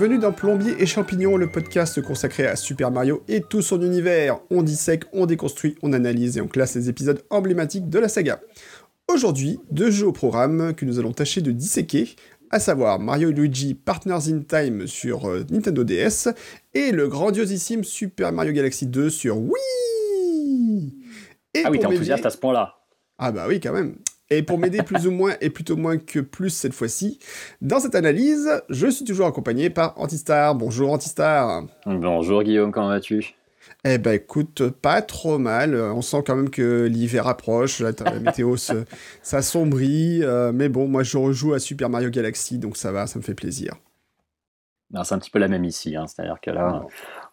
Bienvenue dans Plombier et Champignons, le podcast consacré à Super Mario et tout son univers. On dissèque, on déconstruit, on analyse et on classe les épisodes emblématiques de la saga. Aujourd'hui, deux jeux au programme que nous allons tâcher de disséquer, à savoir Mario et Luigi Partners in Time sur euh, Nintendo DS et le grandiosissime Super Mario Galaxy 2 sur Wii. Et ah oui, t'es enthousiaste à ce point-là. Ah bah oui, quand même. Et pour m'aider plus ou moins, et plutôt moins que plus cette fois-ci, dans cette analyse, je suis toujours accompagné par Antistar. Bonjour Antistar. Bonjour Guillaume, comment vas-tu? Eh ben écoute, pas trop mal. On sent quand même que l'hiver approche. la météo s'assombrit. Euh, mais bon, moi je rejoue à Super Mario Galaxy, donc ça va, ça me fait plaisir. C'est un petit peu la même ici. Hein. C'est-à-dire que là,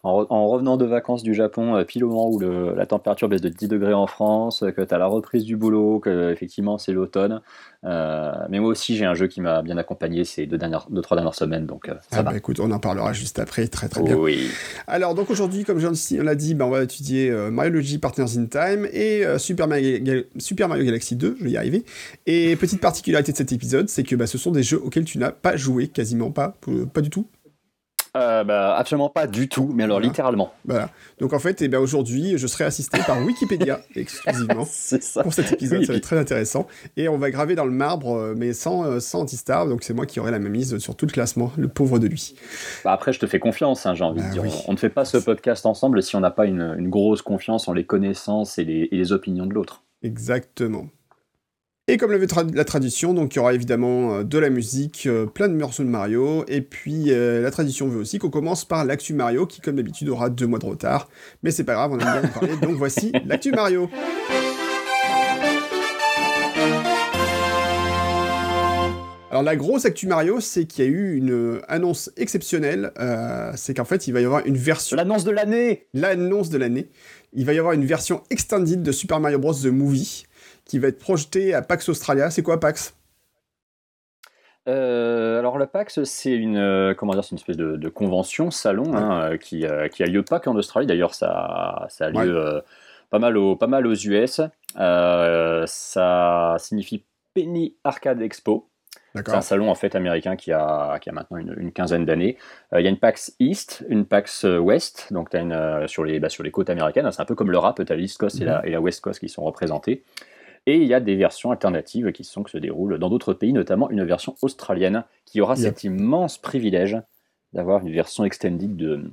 en, revenant de vacances du Japon, euh, pile au moment où la température baisse de 10 degrés en France, que tu as la reprise du boulot, que effectivement c'est l'automne. Euh, mais moi aussi, j'ai un jeu qui m'a bien accompagné ces deux, dernières, deux trois dernières semaines. Donc, euh, ça ah va. Bah écoute, on en parlera juste après. Très très bien. Oui. Alors, donc aujourd'hui, comme on l'a dit, bah, on va étudier Mario Luigi Partners in Time et Super, Mario, Super, Mario, Galaxy 2. Je vais y arriver. Et petite particularité de cet épisode, c'est que bah, ce sont des jeux auxquels tu n'as pas joué, quasiment pas, pas du tout. Euh, bah, absolument pas du tout, mais alors littéralement. Voilà. Donc en fait, eh ben, aujourd'hui, je serai assisté par Wikipédia exclusivement ça. pour cet épisode. Ça va être très intéressant. Et on va graver dans le marbre, euh, mais sans, euh, sans Antistar. Donc c'est moi qui aurai la même mise sur tout le classement, le pauvre de lui. Bah, après, je te fais confiance, hein, j'ai envie de bah dire. On, ne fait pas ce podcast ensemble si on n'a pas une, une, grosse confiance en les connaissances et les, et les opinions de l'autre. Exactement. Et comme l'avait la tradition, donc il y aura évidemment euh, de la musique, euh, plein de morceaux de Mario, et puis euh, la tradition veut aussi qu'on commence par l'actu Mario, qui comme d'habitude aura deux mois de retard, mais c'est pas grave, on aime bien en parler, donc voici l'actu Mario. Alors la grosse actu Mario, c'est qu'il y a eu une annonce exceptionnelle, c'est qu'en fait il va y avoir une version... L'annonce de l'année L'annonce de l'année. Il va y avoir une version extended de Super Mario Bros. The Movie, qui va être projeté à PAX Australia. C'est quoi PAX? Euh, alors le PAX, c'est une euh, comment dire, c'est une espèce de, convention salon hein, euh, qui, qui, a lieu pas qu'en Australie. D'ailleurs, ça, ça a lieu pas mal au, pas mal aux US. ça signifie Penny Arcade Expo. C'est un salon en fait américain qui a, qui a maintenant une, quinzaine d'années. Il y a une PAX East, une PAX West, donc as une, sur, les, bah, sur les côtes américaines. C'est un peu comme le rap, tu as l'East Coast et, la, mhm. et la West Coast qui sont représentés. Et il y a des versions alternatives qui sont que se déroulent dans d'autres pays, notamment une version australienne qui aura cet immense privilège d'avoir une version extended de,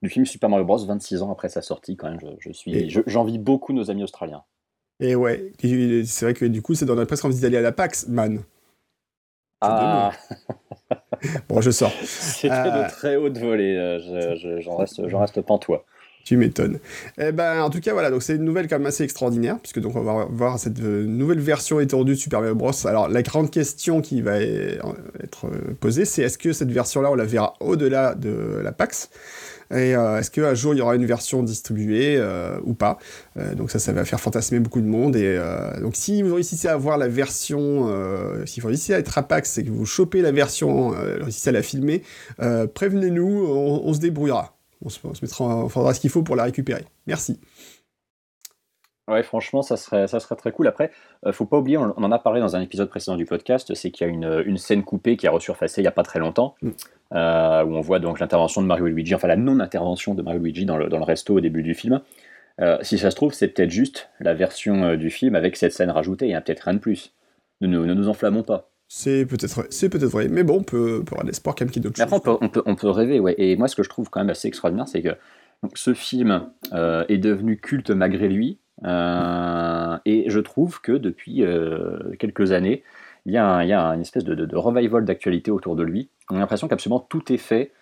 du film Super Mario Bros. 26 ans après sa sortie. Quand même, je, suis, j'envie beaucoup nos amis australiens. Et ouais, c'est vrai que du coup, c'est dans notre presque envie d'aller à la PAX, man. Ah. bon, je sors. C'était de euh, très haute volée. Euh, j'en reste, j'en reste pantois. Tu m'étonnes. Eh ben, en tout cas, voilà, donc c'est une nouvelle quand même assez extraordinaire, puisque donc on va voir cette euh, nouvelle version étendue de Super Mario Bros. Alors, la grande question qui va être euh, posée, c'est est-ce que cette version-là, on la verra au-delà de la PAX? Et euh, est-ce qu'un jour il y aura une version distribuée ou pas? Donc ça, ça va faire fantasmer beaucoup de monde. Et donc si vous réussissez à avoir la version, si vous réussissez à être à PAX et que vous chopez la version, réussissez à la filmer, prévenez-nous, on se débrouillera on se, mettra, on fera ce qu'il faut pour la récupérer. Merci. Ouais, franchement, ça serait, ça serait très cool. Après, euh, faut pas oublier, on, en a parlé dans un épisode précédent du podcast, c'est qu'il y a une, scène coupée qui a resurfacé il y a pas très longtemps, mm. euh, où on voit donc l'intervention de Mario Luigi, enfin la non-intervention de Mario Luigi dans le, dans le resto au début du film. Euh, si ça se trouve, c'est peut-être juste la version du film avec cette scène rajoutée, il n'y a peut-être rien de plus. Ne, ne nous enflammons pas. C'est peut-être c'est peut-être vrai, mais bon, on peut, on peut avoir l'espoir quand même qu'il y ait d'autres choses. Après, on peut, on, peut, rêver, ouais. Et moi, ce que je trouve quand même assez extraordinaire, c'est que ce film euh, est devenu culte malgré lui. Euh, et je trouve que depuis euh, quelques années, il y, a il y a une espèce de, de, revival d'actualité autour de lui. On a l'impression qu'absolument tout est fait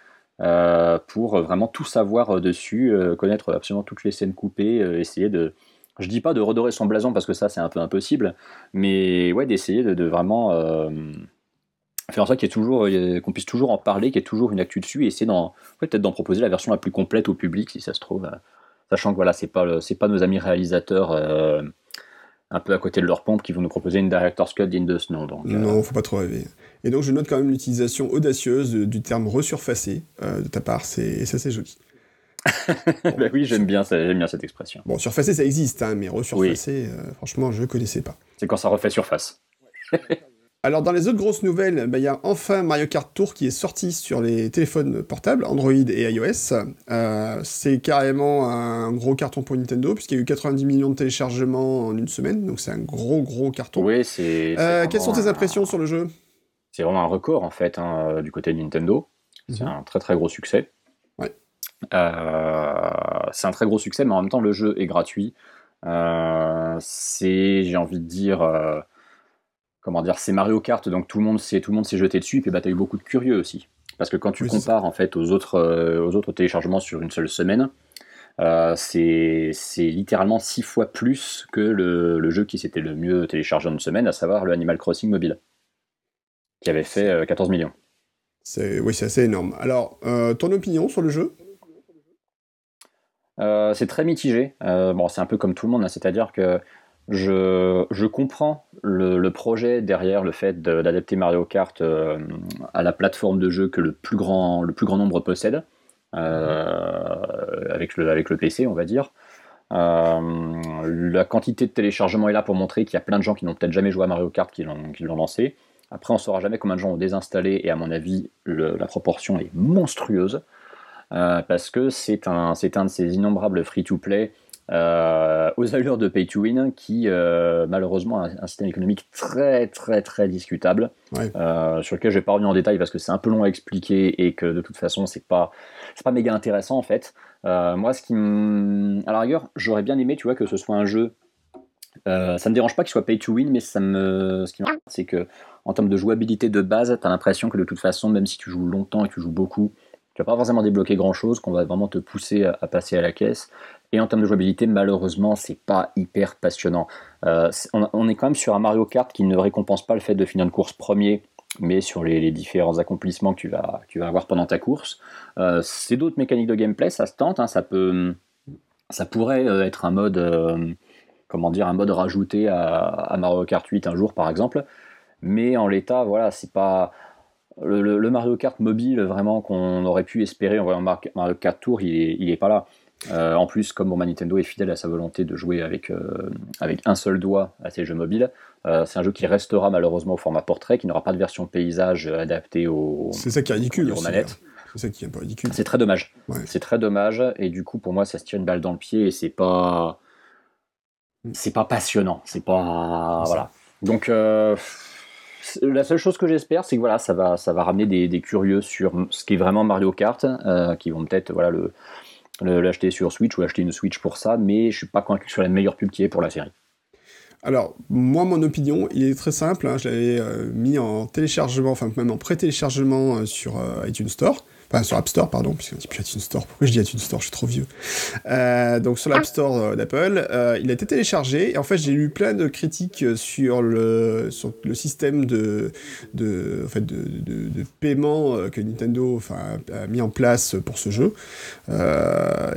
pour vraiment tout savoir dessus, connaître absolument toutes les scènes coupées, essayer de, je dis pas de redorer son blason parce que ça c'est un peu impossible, mais ouais d'essayer de, vraiment euh, faire en sorte qu'il toujours, qu'on puisse toujours en parler, qu'il y ait toujours une actu dessus et essayer d'en, peut-être d'en proposer la version la plus complète au public si ça se trouve, euh, sachant que voilà c'est pas c'est pas nos amis réalisateurs euh, un peu à côté de leur pompe qui vont nous proposer une director's cut digne de ce nom. Donc, non, faut pas trop rêver. Et donc je note quand même l'utilisation audacieuse du terme resurfacé de ta part, c'est ça c'est joli. bah oui, j'aime bien, j'aime bien cette expression. Bon, surfacer, ça existe, hein, mais resurfacer, euh, franchement, je ne connaissais pas. C'est quand ça refait surface. Alors dans les autres grosses nouvelles, bah, il y a enfin Mario Kart Tour qui est sorti sur les téléphones portables, Android et iOS. Euh, c'est carrément un gros carton pour Nintendo, puisqu'il y a eu 90 millions de téléchargements en une semaine, donc c'est un gros gros carton. Oui, c'est... Euh, quelles sont tes impressions sur le jeu? C'est vraiment un record en fait hein, du côté de Nintendo. C'est mhm. un très très gros succès. Ouais. c'est un très gros succès, mais en même temps le jeu est gratuit. c'est, j'ai envie de dire comment dire, c'est Mario Kart, donc tout le monde s'est tout le monde s'est jeté dessus, et puis bah t'as eu beaucoup de curieux aussi, parce que quand tu compares en fait aux autres euh, aux autres téléchargements sur une seule semaine, euh, c'est littéralement six fois plus que le, jeu qui s'était le mieux téléchargé en une semaine, à savoir le Animal Crossing mobile, qui avait fait 14 euh, millions. C'est oui, c'est assez énorme. Alors, ton opinion sur le jeu? C'est très mitigé. bon, c'est un peu comme tout le monde, hein, c'est-à-dire que je, comprends le, projet derrière le fait d'adapter Mario Kart euh, à la plateforme de jeu que le plus grand, nombre possède, euh, avec, le, avec PC, on va dire. Euh, la quantité de téléchargement est là pour montrer qu'il y a plein de gens qui n'ont peut-être jamais joué à Mario Kart qui l'ont lancé. Après, on saura jamais combien de gens ont désinstallé, et à mon avis, la proportion est monstrueuse. Parce que c'est un, un de ces innombrables free-to-play euh, aux allures de pay to win, qui euh, malheureusement a un système économique très très très discutable, euh, sur lequel je vais pas revenir en détail parce que c'est un peu long à expliquer et que de toute façon c'est pas c'est pas méga intéressant en fait. moi, ce qui à la rigueur, j'aurais bien aimé, tu vois, que ce soit un jeu. ça me dérange pas qu'il soit pay to win, mais ça me, ce qui c'est que en termes de jouabilité de base, tu as l'impression que de toute façon, même si tu joues longtemps et que tu joues beaucoup, pas forcément débloquer grand chose, qu'on va vraiment te pousser à, passer à la caisse. Et en termes de jouabilité, malheureusement, c'est pas hyper passionnant. Euh, on, est quand même sur un Mario Kart qui ne récompense pas le fait de finir une course premier, mais sur les, différents accomplissements que tu vas, avoir pendant ta course. Euh, c'est d'autres mécaniques de gameplay, ça se tente, hein, ça peut, ça pourrait euh, être un mode, comment dire, un mode rajouté à, Mario Kart 8 un jour, par exemple. Mais en l'état, voilà, c'est pas le, Mario Kart mobile vraiment qu'on aurait pu espérer en voyant Mario Kart Tour, il est, pas là. Euh, en plus, comme mon Nintendo est fidèle à sa volonté de jouer avec, euh, avec un seul doigt à ses jeux mobiles, euh, c'est un jeu qui restera malheureusement au format portrait, qui n'aura pas de version paysage adaptée aux, c'est ça qui est ridicule aux manettes. Hein. C'est ça qui est pas ridicule. C'est très dommage. C'est très dommage, et du coup, pour moi, ça se tire une balle dans le pied, et c'est pas. Mm. C'est pas passionnant. C'est pas. Voilà. Donc la seule chose que j'espère, c'est que voilà, ça va, ça va ramener des, curieux sur ce qui est vraiment Mario Kart, euh, qui vont peut-être voilà, le, l'acheter sur Switch ou acheter une Switch pour ça, mais je suis pas convaincu sur la meilleure pub qui est pour la série. Alors, moi, mon opinion, il est très simple. Hein, je l'avais euh, mis en téléchargement, enfin même en pré-téléchargement euh, sur iTunes Store enfin sur App Store, pardon, puisqu'on dit plus iTunes Store. Pourquoi je dis iTunes Store? Je suis trop vieux. Euh, donc sur l'App Store euh, d'Apple, euh, il a été téléchargé. Et en fait, j'ai lu plein de critiques sur le, sur le système de, de, en fait, de, de, paiement que Nintendo enfin, a mis en place pour ce jeu.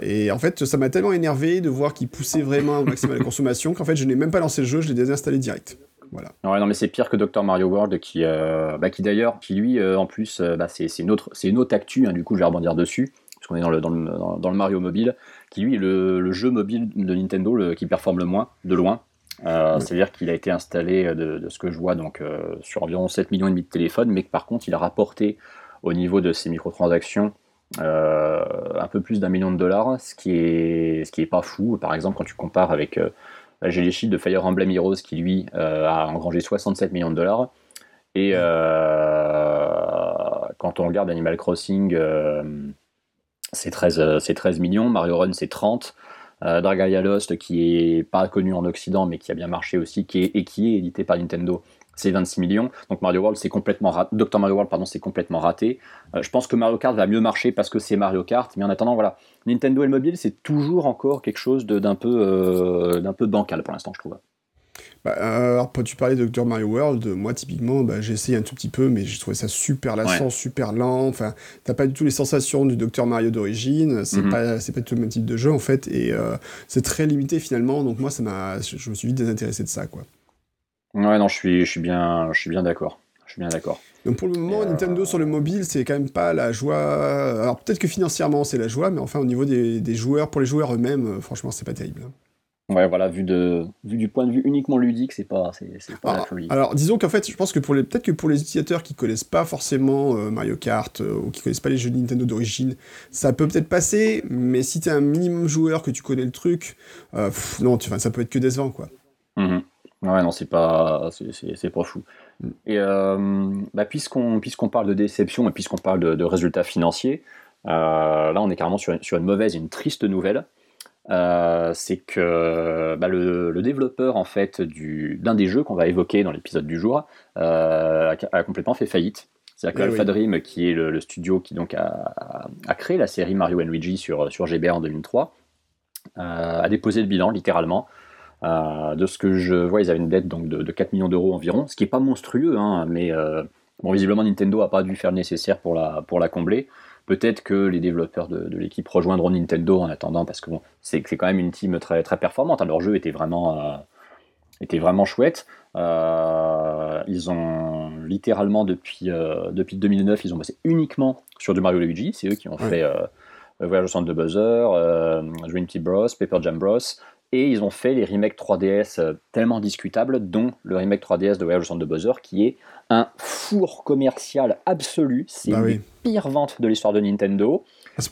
et en fait, ça m'a tellement énervé de voir qu'il poussait vraiment au maximum la consommation qu'en fait, je n'ai même pas lancé le jeu, je l'ai désinstallé direct. Voilà. Ouais, non, mais c'est pire que Dr. Mario World, qui, euh, bah, qui d'ailleurs, qui lui, euh, en plus, euh, bah, c'est une autre, c'est une autre actu. Hein, du coup, je vais rebondir dessus, parce qu'on est dans le, dans le, dans, le, Mario mobile, qui lui est le, le jeu mobile de Nintendo le, qui performe le moins, de loin. C'est-à-dire qu'il a été installé, de, de, ce que je vois, donc sur environ 7 millions et demi de téléphones, mais que par contre, il a rapporté au niveau de ses microtransactions un peu plus d'un million de dollars, ce qui est, ce qui est pas fou. Par exemple, quand tu compares avec j'ai les chiffres de Fire Emblem Heroes qui, lui, euh, a engrangé 67 millions de dollars. Et euh, quand on regarde Animal Crossing, euh, c'est 13, 13, millions. Mario Run, c'est 30. Dragalia Lost, qui est pas connu en Occident, mais qui a bien marché aussi, qui est, et qui est édité par Nintendo, c'est 26 millions. Donc Mario World, c'est complètement raté. Dr Mario World, pardon, c'est complètement raté. Euh, je pense que Mario Kart va mieux marcher parce que c'est Mario Kart. Mais en attendant, voilà, Nintendo et le mobile, c'est toujours encore quelque chose d'un peu, euh, d'un peu bancal pour l'instant, je trouve. Bah, euh, alors, tu parlais de Dr Mario World, moi typiquement, bah, j'ai essayé un tout petit peu, mais j'ai trouvé ça super lassant, super lent. Enfin, t'as pas du tout les sensations du Dr Mario d'origine. C'est mhm. pas, c'est pas tout le même type de jeu en fait, et c'est très limité finalement. Donc moi, ça m'a, je me suis vite désintéressé de ça, quoi. Ouais, non, je suis, je suis bien, je suis bien d'accord. Je suis bien d'accord. Donc pour le moment, euh, Nintendo sur le mobile, c'est quand même pas la joie. Alors peut-être que financièrement c'est la joie, mais enfin au niveau des, joueurs, pour les joueurs eux-mêmes, euh, franchement, c'est pas terrible. Ouais, voilà, vu, de, vu du point de vue uniquement ludique, c'est pas, c'est, pas la folie. Alors, disons qu'en fait, je pense que pour les, peut-être que pour les utilisateurs qui connaissent pas forcément euh, Mario Kart euh, ou qui connaissent pas les jeux Nintendo d'origine, ça peut peut-être passer, mais si t'es un minimum joueur que tu connais le truc, euh, non, tu, ça peut être que décevant, quoi. Mm-hmm. Ouais, non, c'est pas, c'est, pas fou. Mm. Et bah, puisqu'on, puisqu'on parle de déception et puisqu'on parle de, résultats financiers, là, on est carrément sur, sur une mauvaise et une triste nouvelle. Euh, c'est que bah, le, développeur en fait d'un des jeux qu'on va évoquer dans l'épisode du jour euh, a, complètement fait faillite. C'est-à-dire que eh Alpha Dream, qui est le, studio qui donc a, créé la série Mario Luigi sur, sur GBA en 2003, euh, a déposé le bilan littéralement. De ce que je vois, ils avaient une dette donc, de, 4 millions d'euros environ, ce qui n'est pas monstrueux, hein, mais bon, visiblement Nintendo n'a pas dû faire le nécessaire pour la, pour la combler. Peut-être que les développeurs de, l'équipe rejoindront Nintendo en attendant, parce que bon, c'est quand même une team très, très performante. Hein. Leur jeu était vraiment, euh, était vraiment chouette. Euh, ils ont littéralement, depuis, euh, depuis 2009, ils ont bossé uniquement sur du Mario Luigi. C'est eux qui ont fait Voyage au centre de Buzzer, Dream Team Bros, Paper Jam Bros. Et ils ont fait les remakes 3DS tellement discutables, dont le remake 3DS de Voyage au centre de Buzzer, qui est un four commercial absolu. C'est bah une des pires ventes de l'histoire de Nintendo.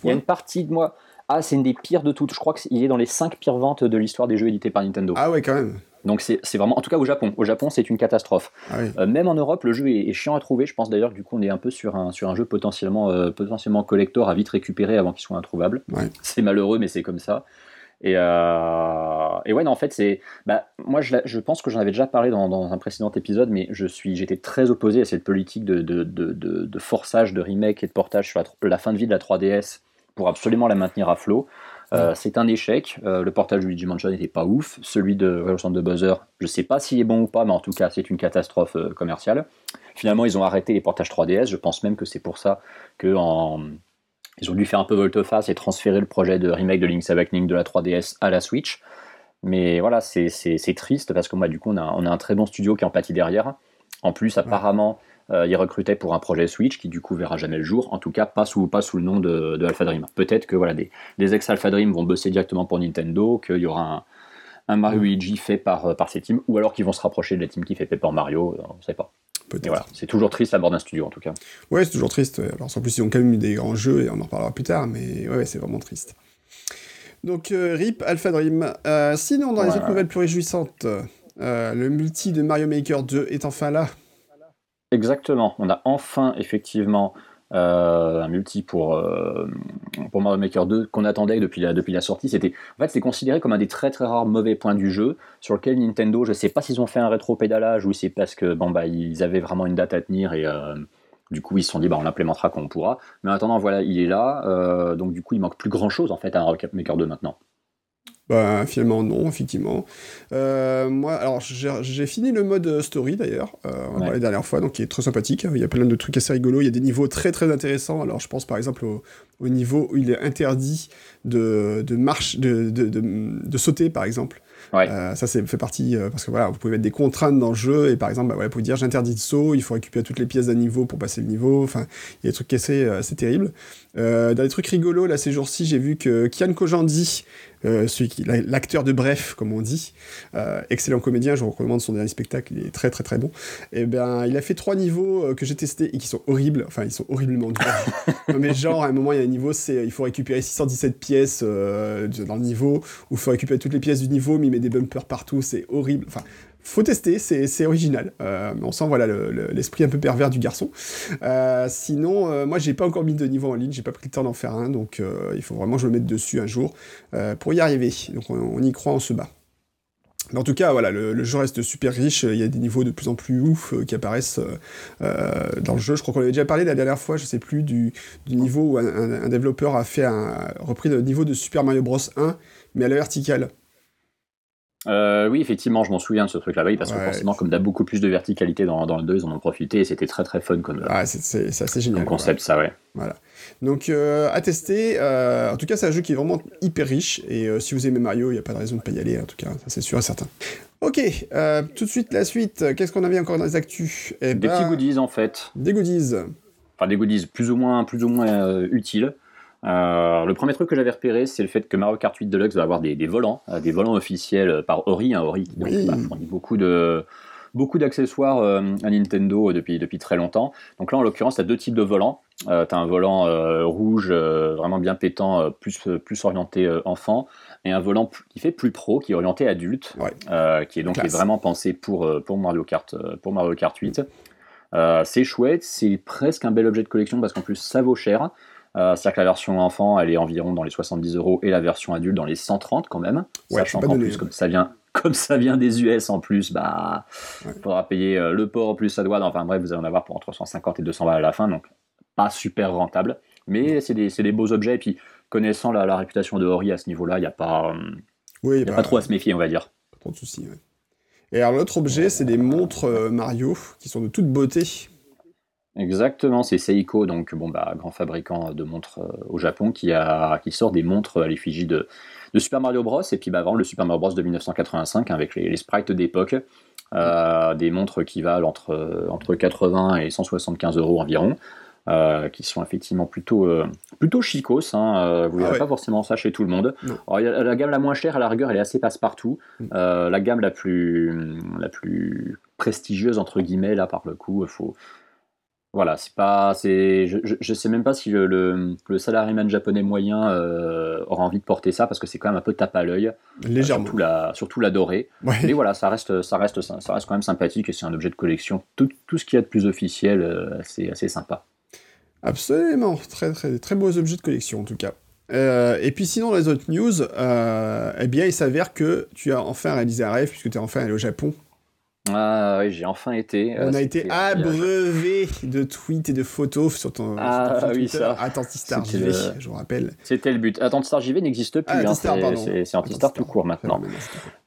Il y a une partie de moi. Ah, c'est une des pires de toutes. Je crois qu'il est dans les 5 pires ventes de l'histoire des jeux édités par Nintendo. Ah ouais, quand même. Donc c'est vraiment, en tout cas au Japon. Au Japon, c'est une catastrophe. Ah euh, même en Europe, le jeu est, chiant à trouver. Je pense d'ailleurs que du coup, on est un peu sur un, sur un jeu potentiellement, euh, potentiellement collector à vite récupérer avant qu'il soit introuvable. C'est malheureux, mais c'est comme ça. Et, euh, et ouais, non, en fait, c'est. Bah, moi, je, je, pense que j'en avais déjà parlé dans, dans, un précédent épisode, mais je suis, j'étais très opposé à cette politique de, de, de, de, forçage, de remake et de portage sur la, fin de vie de la 3DS pour absolument la maintenir à flot. Euh, c'est un échec. Euh, le portage de Luigi Mansion n'était pas ouf. Celui de Centre de Buzzer, je sais pas s'il est bon ou pas, mais en tout cas, c'est une catastrophe commerciale. Finalement, ils ont arrêté les portages 3DS. Je pense même que c'est pour ça que en ils ont dû faire un peu volte-face et transférer le projet de remake de Link's Awakening de la 3DS à la Switch. Mais voilà, c'est triste parce que moi, du coup, on a, on a, un très bon studio qui est en pâtit derrière. En plus, apparemment, euh, ils recrutaient pour un projet Switch qui, du coup, verra jamais le jour. En tout cas, pas sous, pas sous le nom de, de Alpha Dream. Peut-être que voilà, des, des ex-Alpha Dream vont bosser directement pour Nintendo, qu'il y aura un, un Mario Luigi fait par, par ces teams, ou alors qu'ils vont se rapprocher de la team qui fait Paper Mario, on ne sait pas. Voilà, c'est toujours triste à bord d'un studio en tout cas. Ouais, c'est toujours triste. Alors en plus, ils ont quand même eu des grands jeux et on en reparlera plus tard, mais ouais, c'est vraiment triste. Donc euh, RIP Alpha Dream. Euh, sinon, dans les autres nouvelles plus réjouissantes, euh, le multi de Mario Maker 2 est enfin là. Exactement. On a enfin effectivement un multi pour, euh, pour Mario Maker 2 qu'on attendait depuis la, depuis la sortie. C'était, en fait, c'est considéré comme un des très très rares mauvais points du jeu sur lequel Nintendo, je sais pas s'ils ont fait un rétro-pédalage ou c'est parce que bon, bah, ils avaient vraiment une date à tenir et euh, du coup ils se sont dit bah, on l'implémentera quand on pourra. Mais en attendant, voilà, il est là. donc du coup, il manque plus grand chose en fait à un Mario Maker 2 maintenant. Bah, finalement, non, effectivement. Euh, moi, alors, j'ai fini le mode story d'ailleurs, euh, la dernière fois, donc qui est très sympathique. Il y a plein de trucs assez rigolos. Il y a des niveaux très très intéressants. Alors, je pense par exemple au, niveau où il est interdit de, de marche, de, de, de, sauter par exemple. Euh, ça, c'est fait partie euh, parce que voilà, vous pouvez mettre des contraintes dans le jeu et par exemple, bah, voilà, vous pouvez dire j'interdis de saut, il faut récupérer toutes les pièces d'un niveau pour passer le niveau. Enfin, il y a des trucs cassés, euh, c'est terrible. dans des trucs rigolos, là, ces jours-ci, j'ai vu que Kian Kojandi, celui qui, l'acteur de Bref, comme on dit, excellent comédien, je vous recommande son dernier spectacle, il est très très très bon. Et eh bien, il a fait trois niveaux que j'ai testés et qui sont horribles. Enfin, ils sont horriblement durs. mais genre, à un moment, il y a un niveau, c'est il faut récupérer 617 pièces dans le niveau, ou il faut récupérer toutes les pièces du niveau, mais il met des bumpers partout, c'est horrible. Enfin, faut tester, c'est original. Euh, on sent voilà l'esprit un peu pervers du garçon. Euh, sinon, euh, moi j'ai pas encore mis de niveau en ligne, j'ai pas pris le temps d'en faire un, donc il faut vraiment que je me mette dessus un jour pour y arriver. Donc on, y croit, on se bat. Mais en tout cas, voilà, le, jeu reste super riche. Il y a des niveaux de plus en plus ouf qui apparaissent dans le jeu. Je crois qu'on avait déjà parlé la dernière fois, je sais plus, du, niveau où un, développeur a fait un, repris le niveau de Super Mario Bros 1, mais à la verticale. Euh, oui, effectivement, je m'en souviens de ce truc-là, oui, parce que forcément, comme il y a beaucoup plus de verticalité dans, dans le 2, ils en ont profité et c'était très très fun comme, ah, c'est, assez génial. concept, ça, ouais. Voilà. Donc, euh, à tester. Euh, en tout cas, c'est un jeu qui est vraiment hyper riche et si vous aimez Mario, il n'y a pas de raison de ne pas y aller, en tout cas, ça c'est sûr et certain. Ok, tout de suite, la suite. Qu'est-ce qu'on avait encore dans les actus? Eh Des petits ben, goodies, en fait. Des goodies. Enfin, des goodies plus ou moins, plus ou moins utiles. Le premier truc que j'avais repéré, c'est le fait que Mario Kart 8 Deluxe va avoir des, volants, des volants officiels par Ori, hein, Ori qui bah, fournit beaucoup de beaucoup d'accessoires euh, à Nintendo depuis, depuis très longtemps. Donc là, en l'occurrence, tu as deux types de volants. Euh, tu as un volant euh, rouge vraiment bien pétant, plus, plus orienté enfant, et un volant qui fait plus pro, qui est orienté adulte, qui est donc vraiment pensé pour, pour, Mario Kart, pour Mario Kart 8. c'est chouette, c'est presque un bel objet de collection parce qu'en plus ça vaut cher. C'est-à-dire que la version enfant, elle est environ dans les 70 euros et la version adulte dans les 130 quand même. sachant qu'en plus, comme ça vient comme ça vient des US en plus, bah, il faudra payer euh, le port plus sa douane. Enfin bref, vous allez en avoir pour entre 150 et 200 balles à la fin, donc pas super rentable. Mais c'est des, beaux objets. Et puis, connaissant la, réputation de Ori à ce niveau-là, il n'y a, pas, euh, a pas trop à se méfier, on va dire. Pas de soucis, Et alors, l'autre objet, c'est des montres euh, Mario qui sont de toute beauté. Exactement, c'est Seiko, donc bon, bah, grand fabricant de montres au Japon, qui, a, qui sort des montres à l'effigie de, de Super Mario Bros. Et puis bah, avant le Super Mario Bros de 1985 avec les, sprites d'époque. Euh, des montres qui valent entre, entre 80 et 175 euros environ. Euh, qui sont effectivement plutôt, euh, plutôt chicos. Hein, vous ne ah pas forcément ça chez tout le monde. la gamme la moins chère, à la rigueur, elle est assez passe-partout. Mm. la gamme la plus, la plus prestigieuse, entre guillemets, là, par le coup, il faut, voilà, c'est pas, c'est, je, je, sais même pas si le, le, le salaryman japonais moyen euh, aura envie de porter ça parce que c'est quand même un peu tape à l'œil. Euh, Légèrement. surtout la, surtout la dorée. Mais voilà, ça reste, ça reste, ça, reste quand même sympathique et c'est un objet de collection. Tout, tout ce qu'il y a de plus officiel, euh, c'est assez sympa. Absolument, très très très beaux objets de collection en tout cas. et puis sinon, les autres news, eh bien, il s'avère que tu as enfin réalisé un rêve puisque tu es enfin allé au Japon ah oui, j'ai enfin été. Euh, On a été abreuvé de tweets et de photos sur ton, ah, oui, ça. Attentistar JV, je vous rappelle. C'était le but. Attentistar JV n'existe plus. Ah, hein, c'est Antistar tout court maintenant.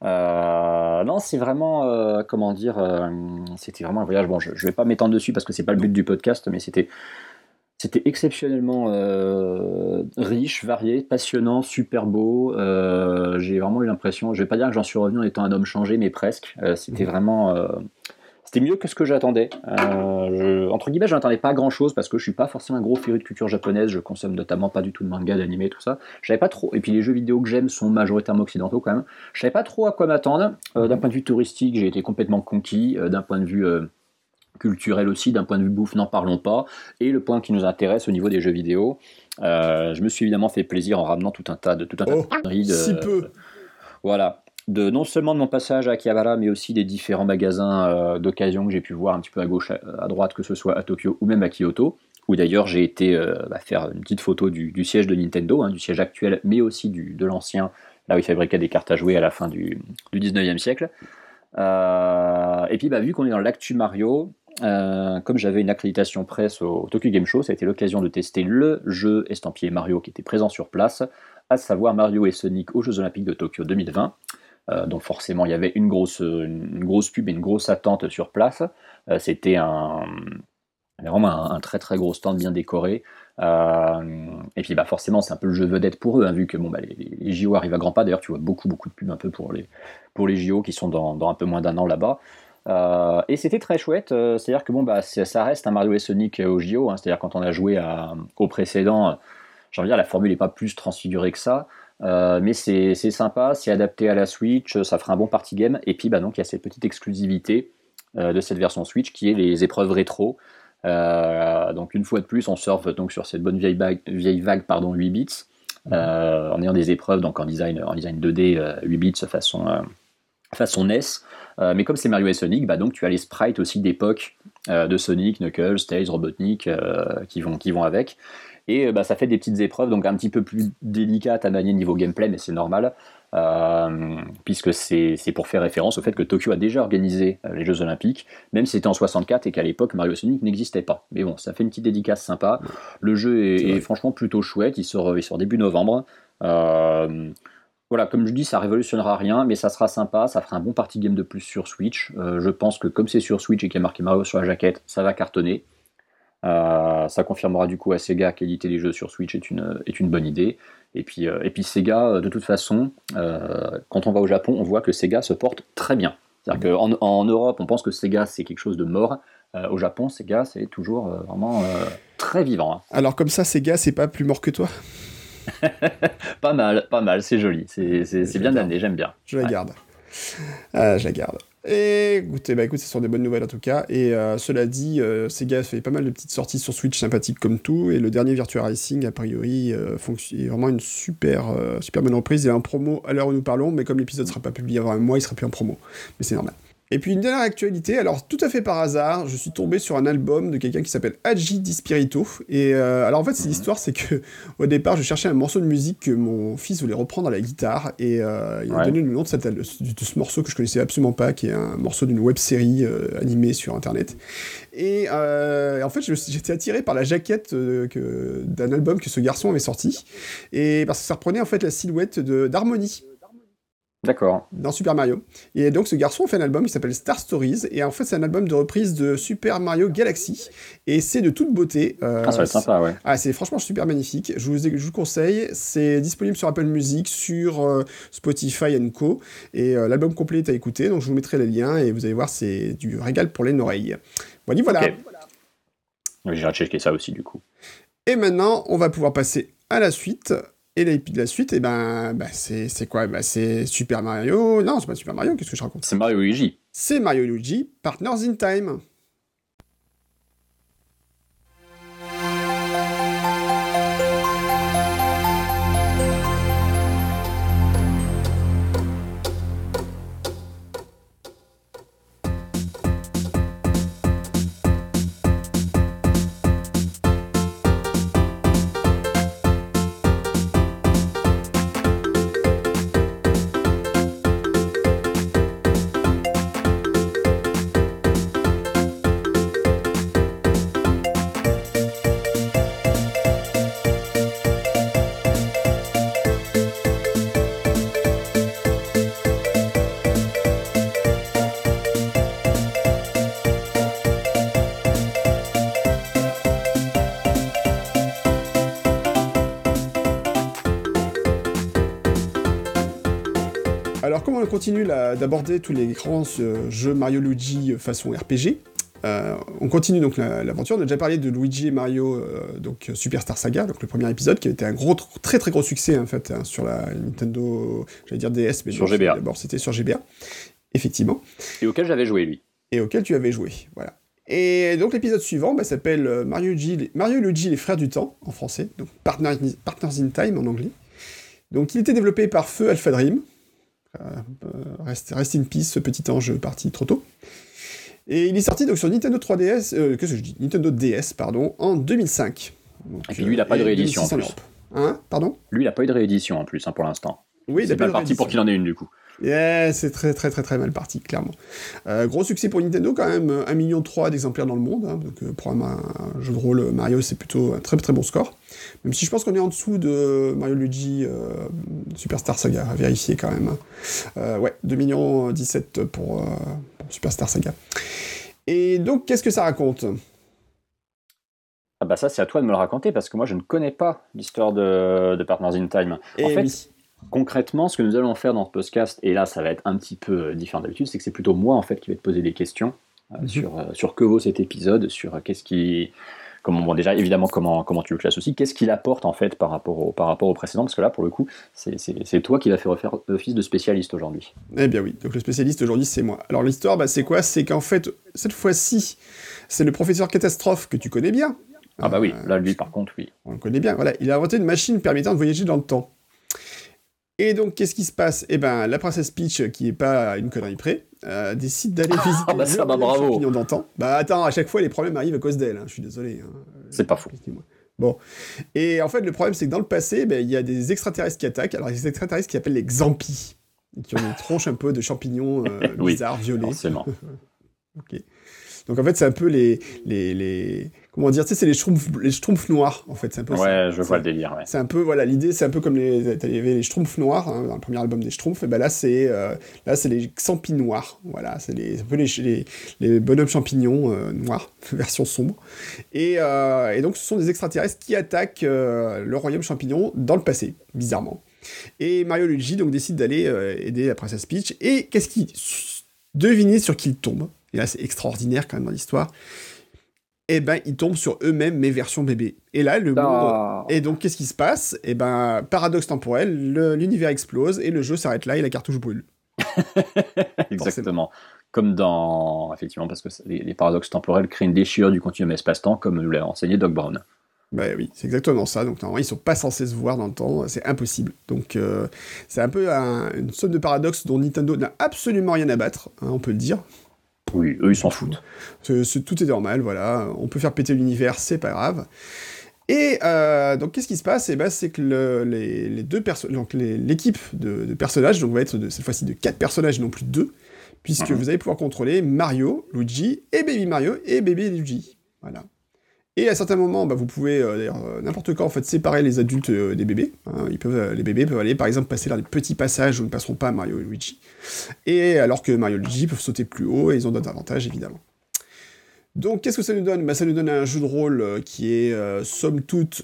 Euh, non, c'est vraiment, euh, comment dire, c'était vraiment un voyage. Bon, je, je vais pas m'étendre dessus parce que c'est pas le but du podcast, mais c'était c'était exceptionnellement euh, riche, varié, passionnant, super beau. Euh, j'ai vraiment eu l'impression, je vais pas dire que j'en suis revenu en étant un homme changé, mais presque. Euh, c'était mhm. vraiment, c'était mieux que ce que j'attendais. entre guillemets, je n'attendais pas grand chose parce que je suis pas forcément un gros féru de culture japonaise. Je consomme notamment pas du tout de manga, d'anime, tout ça. Je savais pas trop. Et puis les jeux vidéo que j'aime sont majoritairement occidentaux quand même. Je savais pas trop à quoi m'attendre. D'un point de vue touristique, j'ai été complètement conquis. D'un point de vue culturel aussi, d'un point de vue bouffe, n'en parlons pas. Et le point qui nous intéresse au niveau des jeux vidéo, euh, je me suis évidemment fait plaisir en ramenant tout un tas de tout un tas de, oh, si peu. Voilà, de non seulement de mon passage à Akihabara, mais aussi des différents magasins euh, d'occasion que j'ai pu voir un petit peu à gauche, à, droite, que ce soit à Tokyo ou même à Kyoto. Où d'ailleurs j'ai été euh, bah, faire une petite photo du, siège de Nintendo, hein, du siège actuel, mais aussi du, de l'ancien, là où il fabriquait des cartes à jouer à la fin du, du 19e siècle. et puis bah, vu qu'on est dans l'actu Mario, euh, comme j'avais une accréditation presse au Tokyo Game Show, ça a été l'occasion de tester le jeu estampillé Mario qui était présent sur place, à savoir Mario et Sonic aux Jeux Olympiques de Tokyo 2020. Euh, donc forcément, il y avait une grosse, une grosse pub et une grosse attente sur place. Euh, c'était vraiment un, très très gros stand bien décoré. et puis bah forcément, c'est un peu le jeu vedette pour eux, hein, vu que bon, bah, les, JO arrivent à grands pas. D'ailleurs, tu vois beaucoup beaucoup de pubs un peu pour les, pour les JO qui sont dans un peu moins d'un an là-bas. Euh, et c'était très chouette, euh, c'est-à-dire que bon, bah, ça reste un Mario et Sonic au JO, hein, c'est-à-dire quand on a joué au précédent, j'ai envie de dire, la formule n'est pas plus transfigurée que ça, euh, mais c'est sympa, c'est adapté à la Switch, ça fera un bon party game, et puis bah, donc, il y a cette petite exclusivité de cette version Switch qui est les épreuves rétro. donc une fois de plus, on surfe donc sur cette bonne vieille, vague, vieille vague pardon, 8 bits, en ayant des épreuves donc en design, en design 2D 8 bits façon, façon NES. Euh, mais comme c'est Mario et Sonic, bah donc tu as les sprites aussi d'époque euh, de Sonic, Knuckles, Tails, Robotnik euh, qui, vont, qui vont avec. Et bah, ça fait des petites épreuves, donc un petit peu plus délicates à manier niveau gameplay, mais c'est normal, puisque c'est pour faire référence au fait que Tokyo a déjà organisé les Jeux Olympiques, même si c'était en 64 et qu'à l'époque Mario et Sonic n'existaient pas. Mais bon, ça fait une petite dédicace sympa. Le jeu est, franchement plutôt chouette, il sort, il sort début novembre. Voilà, comme je dis, ça révolutionnera rien, mais ça sera sympa, ça fera un bon party game de plus sur Switch. Euh, je pense que comme c'est sur Switch et qu'il y a marqué Mario sur la jaquette, ça va cartonner. Euh, ça confirmera du coup à Sega qu'éditer les jeux sur Switch est une, bonne idée. Et puis, euh, Sega, de toute façon, quand on va au Japon, on voit que Sega se porte très bien. C'est-à-dire qu'en en Europe, on pense que Sega c'est quelque chose de mort. au Japon, Sega c'est toujours vraiment très vivant. Hein. Alors comme ça, Sega c'est pas plus mort que toi? pas mal, pas mal, c'est joli, c'est bien amené, j'aime bien. Je la garde. je la garde. Et écoutez, bah écoute, ce sont des bonnes nouvelles en tout cas. Et euh, cela dit, euh, Sega fait pas mal de petites sorties sur Switch sympathiques comme tout. Et le dernier Virtua Racing, a priori, euh, est vraiment une super, super bonne reprise. Et un promo à l'heure où nous parlons, mais comme l'épisode sera pas publié avant un mois, il sera plus en promo. Mais c'est normal. Et puis une dernière actualité, alors tout à fait par hasard, je suis tombé sur un album de quelqu'un qui s'appelle Agi Di Spirito. Et euh, alors en fait, c'est mhm. l'histoire, c'est que au départ, je cherchais un morceau de musique que mon fils voulait reprendre à la guitare, et euh, il m'a donné le nom de, ce morceau que je connaissais absolument pas, qui est un morceau d'une web série euh, animée sur internet. Et en fait, j'étais attiré par la jaquette d'un album que ce garçon avait sorti, et parce que ça reprenait en fait la silhouette d'Harmony. D'accord. Dans Super Mario. Et donc ce garçon fait un album qui s'appelle Star Stories, et en fait c'est un album de reprise de Super Mario Galaxy, et c'est de toute beauté. Euh, ah, ça va être sympa, ouais. Ah, c'est franchement super magnifique. Je vous, je vous conseille. C'est disponible sur Apple Music, sur euh, Spotify Co. Et euh, l'album complet est à écouter, donc je vous mettrai les liens, et vous allez voir, c'est du régal pour les oreilles. Voilà, voilà. Okay. J'irai checker ça aussi, du coup. Et maintenant, on va pouvoir passer à la suite. Et de la suite, et eh ben, bah, c'est quoi? Bah, C'est Super Mario. Non, c'est pas Super Mario, qu'est-ce que je raconte? C'est Mario Luigi. C'est Mario Luigi, Partners in Time. Continue d'aborder tous les grands euh, jeux Mario Luigi euh, façon RPG. Euh, on continue donc l'aventure. on a déjà parlé de Luigi et Mario, donc Superstar Saga, donc le premier épisode, qui a été un gros, très très gros succès en fait hein, sur la Nintendo, j'allais dire DS, mais sur GBA. D'abord, c'était sur GBA, effectivement. Et auquel j'avais joué lui. Et auquel tu avais joué, voilà. Et donc l'épisode suivant bah, s'appelle Mario, Mario Luigi les frères du temps en français, donc Partners, Partners in Time en anglais. Donc il était développé par Feu Alpha Dream, euh, reste, reste in peace, ce petit ange parti trop tôt. Et il est sorti donc sur Nintendo 3DS, euh, que je dis? Nintendo DS, pardon, en 2005. et puis lui, il n'a pas de réédition en plus. Hein? Pardon? Lui, il n'a pas eu de réédition en plus, hein, pour l'instant. Oui, c'est pas parti pour qu'il en ait une du coup. Yeah, c'est très très très très mal parti, clairement. Euh, gros succès pour Nintendo quand même, 1,3 million d'exemplaires dans le monde. Hein, donc pour un, jeu de rôle Mario, c'est plutôt un très très bon score. Même si je pense qu'on est en dessous de Mario Luigi euh, Superstar Saga, à vérifier quand même. Euh, ouais, 2 millions 17 pour, euh, pour Superstar Saga. Et donc, qu'est-ce que ça raconte? Ah bah ça c'est à toi de me le raconter parce que moi je ne connais pas l'histoire de, Partners in Time. Et en fait, concrètement, ce que nous allons faire dans ce podcast, et là ça va être un petit peu différent d'habitude, c'est que c'est plutôt moi en fait qui vais te poser des questions mhm. sur, sur que vaut cet épisode, sur qu'est-ce qui, bon, déjà, évidemment, comment, comment tu le classes aussi Qu'est-ce qu'il apporte, en fait, par rapport au, par rapport au précédent Parce que là, pour le coup, c'est toi qui l'as fait refaire office de spécialiste aujourd'hui. Eh bien oui, donc le spécialiste aujourd'hui, c'est moi. Alors l'histoire, bah, c'est quoi? C'est qu'en fait, cette fois-ci, c'est le professeur Catastrophe que tu connais bien. Ah bah oui, euh, là, lui, par contre, oui. On le connaît bien, voilà. Il a inventé une machine permettant de voyager dans le temps. Et donc, qu'est-ce qui se passe? Eh ben, la princesse Peach, qui est pas une connerie près, euh, décide d'aller ah, visiter bah ça, bah, bravo. d'antan. Bah attends, à chaque fois, les problèmes arrivent à cause d'elle. Hein, je suis désolé. Hein. C'est pas faux. Bon. Et en fait, le problème, c'est que dans le passé, ben, il y a des extraterrestres qui attaquent. Alors, des extraterrestres qui appellent les Xampi, qui ont une tronche un peu de champignons euh, bizarres, violets. Forcément. ok. Donc en fait, c'est un peu les, les, les, comment dire, tu sais, c'est les schtroumpfs, les schtroumpfs noirs, en fait. C'est un peu ouais, je vois le délire, ouais. C'est un peu, voilà, l'idée, c'est un peu comme les, les schtroumpfs noirs, hein, dans le premier album des schtroumpfs, et ben là, c'est, euh, là, c'est les xampis noirs, voilà, c'est les, un peu les, les, les bonhommes champignons euh, noirs, version sombre. Et, euh, et, donc, ce sont des extraterrestres qui attaquent le royaume champignon dans le passé, bizarrement. Et Mario Luigi, donc, décide d'aller aider la princesse Peach, et qu'est-ce qu'il, devinez sur qui il tombe? Et là, c'est extraordinaire, quand même, dans l'histoire et ben ils tombent sur eux-mêmes mes versions bébé. Et là, le Ah. monde. Et donc, qu'est-ce qui se passe? Et ben, paradoxe temporel, l'univers explose et le jeu s'arrête là et la cartouche brûle. Exactement. Comme dans. Effectivement, parce que les, les paradoxes temporels créent une déchirure du continuum espace-temps, comme nous l'a enseigné Doc Brown. Bah oui, c'est exactement ça. Donc normalement, ils sont pas censés se voir dans le temps, c'est impossible. Donc euh, c'est un peu un- une somme de paradoxes dont Nintendo n'a absolument rien à battre, hein, on peut le dire. Oui, eux, ils s'en foutent. Tout est normal, voilà. On peut faire péter l'univers, c'est pas grave. Et euh, donc, qu'est-ce qui se passe? Eh ben, c'est que le- les, les deux perso- donc les- l'équipe de, de personnages donc va être de, cette fois-ci de quatre personnages et non plus de deux, puisque Mhm. vous allez pouvoir contrôler Mario, Luigi et Baby Mario et Baby Luigi. Voilà. Et à certains moments, bah, vous pouvez euh, d'ailleurs euh, n'importe quand en fait séparer les adultes euh, des bébés. hein. ils peuvent, les bébés peuvent aller par exemple passer dans des petits passages où ne passeront pas Mario et Luigi. Et alors que Mario et Luigi peuvent sauter plus haut et ils ont d'autres avantages évidemment. Donc, qu'est-ce que ça nous donne? Bah, Ça nous donne un jeu de rôle qui est, somme toute,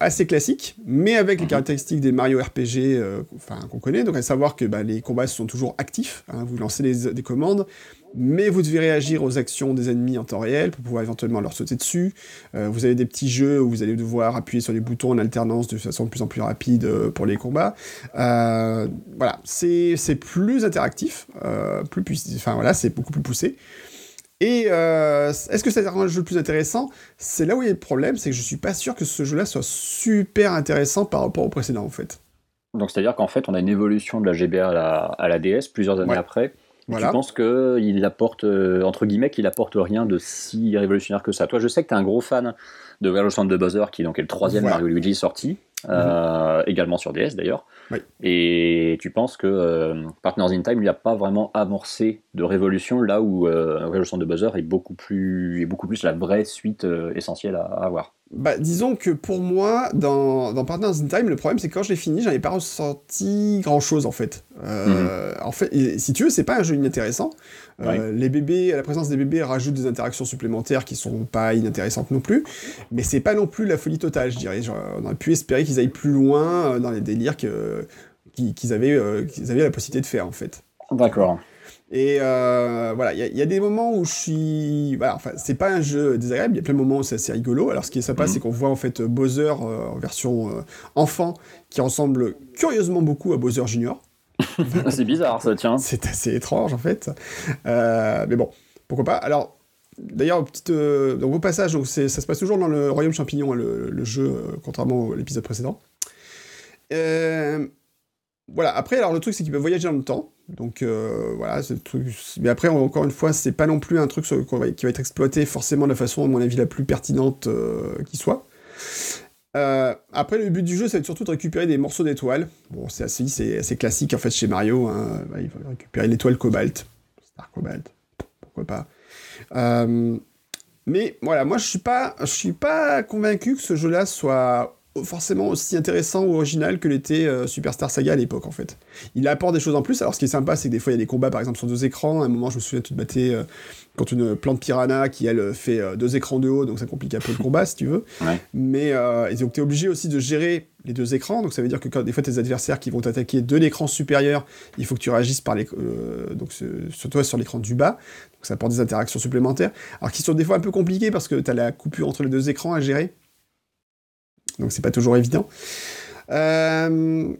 assez classique, mais avec les caractéristiques des Mario RPG enfin, qu'on connaît. Donc, à savoir que bah, les combats sont toujours actifs. hein, vous lancez des, des commandes, mais vous devez réagir aux actions des ennemis en temps réel pour pouvoir éventuellement leur sauter dessus. Euh, vous avez des petits jeux où vous allez devoir appuyer sur les boutons en alternance de façon de plus en plus rapide euh, pour les combats. Euh, voilà, c'est c'est plus interactif, plus puiss- enfin voilà, c'est beaucoup plus poussé. Et est-ce que ça rend le jeu plus intéressant? C'est là où il y a le problème, c'est que je suis pas sûr que ce jeu-là soit super intéressant par rapport au précédent en fait. Donc, c'est-à-dire qu'en fait, on a une évolution de la GBA à la, à la DS plusieurs années Ouais. après. Voilà. Tu penses qu'il apporte, euh, entre guillemets, qu'il apporte rien de si révolutionnaire que ça Toi, je sais que tu es un gros fan de le centre de Bowser, qui donc est le troisième Voilà. Mhm. Mario Luigi sorti, euh, également sur DS d'ailleurs. Oui. Et tu penses que euh, Partners in Time lui a pas vraiment amorcé de révolution, là où euh, centre de Bowser est beaucoup plus, est beaucoup plus la vraie suite essentielle à, à avoir? Bah, disons que pour moi, dans, dans Partners in Time, le problème c'est que quand je l'ai fini, j'avais pas ressenti grand chose en fait. Euh, En fait, et si tu veux, c'est pas un jeu inintéressant. Euh, Les bébés, la présence des bébés rajoute des interactions supplémentaires qui sont pas inintéressantes non plus, mais c'est pas non plus la folie totale, je dirais. Genre, on aurait pu espérer qu'ils aillent plus loin euh, dans les délires qu'ils avaient, euh, qu'ils avaient la possibilité de faire en fait. D'accord. Et euh, voilà, il y, a- il y a des moments où je suis. Voilà, enfin, c'est pas un jeu désagréable, il y a plein de moments où c'est assez rigolo. Alors, ce qui est sympa, Mhm. c'est qu'on voit en fait Bowser euh, en version euh, enfant qui ressemble curieusement beaucoup à Bowser Junior. c'est bizarre ça, tiens. C'est assez étrange en fait. Mais bon, pourquoi pas. Alors, d'ailleurs, petite, donc, au passage, donc, ça se passe toujours dans le Royaume Champignon, hein, le, le jeu, contrairement à l'épisode précédent. Euh, voilà, après, alors le truc, c'est qu'il peut voyager dans le temps. Donc euh, voilà, c'est le truc. Mais après, encore une fois, c'est pas non plus un truc qui va être exploité forcément de la façon, à mon avis, la plus pertinente euh, qui soit. Euh, après, le but du jeu, être surtout de récupérer des morceaux d'étoiles. Bon, c'est assez, c'est classique en fait chez Mario. hein. Bah, il va récupérer l'étoile cobalt, Star Cobalt, pourquoi pas. Mais voilà, moi je suis suis pas convaincu que ce jeu-là soit forcément aussi intéressant ou original que l'était euh, Superstar Saga à l'époque en fait. Il apporte des choses en plus. Alors ce qui est sympa, c'est que des fois il y a des combats par exemple sur deux écrans. À un moment, je me souviens, tu te battais euh, contre une plante piranha qui elle fait euh, deux écrans de haut, donc ça complique un peu le combat si tu veux. Ouais. Mais et donc tu es obligé aussi de gérer les deux écrans. Donc ça veut dire que quand des fois tes adversaires qui vont t'attaquer de l'écran supérieur, il faut que tu réagisses par les, donc sur toi sur l'écran du bas. Donc ça apporte des interactions supplémentaires. Alors qui sont des fois un peu compliquées parce que tu as la coupure entre les deux écrans à gérer donc c'est pas toujours évident. Euh,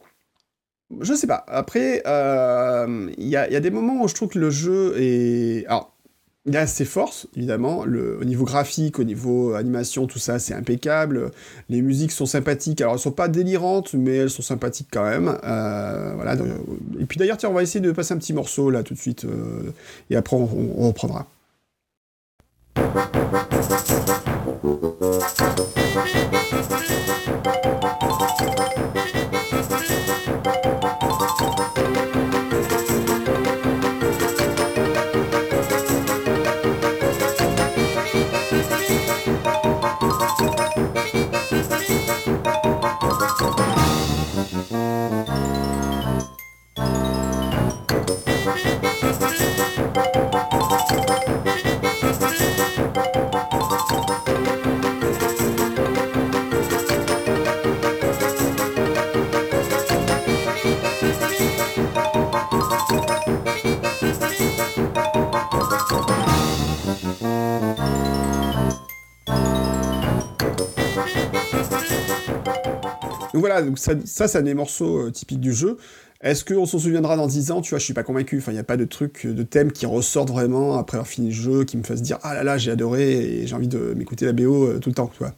je sais pas. Après, euh, il y, a des moments où je trouve que le jeu est. Alors, il a ses forces, évidemment. Le, au niveau graphique, au niveau animation, tout ça, c'est impeccable. Les musiques sont sympathiques. Alors, elles ne sont pas délirantes, mais elles sont sympathiques quand même. Euh, voilà. Euh, et puis d'ailleurs, tiens, on va essayer de passer un petit morceau là tout de suite. Et après, on, on reprendra. Voilà, donc ça, ça c'est des morceaux typiques du jeu. Est-ce qu'on s'en souviendra dans 10 ans? Tu vois, je suis pas convaincu. Enfin, il n'y a pas de truc, de thème qui ressortent vraiment après avoir fini le jeu, qui me fasse dire Ah là là, j'ai adoré et j'ai envie de m'écouter la BO tout le temps, tu vois.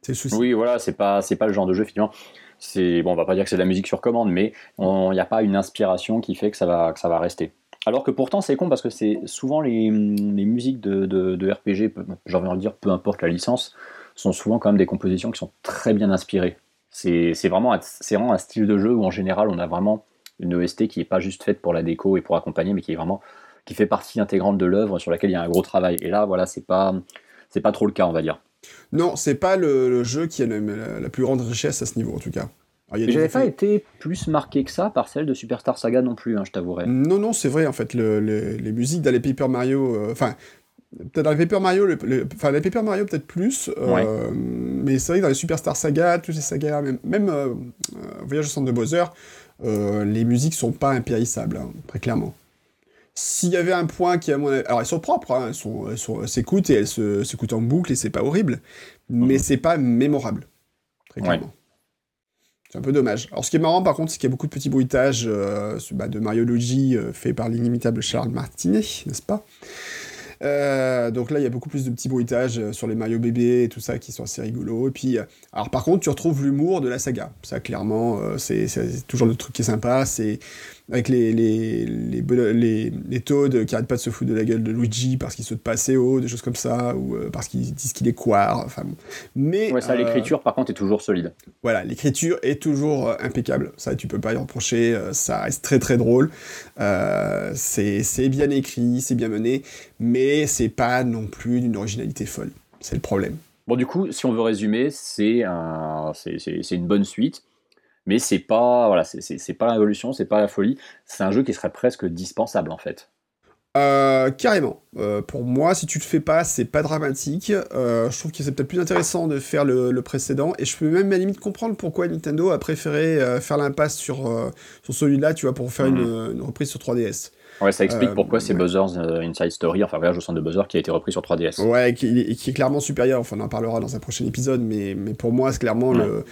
C'est le souci. Oui, voilà, c'est pas, c'est pas le genre de jeu, finalement. C'est, bon, on va pas dire que c'est de la musique sur commande, mais il n'y a pas une inspiration qui fait que ça va, ça va rester. Alors que pourtant, c'est con parce que c'est souvent les, les musiques de, de, RPG, j'ai envie de dire, peu importe la licence, sont souvent quand même des compositions qui sont très bien inspirées. C'est, vraiment, c'est vraiment un style de jeu où en général on a vraiment une OST qui n'est pas juste faite pour la déco et pour accompagner, mais qui est vraiment qui fait partie intégrante de l'œuvre sur laquelle il y a un gros travail. Et là, voilà, c'est pas c'est pas trop le cas, on va dire. Non, c'est pas le, jeu qui a la, plus grande richesse à ce niveau, en tout cas. J'avais pas été plus marqué que ça par celle de Superstar Saga non plus, hein, je t'avouerai. Non, non, c'est vrai, en fait, les musiques dans les Paper Mario, euh, enfin, peut-être dans les Paper Mario, enfin, les Paper Mario peut-être plus, euh, mais c'est vrai que dans les Superstar Saga, toutes ces sagas, même, même euh, Voyage au centre de Bowser, les musiques sont pas impérissables, hein, très clairement. S'il y avait un point qui, à mon Alors, elles sont propres, hein, elles, sont, elles, s'écoutent et elles s'écoutent en boucle et c'est pas horrible, mais mhm. c'est pas mémorable. Très clairement. C'est un peu dommage. Alors, ce qui est marrant, par contre, c'est qu'il y a beaucoup de petits bruitages euh, bah, de Mario Luigi euh, fait par l'inimitable Charles Martinet, n'est-ce pas? Euh, donc là, il y a beaucoup plus de petits bruitages sur les Mario bébés et tout ça qui sont assez rigolos. Et puis, alors par contre, tu retrouves l'humour de la saga. Ça, clairement, c'est toujours le truc qui est sympa. C'est avec les, les, les, les, Toads qui arrêtent pas de se foutre de la gueule de Luigi parce qu'il saute pas assez haut, des choses comme ça, ou euh, parce qu'ils disent qu'il est quoi. Enfin, Mais, ouais, ça, l'écriture, par contre, est toujours solide. Voilà, l'écriture est toujours euh, impeccable. Ça, tu peux pas y reprocher. Euh, ça reste très très drôle. c'est bien écrit, c'est bien mené, mais c'est pas non plus d'une originalité folle. C'est le problème. Bon, du coup, si on veut résumer, c'est un, c'est une bonne suite mais c'est pas voilà, c'est pas la révolution, c'est pas la folie. C'est un jeu qui serait presque dispensable en fait. Euh, carrément. Euh, pour moi, si tu le fais pas, c'est pas dramatique. Euh, je trouve que c'est peut-être plus intéressant de faire le, précédent. Et je peux même à la limite comprendre pourquoi Nintendo a préféré faire l'impasse sur, sur celui-là, tu vois, pour faire mhm. une, reprise sur 3DS. Ouais, ça explique euh, pourquoi c'est Buzzer's euh, Inside Story, enfin Voyage au centre de Buzzer, qui a été repris sur 3DS. Ouais, qui, qui est clairement supérieur, enfin on en parlera dans un prochain épisode, mais, mais pour moi, c'est clairement le,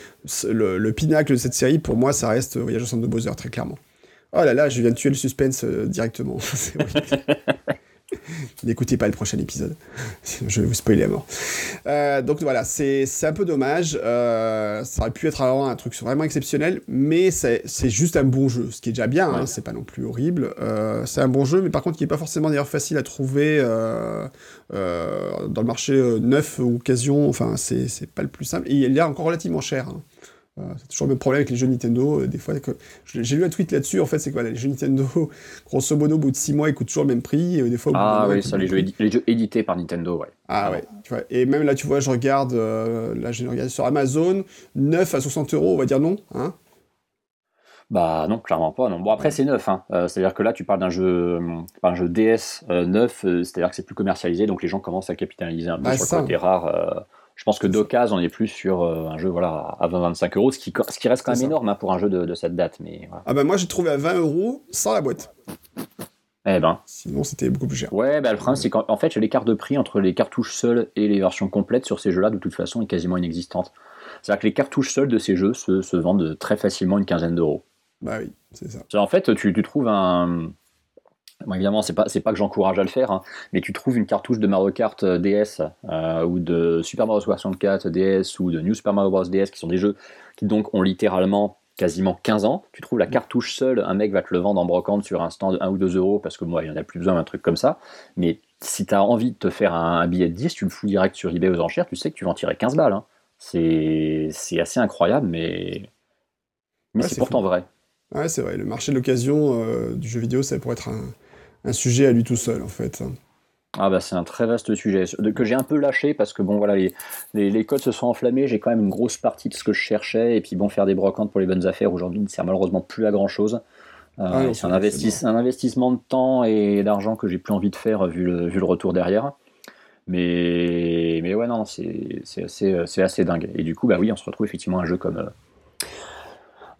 le, pinacle de cette série, pour moi, ça reste Voyage au centre de Buzzer, très clairement. Oh là là, je viens de tuer le suspense euh, directement. N'écoutez pas le prochain épisode. Je vais vous spoiler à mort. Euh, donc voilà, c'est un peu dommage. Euh, ça aurait pu être alors un truc vraiment exceptionnel, mais c'est juste un bon jeu, ce qui est déjà bien, hein, c'est pas non plus horrible. Euh, c'est un bon jeu, mais par contre qui n'est pas forcément d'ailleurs facile à trouver dans le marché neuf ou occasion. Enfin, c'est pas le plus simple. Et il est encore relativement cher. Hein c'est toujours le même problème avec les jeux Nintendo. Euh, des fois, j'ai lu un tweet là-dessus. En fait, c'est quoi Les jeux Nintendo, grosso modo, au bout de 6 mois, ils coûtent toujours le même prix. Et des fois, ah oui, ça, les jeux, les jeux, édités par Nintendo, ouais. Ah ouais. Tu vois, et même là, tu vois, je regarde, euh, là, je regarde sur Amazon, 9 à 60 euros, on va dire non, hein bah non, clairement pas. Non. Bon après c'est neuf, hein. Euh, c'est-à-dire que là tu parles d'un jeu, un jeu DS neuf, c'est-à-dire que c'est plus commercialisé, donc les gens commencent à capitaliser un peu bah, sur le côté rare. Je pense que d'occasion, on est plus sur euh, un jeu voilà, à 20-25 euros, ce qui, ce qui reste quand même énorme hein, pour un jeu de, cette date. Mais, Ah ben moi j'ai trouvé à 20 euros sans la boîte. Eh ben. Sinon c'était beaucoup plus cher. Ouais, bah, le problème c'est qu'en fait l'écart de prix entre les cartouches seules et les versions complètes sur ces jeux-là de toute façon est quasiment inexistante. C'est-à-dire que les cartouches seules de ces jeux se, se vendent très facilement une quinzaine d'euros. Bah oui, c'est ça. En fait, tu, tu trouves un, évidemment, c'est pas, pas que j'encourage à le faire, hein, mais tu trouves une cartouche de Mario Kart euh, DS euh, ou de Super Mario 64 DS ou de New Super Mario Bros. DS qui sont des jeux qui donc ont littéralement quasiment 15 ans. Tu trouves la cartouche seule, un mec va te le vendre en brocante sur un stand de 1 ou 2 euros parce que moi, il n'y en a plus besoin d'un truc comme ça. Mais si tu as envie de te faire un, billet de 10, tu le fous direct sur eBay aux enchères, tu sais que tu vas en tirer 15 balles. Hein. C'est assez incroyable, mais, mais c'est pourtant vrai. Ouais, c'est vrai. Le marché de l'occasion euh, du jeu vidéo, ça pourrait être un, un sujet à lui tout seul, en fait. Ah bah c'est un très vaste sujet que j'ai un peu lâché parce que bon voilà les, les, codes se sont enflammés, j'ai quand même une grosse partie de ce que je cherchais et puis bon faire des brocantes pour les bonnes affaires aujourd'hui ne sert malheureusement plus à grand chose. Euh, ah c'est un, un, investissement de temps et d'argent que j'ai plus envie de faire vu le, vu le retour derrière. Mais, mais ouais non c'est assez, assez dingue. Et du coup bah oui on se retrouve effectivement un jeu comme, euh,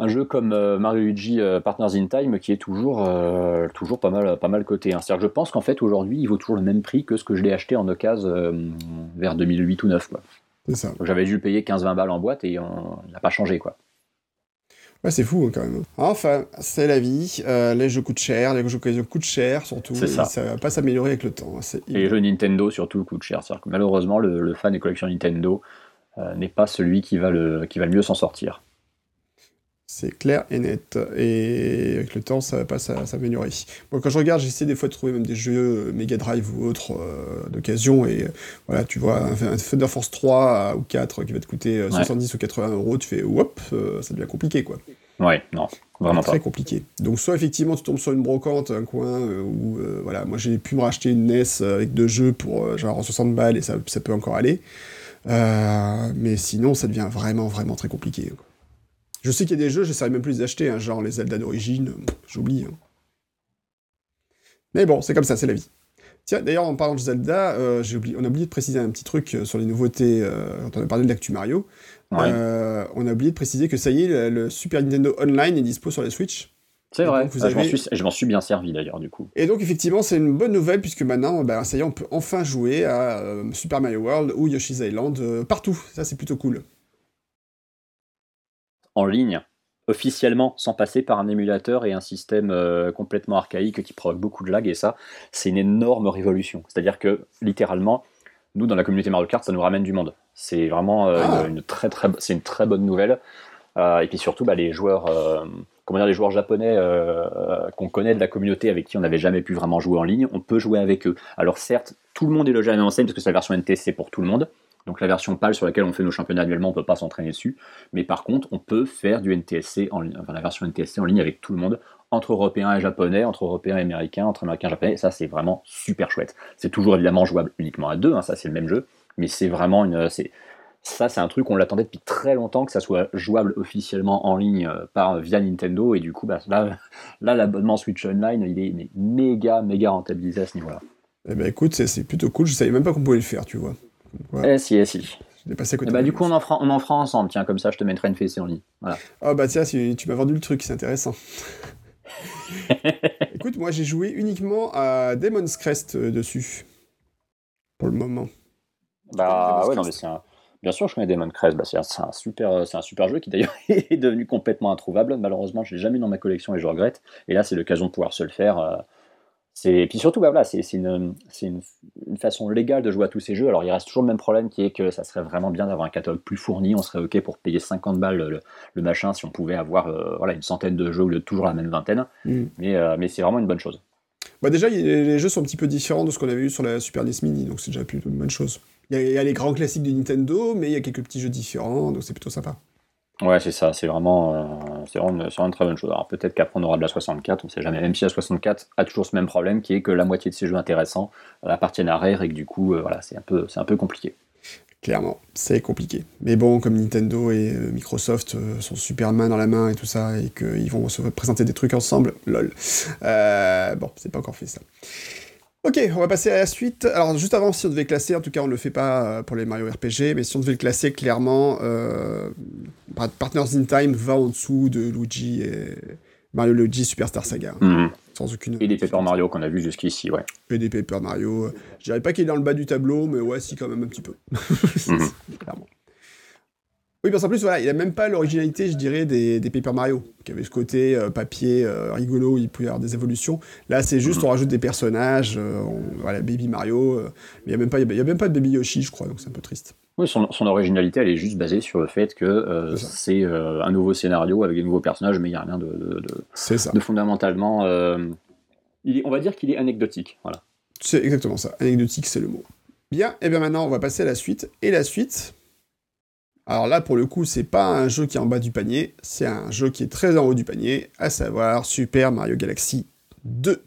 un jeu comme euh, Mario Luigi euh, Partners in Time qui est toujours, euh, toujours pas mal, pas mal coté. Hein. C'est-à-dire que je pense qu'en fait aujourd'hui il vaut toujours le même prix que ce que je l'ai acheté en occasion vers 2008 ou 2009. J'avais dû payer 15-20 balles en boîte et il n'a pas changé quoi. Ouais, c'est fou hein, quand même. Enfin, c'est la vie. Euh, les jeux coûtent cher, les jeux d'occasion coûtent cher surtout. C'est ça. Et ça va pas s'améliorer avec le temps. hein, c'est- Et les jeux Nintendo surtout coûtent cher. C'est-à-dire que malheureusement, le, le fan des collections Nintendo euh, n'est pas celui qui va le, qui va le mieux s'en sortir. C'est clair et net. Et avec le temps, ça va pas s'a- s'améliorer. Moi, quand je regarde, j'essaie des fois de trouver même des jeux euh, Mega Drive ou autres euh, d'occasion. Et euh, voilà, tu vois, un, un Thunder Force 3 ou 4 qui va te coûter euh, 70 ou 80 euros, tu fais hop, euh, ça devient compliqué quoi. Ouais, non, vraiment Très pas. compliqué. Donc, soit effectivement, tu tombes sur une brocante, un coin euh, où, euh, voilà, moi j'ai pu me racheter une NES avec deux jeux pour euh, genre 60 balles et ça, ça peut encore aller. Mais sinon, ça devient vraiment, vraiment très compliqué. quoi. Je sais qu'il y a des jeux, je ne même plus les acheter, hein, genre les Zelda d'origine, euh, j'oublie. hein. Mais bon, c'est comme ça, c'est la vie. Tiens, d'ailleurs, en parlant de Zelda, euh, oublié, on a oublié de préciser un petit truc euh, sur les nouveautés euh, quand on a parlé de l'actu Mario. Ouais. Euh, on a oublié de préciser que ça y est, le, le Super Nintendo Online est dispo sur les Switch. C'est vrai. donc, vous Ah, je m'en avez- suis, je m'en suis bien servi d'ailleurs du coup. Et donc, effectivement, c'est une bonne nouvelle, puisque maintenant, bah, ça y est, on peut enfin jouer à Super Mario World ou Yoshi's Island partout. Ça, c'est plutôt cool. En ligne, officiellement, sans passer par un émulateur et un système euh, complètement archaïque qui provoque beaucoup de lag. Et ça, c'est une énorme révolution. C'est-à-dire que littéralement, nous dans la communauté Mario Kart, ça nous ramène du monde. C'est vraiment euh, Ah. une, une très très, c'est une très bonne nouvelle. Euh, et puis surtout, bah, les joueurs, euh, comment dire, les joueurs japonais qu'on connaît de la communauté avec qui on n'avait jamais pu vraiment jouer en ligne, on peut jouer avec eux. Alors certes, tout le monde est logé à la même enseigne parce que c'est la version NTSC pour tout le monde. Donc la version PAL sur laquelle on fait nos championnats annuellement, on peut pas s'entraîner dessus. Mais par contre, on peut faire du NTSC en ligne, enfin la version NTSC en ligne avec tout le monde, entre Européens et Japonais, entre Européens et Américains, entre Américains et Japonais. Et ça, c'est vraiment super chouette. C'est toujours évidemment jouable uniquement à deux, hein, ça c'est le même jeu, mais c'est vraiment une, ça, c'est un truc on l'attendait depuis très longtemps que ça soit jouable officiellement en ligne euh, par via Nintendo et du coup, bah, là, l'abonnement Switch Online, il est mais méga méga rentabilisé à ce niveau-là. Eh ben, écoute, c'est plutôt cool. Je savais même pas qu'on pouvait le faire, tu vois. Eh si, eh si. J'ai passé à côté. bah du coup, on en fera, on en fera ensemble. Tiens, comme ça, je te mettrai une fessée en ligne. Voilà. Ah bah tiens, si- tu m'as vendu le truc, c'est intéressant. Écoute, moi j'ai joué uniquement à Demon's Crest euh, dessus. Pour le moment. Bah ouais, non mais c'est un. Bien sûr, je connais Demon Crest. Bah, c'est un, un super, c'est un super jeu qui d'ailleurs est devenu complètement introuvable. Malheureusement, je l'ai jamais dans ma collection et je regrette. Et là, c'est l'occasion de pouvoir se le faire. Et puis surtout, bah, voilà, c'est une, c'est une, une façon légale de jouer à tous ces jeux. Alors, il reste toujours le même problème qui est que ça serait vraiment bien d'avoir un catalogue plus fourni. On serait ok pour payer 50 balles le, le machin si on pouvait avoir euh, voilà une centaine de jeux au lieu de toujours la même vingtaine. Mm. Mais euh, mais c'est vraiment une bonne chose. Bah déjà, y les jeux sont un petit peu différents de ce qu'on avait eu sur la Super NES Mini, donc c'est déjà plutôt une bonne chose. Il y, a, il y a les grands classiques de Nintendo, mais il y a quelques petits jeux différents, donc c'est plutôt sympa. Ouais, c'est ça, c'est vraiment, euh, c'est vraiment, une- très bonne chose. Alors peut-être qu'après on aura de la 64, on sait jamais. Même si la 64 a toujours ce même problème qui est que la moitié de ces jeux intéressants appartiennent à Rare et que du coup, euh, voilà, c'est un peu, un peu compliqué. Clairement, c'est compliqué. Mais bon, comme Nintendo et euh, Microsoft sont super main dans la main et tout ça, et qu'ils vont se présenter des trucs ensemble, lol. Bon, c'est pas encore fait ça. Ok, on va passer à la suite. Alors, juste avant, si on devait classer, en tout cas, on ne le fait pas euh, pour les Mario RPG, mais si on devait le classer, clairement, euh, Partners in Time va en dessous de Luigi et Mario Luigi Superstar Saga, Mhm. sans aucune. Et des Paper Mario qu'on a vu jusqu'ici, ouais. Et des Paper Mario. euh, Je dirais pas qu'il est dans le bas du tableau, mais ouais, si, quand même un petit peu. Mhm. Clairement. Oui, parce qu'en plus, voilà, il a même pas l'originalité, je dirais, des, des Paper Mario, qui avait ce côté euh, papier euh, rigolo où il pouvait y avoir des évolutions. Là, c'est juste, Mhm. on rajoute des personnages, euh, on- voilà, Baby Mario, mais il n'y a, même pas- il y a même pas de Baby Yoshi, je crois, donc c'est un peu triste. Oui, son, son originalité, elle est juste basée sur le fait que C'est un nouveau scénario avec des nouveaux personnages, mais il n'y a rien de, de, de- C'est ça. de fondamentalement. il est- on va dire qu'il est anecdotique, voilà. C'est exactement ça. Anecdotique, c'est le mot. Bien, et bien maintenant, on va passer à la suite. Et la suite. Alors là, pour le coup, c'est pas un jeu qui est en bas du panier, c'est un jeu qui est très en haut du panier, à savoir Super Mario Galaxy 2.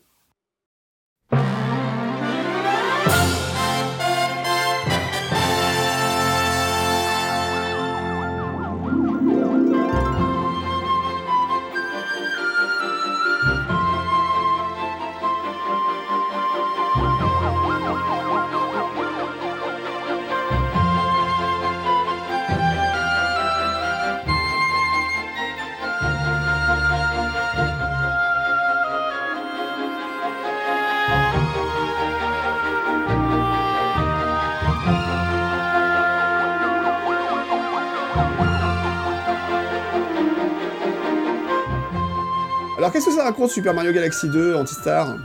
Raconte Super Mario Galaxy 2, Antistar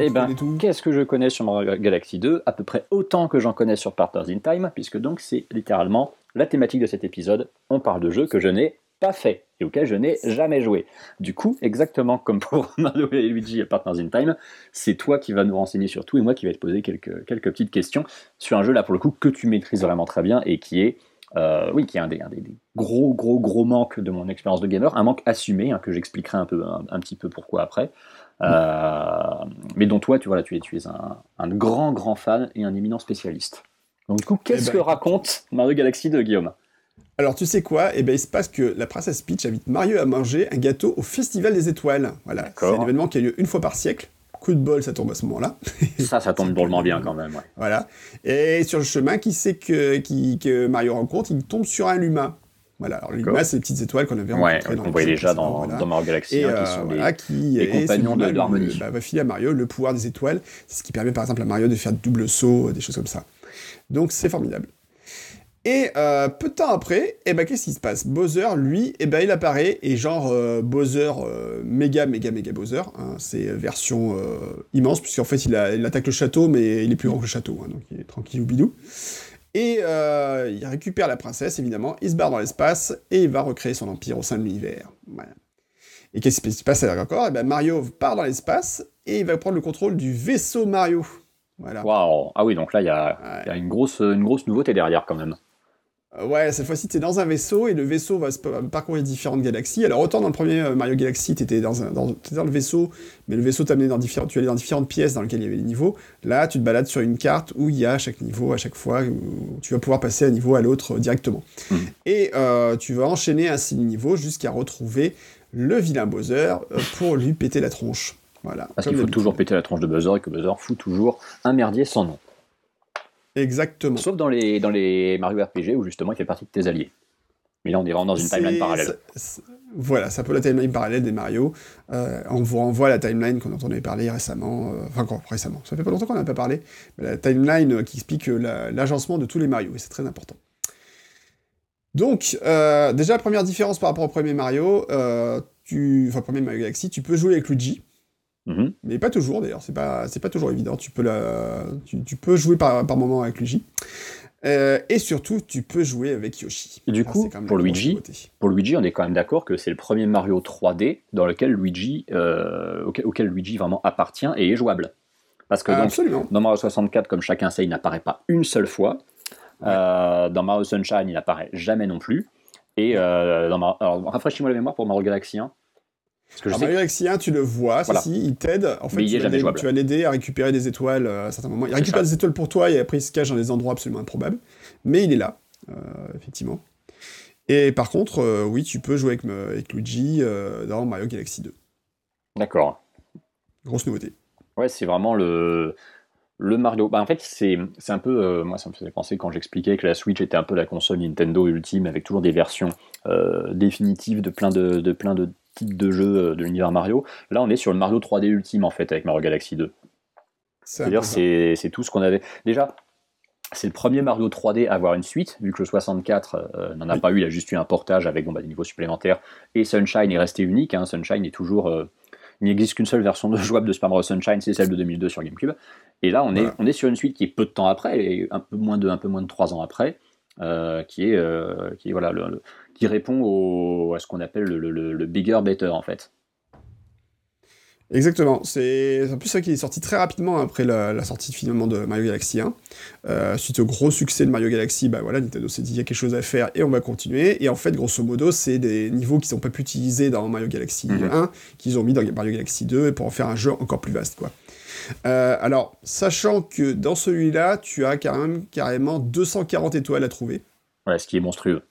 eh ben, qu'est-ce que je connais sur Mario Galaxy 2 À peu près autant que j'en connais sur Partners in Time, puisque donc c'est littéralement la thématique de cet épisode. On parle de jeux que je n'ai pas fait et auquel je n'ai jamais joué. Du coup, exactement comme pour Mario et Luigi et Partners in Time, c'est toi qui vas nous renseigner sur tout et moi qui vais te poser quelques, quelques petites questions sur un jeu là pour le coup que tu maîtrises vraiment très bien et qui est euh, oui, qui est un des, gros, gros, gros manques de mon expérience de gamer, un manque assumé, hein, que j'expliquerai un, peu, un, petit peu pourquoi après, euh, mais dont toi, tu, voilà, tu es, tu es un, grand, grand fan et un éminent spécialiste. Donc du coup, qu'est-ce eh ben, que raconte Mario Galaxy de Guillaume? Alors tu sais quoi? Eh bien il se passe que la princesse Peach invite Mario à manger un gâteau au Festival des Étoiles. Voilà, c'est un événement qui a lieu une fois par siècle coup de bol, ça tombe à ce moment-là. ça, ça tombe drôlement bien quand même. Ouais. Voilà. Et sur le chemin, qui sait que, qui, que Mario rencontre Il tombe sur un Luma. Voilà, alors Luma, c'est les petites étoiles qu'on avait ouais, qu'on voyait déjà dans, dans, Mario Galaxy, hein, qui euh, sont voilà, les, qui, les compagnons de, l'harmonie. Bah, va filer à Mario le pouvoir des étoiles, c'est ce qui permet par exemple à Mario de faire de double saut, des choses comme ça. Donc c'est formidable. Et euh, peu de temps après, eh ben, qu'est-ce qui se passe? Bowser, lui, eh ben, il apparaît, et genre euh, Bowser, euh, méga, méga, méga Bowser, hein, c'est version immense, puisqu'en fait il, attaque le château, mais il est plus grand que le château, hein, donc il est tranquille ou bidou. Et il récupère la princesse, évidemment, il se barre dans l'espace, et il va recréer son empire au sein de l'univers. Et qu'est-ce qui se passe encore? Eh ben, Mario part dans l'espace, et il va prendre le contrôle du vaisseau Mario. Voilà. Waouh Ah oui, donc là, il y a, y a une, grosse, une grosse nouveauté derrière, quand même. Euh, ouais, cette fois-ci, t'es dans un vaisseau et le vaisseau va parcourir différentes galaxies. Alors, autant dans le premier euh, Mario Galaxy, t'étais dans, dans, dans le vaisseau, mais le vaisseau t'amenait dans différentes, tu allais dans différentes pièces dans lesquelles il y avait des niveaux. Là, tu te balades sur une carte où il y a chaque niveau, à chaque fois, où tu vas pouvoir passer d'un niveau à l'autre euh, directement. Hmm. Et tu vas enchaîner ainsi le niveau jusqu'à retrouver le vilain Bowser pour lui péter la tronche. Voilà. Parce qu'il faut toujours péter la tronche de Bowser et que Bowser fout toujours un merdier sans nom. Exactement. Sauf dans les, dans les Mario RPG où justement il fait partie de tes alliés. Mais là on est vraiment dans une timeline parallèle. voilà, ça peut la timeline parallèle des Mario. Euh, on vous renvoie à la timeline qu'on entendait parler récemment. Euh, enfin, encore récemment. Ça fait pas longtemps qu'on n'a pas parlé. Mais la timeline euh, qui explique l'agencement de tous les Mario. Et c'est très important. Donc, déjà, première différence par rapport au premier Mario, tu... enfin, premier Mario Galaxy, tu peux jouer avec Luigi. Mhm. Mais pas toujours d'ailleurs, c'est pas, pas toujours évident. Tu peux, la, tu, peux jouer par, par moment avec Luigi. Euh, et surtout, tu peux jouer avec Yoshi. Et du coup, pour Luigi, pour Luigi, on est quand même d'accord que c'est le premier Mario 3D dans lequel Luigi, euh, auquel, Luigi vraiment appartient et est jouable. Parce que dans Mario 64, comme chacun sait, il n'apparaît pas une seule fois. Euh, dans Mario Sunshine, il n'apparaît jamais non plus. Et dans alors, rafraîchis-moi la mémoire pour Mario Galaxy 1. Parce que je Mario Galaxy 1, tu le vois, si, il t'aide. En fait, tu, vas l'aider à récupérer des étoiles euh, à certains moments. Il récupère des étoiles pour toi et après il se cache dans des endroits absolument improbables. Mais il est là, euh, effectivement. Et par contre, euh, oui, tu peux jouer avec, avec Luigi dans Mario Galaxy 2. D'accord. Grosse nouveauté. Ouais, c'est vraiment le, le Mario. Bah, en fait, c'est un peu. moi, ça me faisait penser quand j'expliquais que la Switch était un peu la console Nintendo ultime avec toujours des versions définitives de plein de, de, plein de de jeu euh, de l'univers Mario. Là, on est sur le Mario 3D ultime en fait avec Mario Galaxy 2. C'est-à-dire, c'est tout ce qu'on avait. Déjà, c'est le premier Mario 3D à avoir une suite, vu que le 64 euh, n'en a pas eu, il a juste eu un portage avec bon, bah, des niveaux supplémentaires. Et Sunshine est resté unique. Hein. Sunshine est toujours. Euh, il n'existe qu'une seule version de jouable de Super Mario Sunshine, c'est celle de 2002 sur GameCube. Et là, on, est, on est sur une suite qui est peu de temps après, et un peu moins de, un peu moins de 3 ans après, qui est, qui est voilà, le, qui répond au, à ce qu'on appelle le, le, bigger, better, en fait. Exactement. C'est en plus ça qui est sorti très rapidement après la, sortie finalement de Mario Galaxy 1. Euh, suite au gros succès de Mario Galaxy, bah voilà, Nintendo s'est dit il y a quelque chose à faire et on va continuer. Et en fait, grosso modo, c'est des niveaux qui sont pas pu utiliser dans Mario Galaxy 1, mhm. qu'ils ont mis dans Mario Galaxy 2 pour en faire un jeu encore plus vaste, quoi. Euh, alors, sachant que dans celui-là, tu as quand même carrément 240 étoiles à trouver. Ouais, ce qui est monstrueux.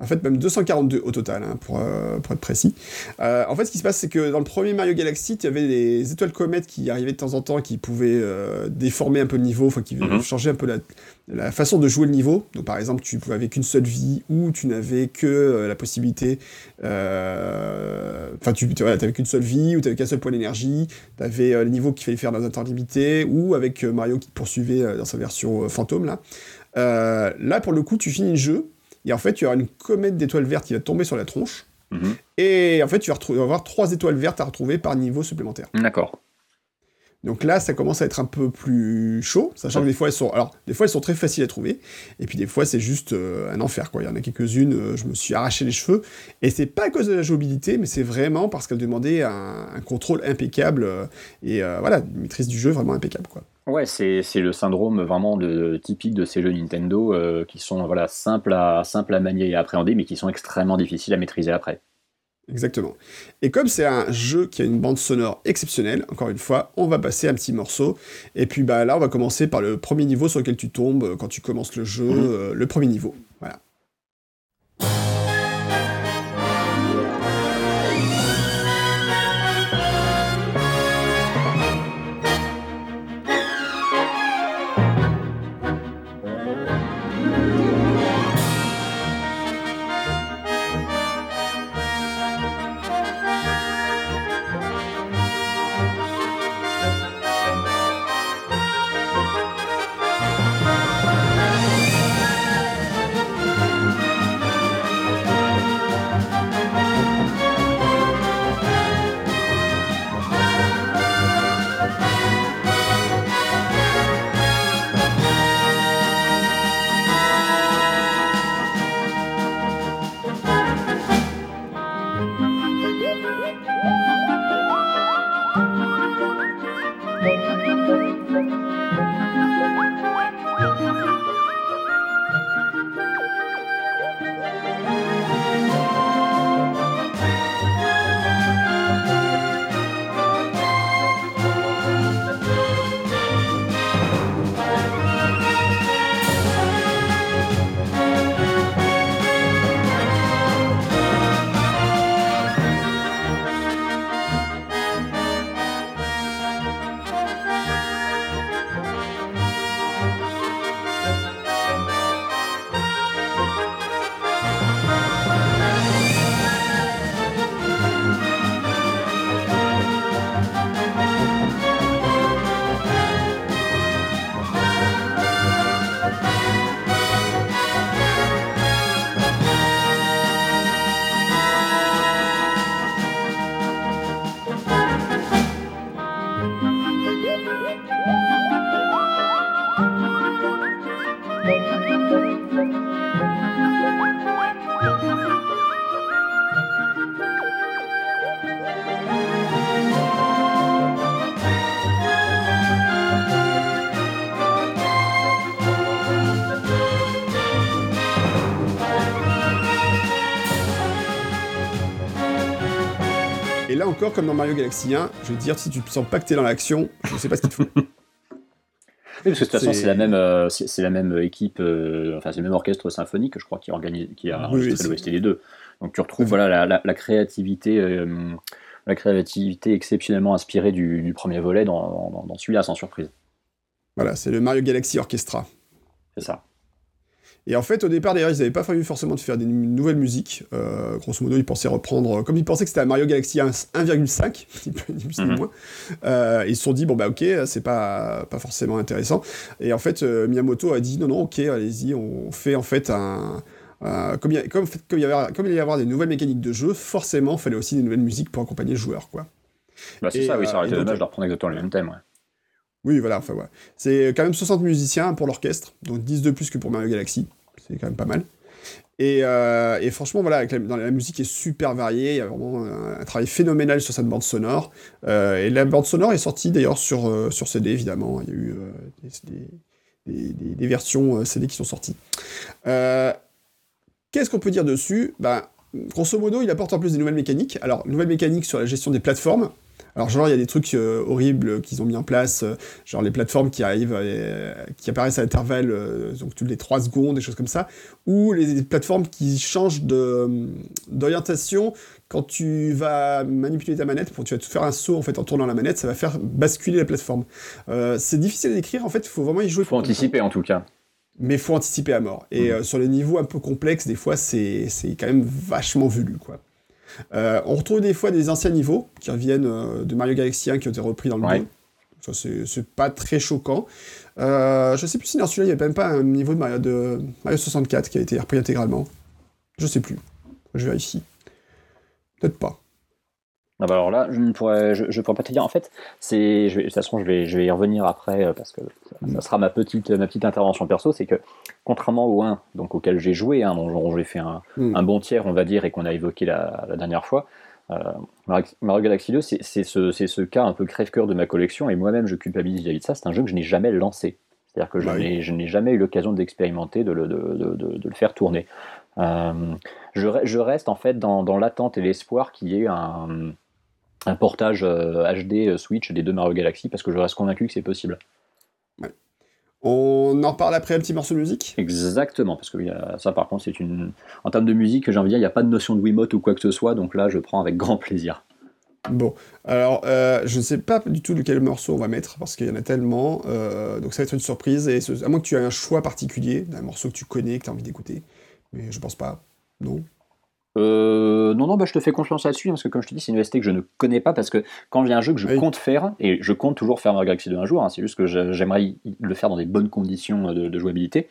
En fait, même 242 au total, hein, pour, euh, pour, être précis. Euh, en fait, ce qui se passe, c'est que dans le premier Mario Galaxy, tu avais des étoiles comètes qui arrivaient de temps en temps, qui pouvaient euh, déformer un peu le niveau, enfin, qui mm changer un peu la, la, façon de jouer le niveau. Donc, par exemple, tu n'avais qu'une seule vie, ou tu n'avais que la possibilité... Enfin, tu n'avais qu'une seule vie, ou tu n'avais qu'un seul point d'énergie, tu avais les niveaux qu'il fallait faire dans un temps limité, ou avec Mario qui te poursuivait dans sa version fantôme, là. là, pour le coup, tu finis le jeu, et en fait, tu auras une comète d'étoiles vertes qui va tomber sur la tronche. Mhm. Et en fait, tu vas, retrouver- avoir trois étoiles vertes à retrouver par niveau supplémentaire. D'accord. Donc là, ça commence à être un peu plus chaud, sachant que des fois elles sont, alors des fois elles sont très faciles à trouver, et puis des fois c'est juste euh, un enfer quoi. Il y en a quelques-unes, euh, je me suis arraché les cheveux, et c'est pas à cause de la jouabilité, mais c'est vraiment parce qu'elle demandait un, un contrôle impeccable euh, et voilà, une maîtrise du jeu vraiment impeccable quoi. Ouais, c'est c'est le syndrome vraiment de, typique de ces jeux Nintendo qui sont voilà, simples, à, simples à manier et à appréhender, mais qui sont extrêmement difficiles à maîtriser après. Exactement. Et comme c'est un jeu qui a une bande sonore exceptionnelle, encore une fois, on va passer un petit morceau. Et puis bah là, on va commencer par le premier niveau sur lequel tu tombes euh, quand tu commences le jeu, Mhm. euh, le premier niveau. Voilà. Encore, comme dans Mario Galaxy 1, je vais te dire, si tu te sens pas que t'es dans l'action, je sais pas ce qu'il te faut. Oui, parce que de toute façon, C'est- c'est la même, euh, c'est la même équipe, euh, enfin c'est le même orchestre symphonique, je crois, qui organise, qui a Oui, oui, enregistré c'est- l'OST des deux. Donc tu retrouves Mhm. voilà la, la- la créativité, euh, la créativité exceptionnellement inspirée du, du premier volet dans, dans- dans celui-là, sans surprise. Voilà, c'est le Mario Galaxy Orchestra. C'est ça. Et en fait, au départ, d'ailleurs, ils n'avaient pas prévu forcément de faire des nou- nouvelles musiques. Euh, grosso modo, ils pensaient reprendre, comme ils pensaient que c'était un Mario Galaxy 1 1,5, ni plus ni plus ni Mhm. moins, euh, ils se sont dit, bon bah ok, c'est pas, pas forcément intéressant. Et en fait, euh, Miyamoto a dit, non, non, ok, allez-y, on fait en fait un... comme, il comme, comme il y avait, comme il allait y avoir des nouvelles mécaniques de jeu, forcément, il fallait aussi des nouvelles musiques pour accompagner le joueur, quoi. Bah, c'est ça, oui, ça euh, aurait et été dommage de reprendre exactement le même thème. ouais. Oui, voilà, enfin voilà. C'est quand même 60 musiciens pour l'orchestre, donc 10 de plus que pour Mario Galaxy. C'est quand même pas mal. Et, euh, franchement, voilà, la, musique est super variée, il y a vraiment un, travail phénoménal sur cette bande sonore. Euh, et la bande sonore est sortie d'ailleurs sur, euh, CD, évidemment. Il y a eu des, des- versions CD qui sont sorties. Qu'est-ce qu'on peut dire dessus? Ben, Grosso modo, il apporte en plus des nouvelles mécaniques. Alors, nouvelles mécaniques sur la gestion des plateformes. Alors, genre, il y a des trucs euh, horribles qu'ils ont mis en place, euh, genre les plateformes qui arrivent, euh, qui apparaissent à intervalles, euh, donc toutes les 3 secondes, des choses comme ça, ou les, les plateformes qui changent d'orientation quand tu vas manipuler ta manette, pour tu vas te faire un saut en fait en tournant la manette, ça va faire basculer la plateforme. C'est difficile à décrire, en fait, il faut vraiment y jouer. Il faut anticiper en tout cas. Mais faut anticiper à mort. Et euh, sur les niveaux un peu complexes, des fois, c'est c'est quand même vachement velu, quoi. Euh, on retrouve des fois des anciens niveaux qui reviennent euh, de Mario Galaxy 1 qui ont été repris dans le Ouais. 2. Ça, c'est pas très choquant. Euh, je sais plus si dans celui-là, il n'y a même pas un niveau de Mario, de Mario 64 qui a été repris intégralement. Je sais plus. Je vérifie. Peut-être pas. Ah bah alors là, je ne pourrais, je, pourrais pas te dire. En fait, c'est, de toute façon, je vais, je vais y revenir après euh, parce que ça, sera ma petite, ma petite intervention perso. C'est que contrairement au 1, donc auquel j'ai joué, hein, dont j'ai fait un, mm. un, bon tiers, on va dire, et qu'on a évoqué la, la dernière fois, euh, Mario Galaxy 2, c'est ce, ce, cas un peu crève-cœur de ma collection, et moi-même je culpabilise vis-à-vis de ça. C'est un jeu que je n'ai jamais lancé. C'est-à-dire que bah je n'ai jamais eu l'occasion d'expérimenter, de, de, de, de, le faire tourner. Euh, je, je, reste en fait dans, dans l'attente et l'espoir qu'il y ait un, un portage HD euh, euh, Switch des deux Mario Galaxy parce que je reste convaincu que c'est possible. On en reparle après un petit morceau de musique? Exactement, parce que ça par contre c'est une... En termes de musique, j'ai envie de dire, il n'y a pas de notion de Wiimote ou quoi que ce soit, donc là je prends avec grand plaisir. Bon, alors euh, je ne sais pas du tout lequel morceau on va mettre, parce qu'il y en a tellement, donc ça va être une surprise, et à moins que tu aies un choix particulier d'un morceau que tu connais, que tu as envie d'écouter, mais je pense pas, non euh, non, non, bah, je te fais confiance là-dessus, parce que comme je te dis, c'est une OST que je ne connais pas, parce que quand a un jeu que je compte faire, et je compte toujours faire Mario Galaxy 2 un jour, hein, c'est juste que j'aimerais le faire dans des bonnes conditions de, jouabilité,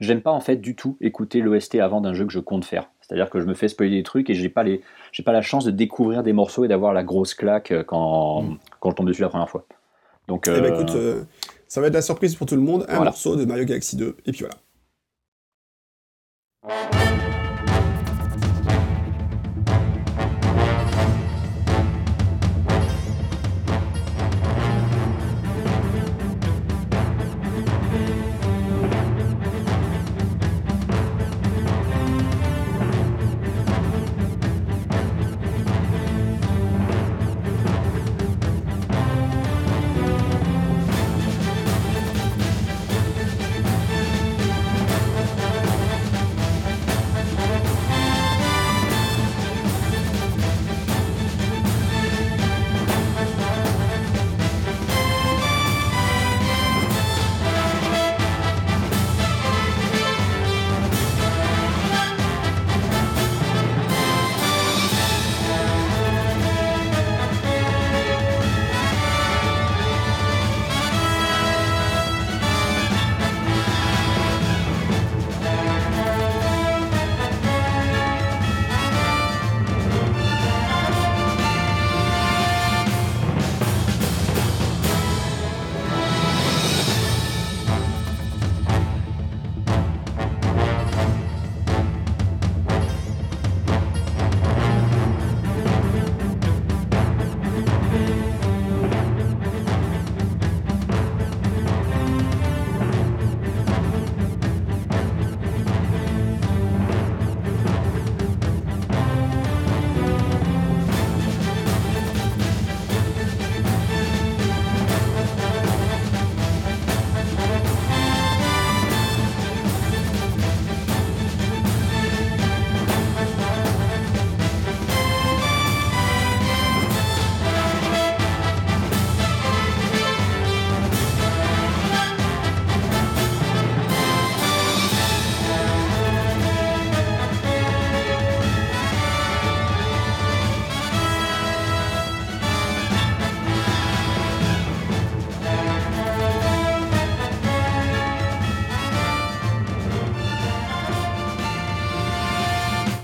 j'aime pas en fait du tout écouter l'OST avant d'un jeu que je compte faire. C'est-à-dire que je me fais spoiler des trucs et j'ai pas, les, pas la chance de découvrir des morceaux et d'avoir la grosse claque quand, mm. quand je tombe dessus la première fois. Donc, eh ben, euh, écoute, euh, ça va être la surprise pour tout le monde, un morceau de Mario Galaxy 2, et puis voilà.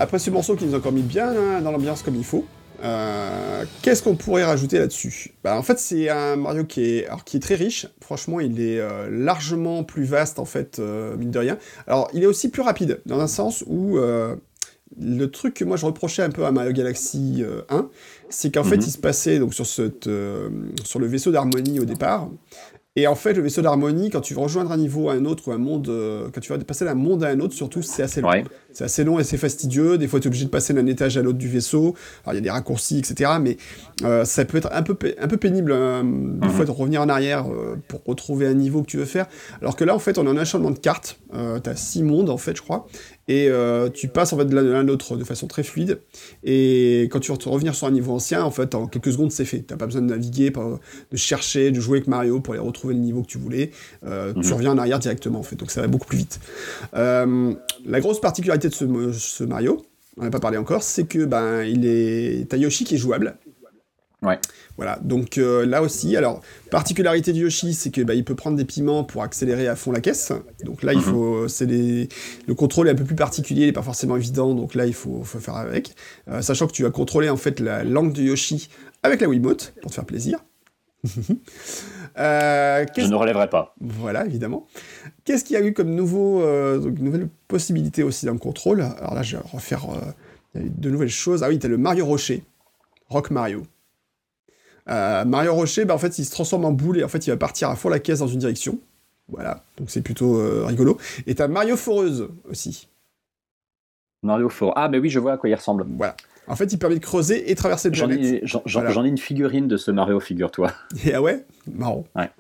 Après ce morceau qui nous a encore mis bien hein, dans l'ambiance comme il faut, euh, qu'est-ce qu'on pourrait rajouter là-dessus? Bah, En fait, c'est un Mario qui est, alors, qui est très riche. Franchement, il est euh, largement plus vaste, en fait, euh, mine de rien. Alors, il est aussi plus rapide, dans un sens où le truc que moi je reprochais un peu à Mario Galaxy 1, c'est qu'en fait, mhm. il se passait donc sur, cette, sur le vaisseau d'harmonie au départ, et en fait, le vaisseau d'harmonie, quand tu veux rejoindre un niveau à un autre ou un monde, quand tu vas passer d'un monde à un autre, surtout, c'est assez long. C'est assez long et c'est fastidieux. Des fois, tu es obligé de passer d'un étage à l'autre du vaisseau. Alors, il y a des raccourcis, etc. Mais euh, ça peut être un peu, un peu pénible, hein, des mhm. fois, de revenir en arrière euh, pour retrouver un niveau que tu veux faire. Alors que là, en fait, on a un enchaînement de cartes. tu as six mondes, en fait, je crois et euh, tu passes en fait de l'un à l'autre de façon très fluide. Et quand tu vas revenir sur un niveau ancien, en fait, en quelques secondes, c'est fait. T'as pas besoin de naviguer, de chercher, de jouer avec Mario pour aller retrouver le niveau que tu voulais. Euh, Tu mhm. reviens en arrière directement, en fait. Donc ça va beaucoup plus vite. Euh, la grosse particularité de ce, ce Mario, on n'a pas parlé encore, c'est que ben il est Yoshi qui est jouable. Ouais. Voilà, donc euh, là aussi, alors, particularité du Yoshi, c'est que bah, il peut prendre des piments pour accélérer à fond la caisse. Donc là, il Mhm. faut, c'est les- le contrôle est un peu plus particulier, il n'est pas forcément évident, donc là, il faut, faut faire avec. Euh, sachant que tu vas contrôler en fait la langue de Yoshi avec la Wiimote, pour te faire plaisir. Euh, Je ne relèverai pas. voilà, évidemment. Qu'est-ce qu'il y a eu comme nouveau, euh, donc, nouvelle possibilité aussi dans le contrôle? Alors là, je vais refaire. euh, de nouvelles choses. Ah oui, t'as le Mario Rocher. Rock Mario. Euh, Mario Rocher, bah, en fait, il se transforme en boule et en fait, il va partir à fond la caisse dans une direction. Voilà, donc c'est plutôt rigolo. Et t'as Mario Foreuse aussi. Mario Fort. Ah, mais oui, je vois à quoi il ressemble. Voilà. En fait, il permet de creuser et traverser le ai, Voilà. j'en ai une figurine de ce Mario, figure-toi. Et ah ouais, marrant. Ouais.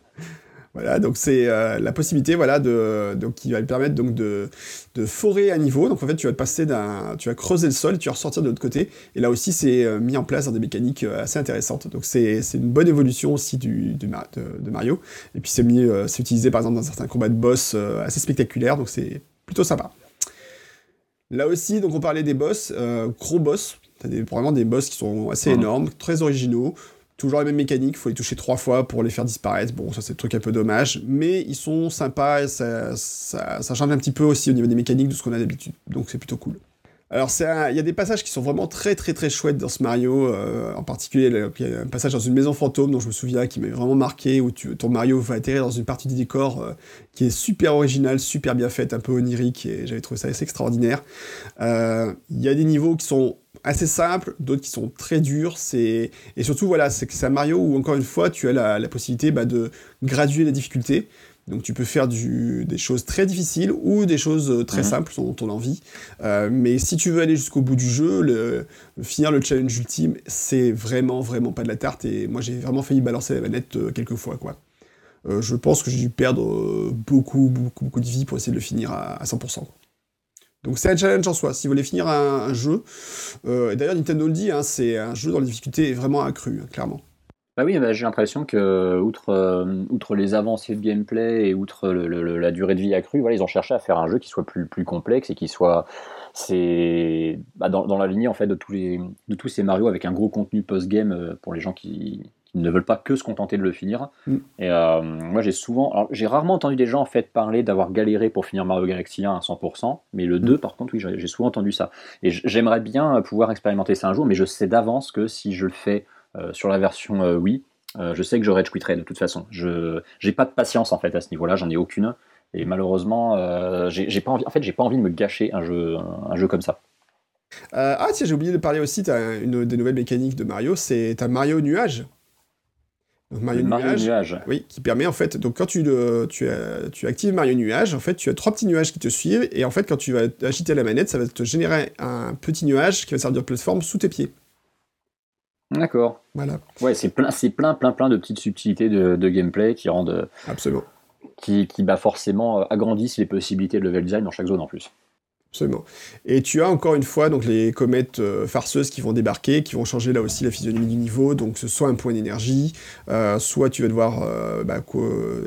Voilà, donc c'est euh, la possibilité, voilà, de, donc qui va lui permettre donc de, de forer à niveau. Donc en fait, tu vas passer d'un, tu vas creuser le sol, et tu vas ressortir de l'autre côté. Et là aussi, c'est euh, mis en place dans des mécaniques euh, assez intéressantes. Donc c'est, c'est une bonne évolution aussi du, de, de Mario. Et puis c'est mis, c'est utilisé par exemple dans certains combats de boss assez spectaculaires. Donc c'est plutôt sympa. Là aussi, donc on parlait des boss, gros boss. T'as des, vraiment des boss qui sont assez Mhm. énormes, très originaux. Toujours la même mécanique, faut les toucher trois fois pour les faire disparaître. Bon, ça c'est le truc un peu dommage, mais ils sont sympas et ça, change un petit peu aussi au niveau des mécaniques de ce qu'on a d'habitude. Donc c'est plutôt cool. Alors il y a des passages qui sont vraiment très très très chouettes dans ce Mario, euh, en particulier il y a un passage dans une maison fantôme dont je me souviens qui m'a vraiment marqué, où ton Mario va atterrir dans une partie du décor euh, qui est super originale, super bien faite, un peu onirique, et j'avais trouvé ça assez extraordinaire. Euh, Il y a des niveaux qui sont assez simples, d'autres qui sont très durs, c'est et surtout voilà, c'est que c'est un Mario où encore une fois tu as la, la possibilité bah, de graduer la difficulté. Donc tu peux faire du, des choses très difficiles ou des choses euh, très Mhm. simples selon ton envie. Euh, mais si tu veux aller jusqu'au bout du jeu, le, finir le challenge ultime, c'est vraiment vraiment pas de la tarte. Et moi j'ai vraiment failli balancer la manette euh, quelques fois quoi. Euh, je pense que j'ai dû perdre beaucoup beaucoup beaucoup de vie pour essayer de le finir à, à 100%. quoi. Donc c'est un challenge en soi. Si vous voulez finir un, jeu, euh, et d'ailleurs Nintendo le dit, hein, c'est un jeu dont la difficulté est vraiment accrue, hein, clairement. Bah oui, bah, j'ai l'impression que, outre, euh, outre les avancées de gameplay et outre la durée de vie accrue, voilà, ils ont cherché à faire un jeu qui soit plus, complexe et qui soit. C'est bah, dans, la lignée en fait, de, tous ces Mario avec un gros contenu post-game euh, pour les gens qui, qui ne veulent pas que se contenter de le finir. Mm. Et euh, moi, j'ai souvent. j'ai rarement entendu des gens en fait parler d'avoir galéré pour finir Mario Galaxy 1 à 100%, mais le 2, par contre, oui, j'ai souvent entendu ça. Et j'aimerais bien pouvoir expérimenter ça un jour, mais je sais d'avance que si je le fais euh, sur la version euh, Wii, euh, je sais que je rage quitterai de toute façon. Je j'ai pas de patience en fait à ce niveau-là, j'en ai aucune. Et malheureusement, euh, j'ai pas envie. En fait, j'ai pas envie de me gâcher un jeu, un jeu comme ça. Euh, ah tiens, j'ai oublié de parler aussi, t'as une des nouvelles mécaniques de Mario, c'est t'as Mario Nuage. Mario, Mario Nuage, Nuage. oui, qui permet en fait, donc quand tu, le, tu, as- tu actives Mario Nuage, en fait tu as trois petits nuages qui te suivent, et en fait quand tu vas agiter la manette, ça va te générer un petit nuage qui va servir de plateforme sous tes pieds. D'accord. Voilà, Ouais, c'est plein, c'est plein, plein, plein de petites subtilités de, de gameplay qui rendent, absolument. qui, qui bah forcément euh, agrandissent les possibilités de level design dans chaque zone en plus. Absolument. Et tu as encore une fois donc les comètes euh, farceuses qui vont débarquer, qui vont changer là aussi la physionomie du niveau. Donc ce soit un point d'énergie, euh, soit tu vas devoir euh, bah,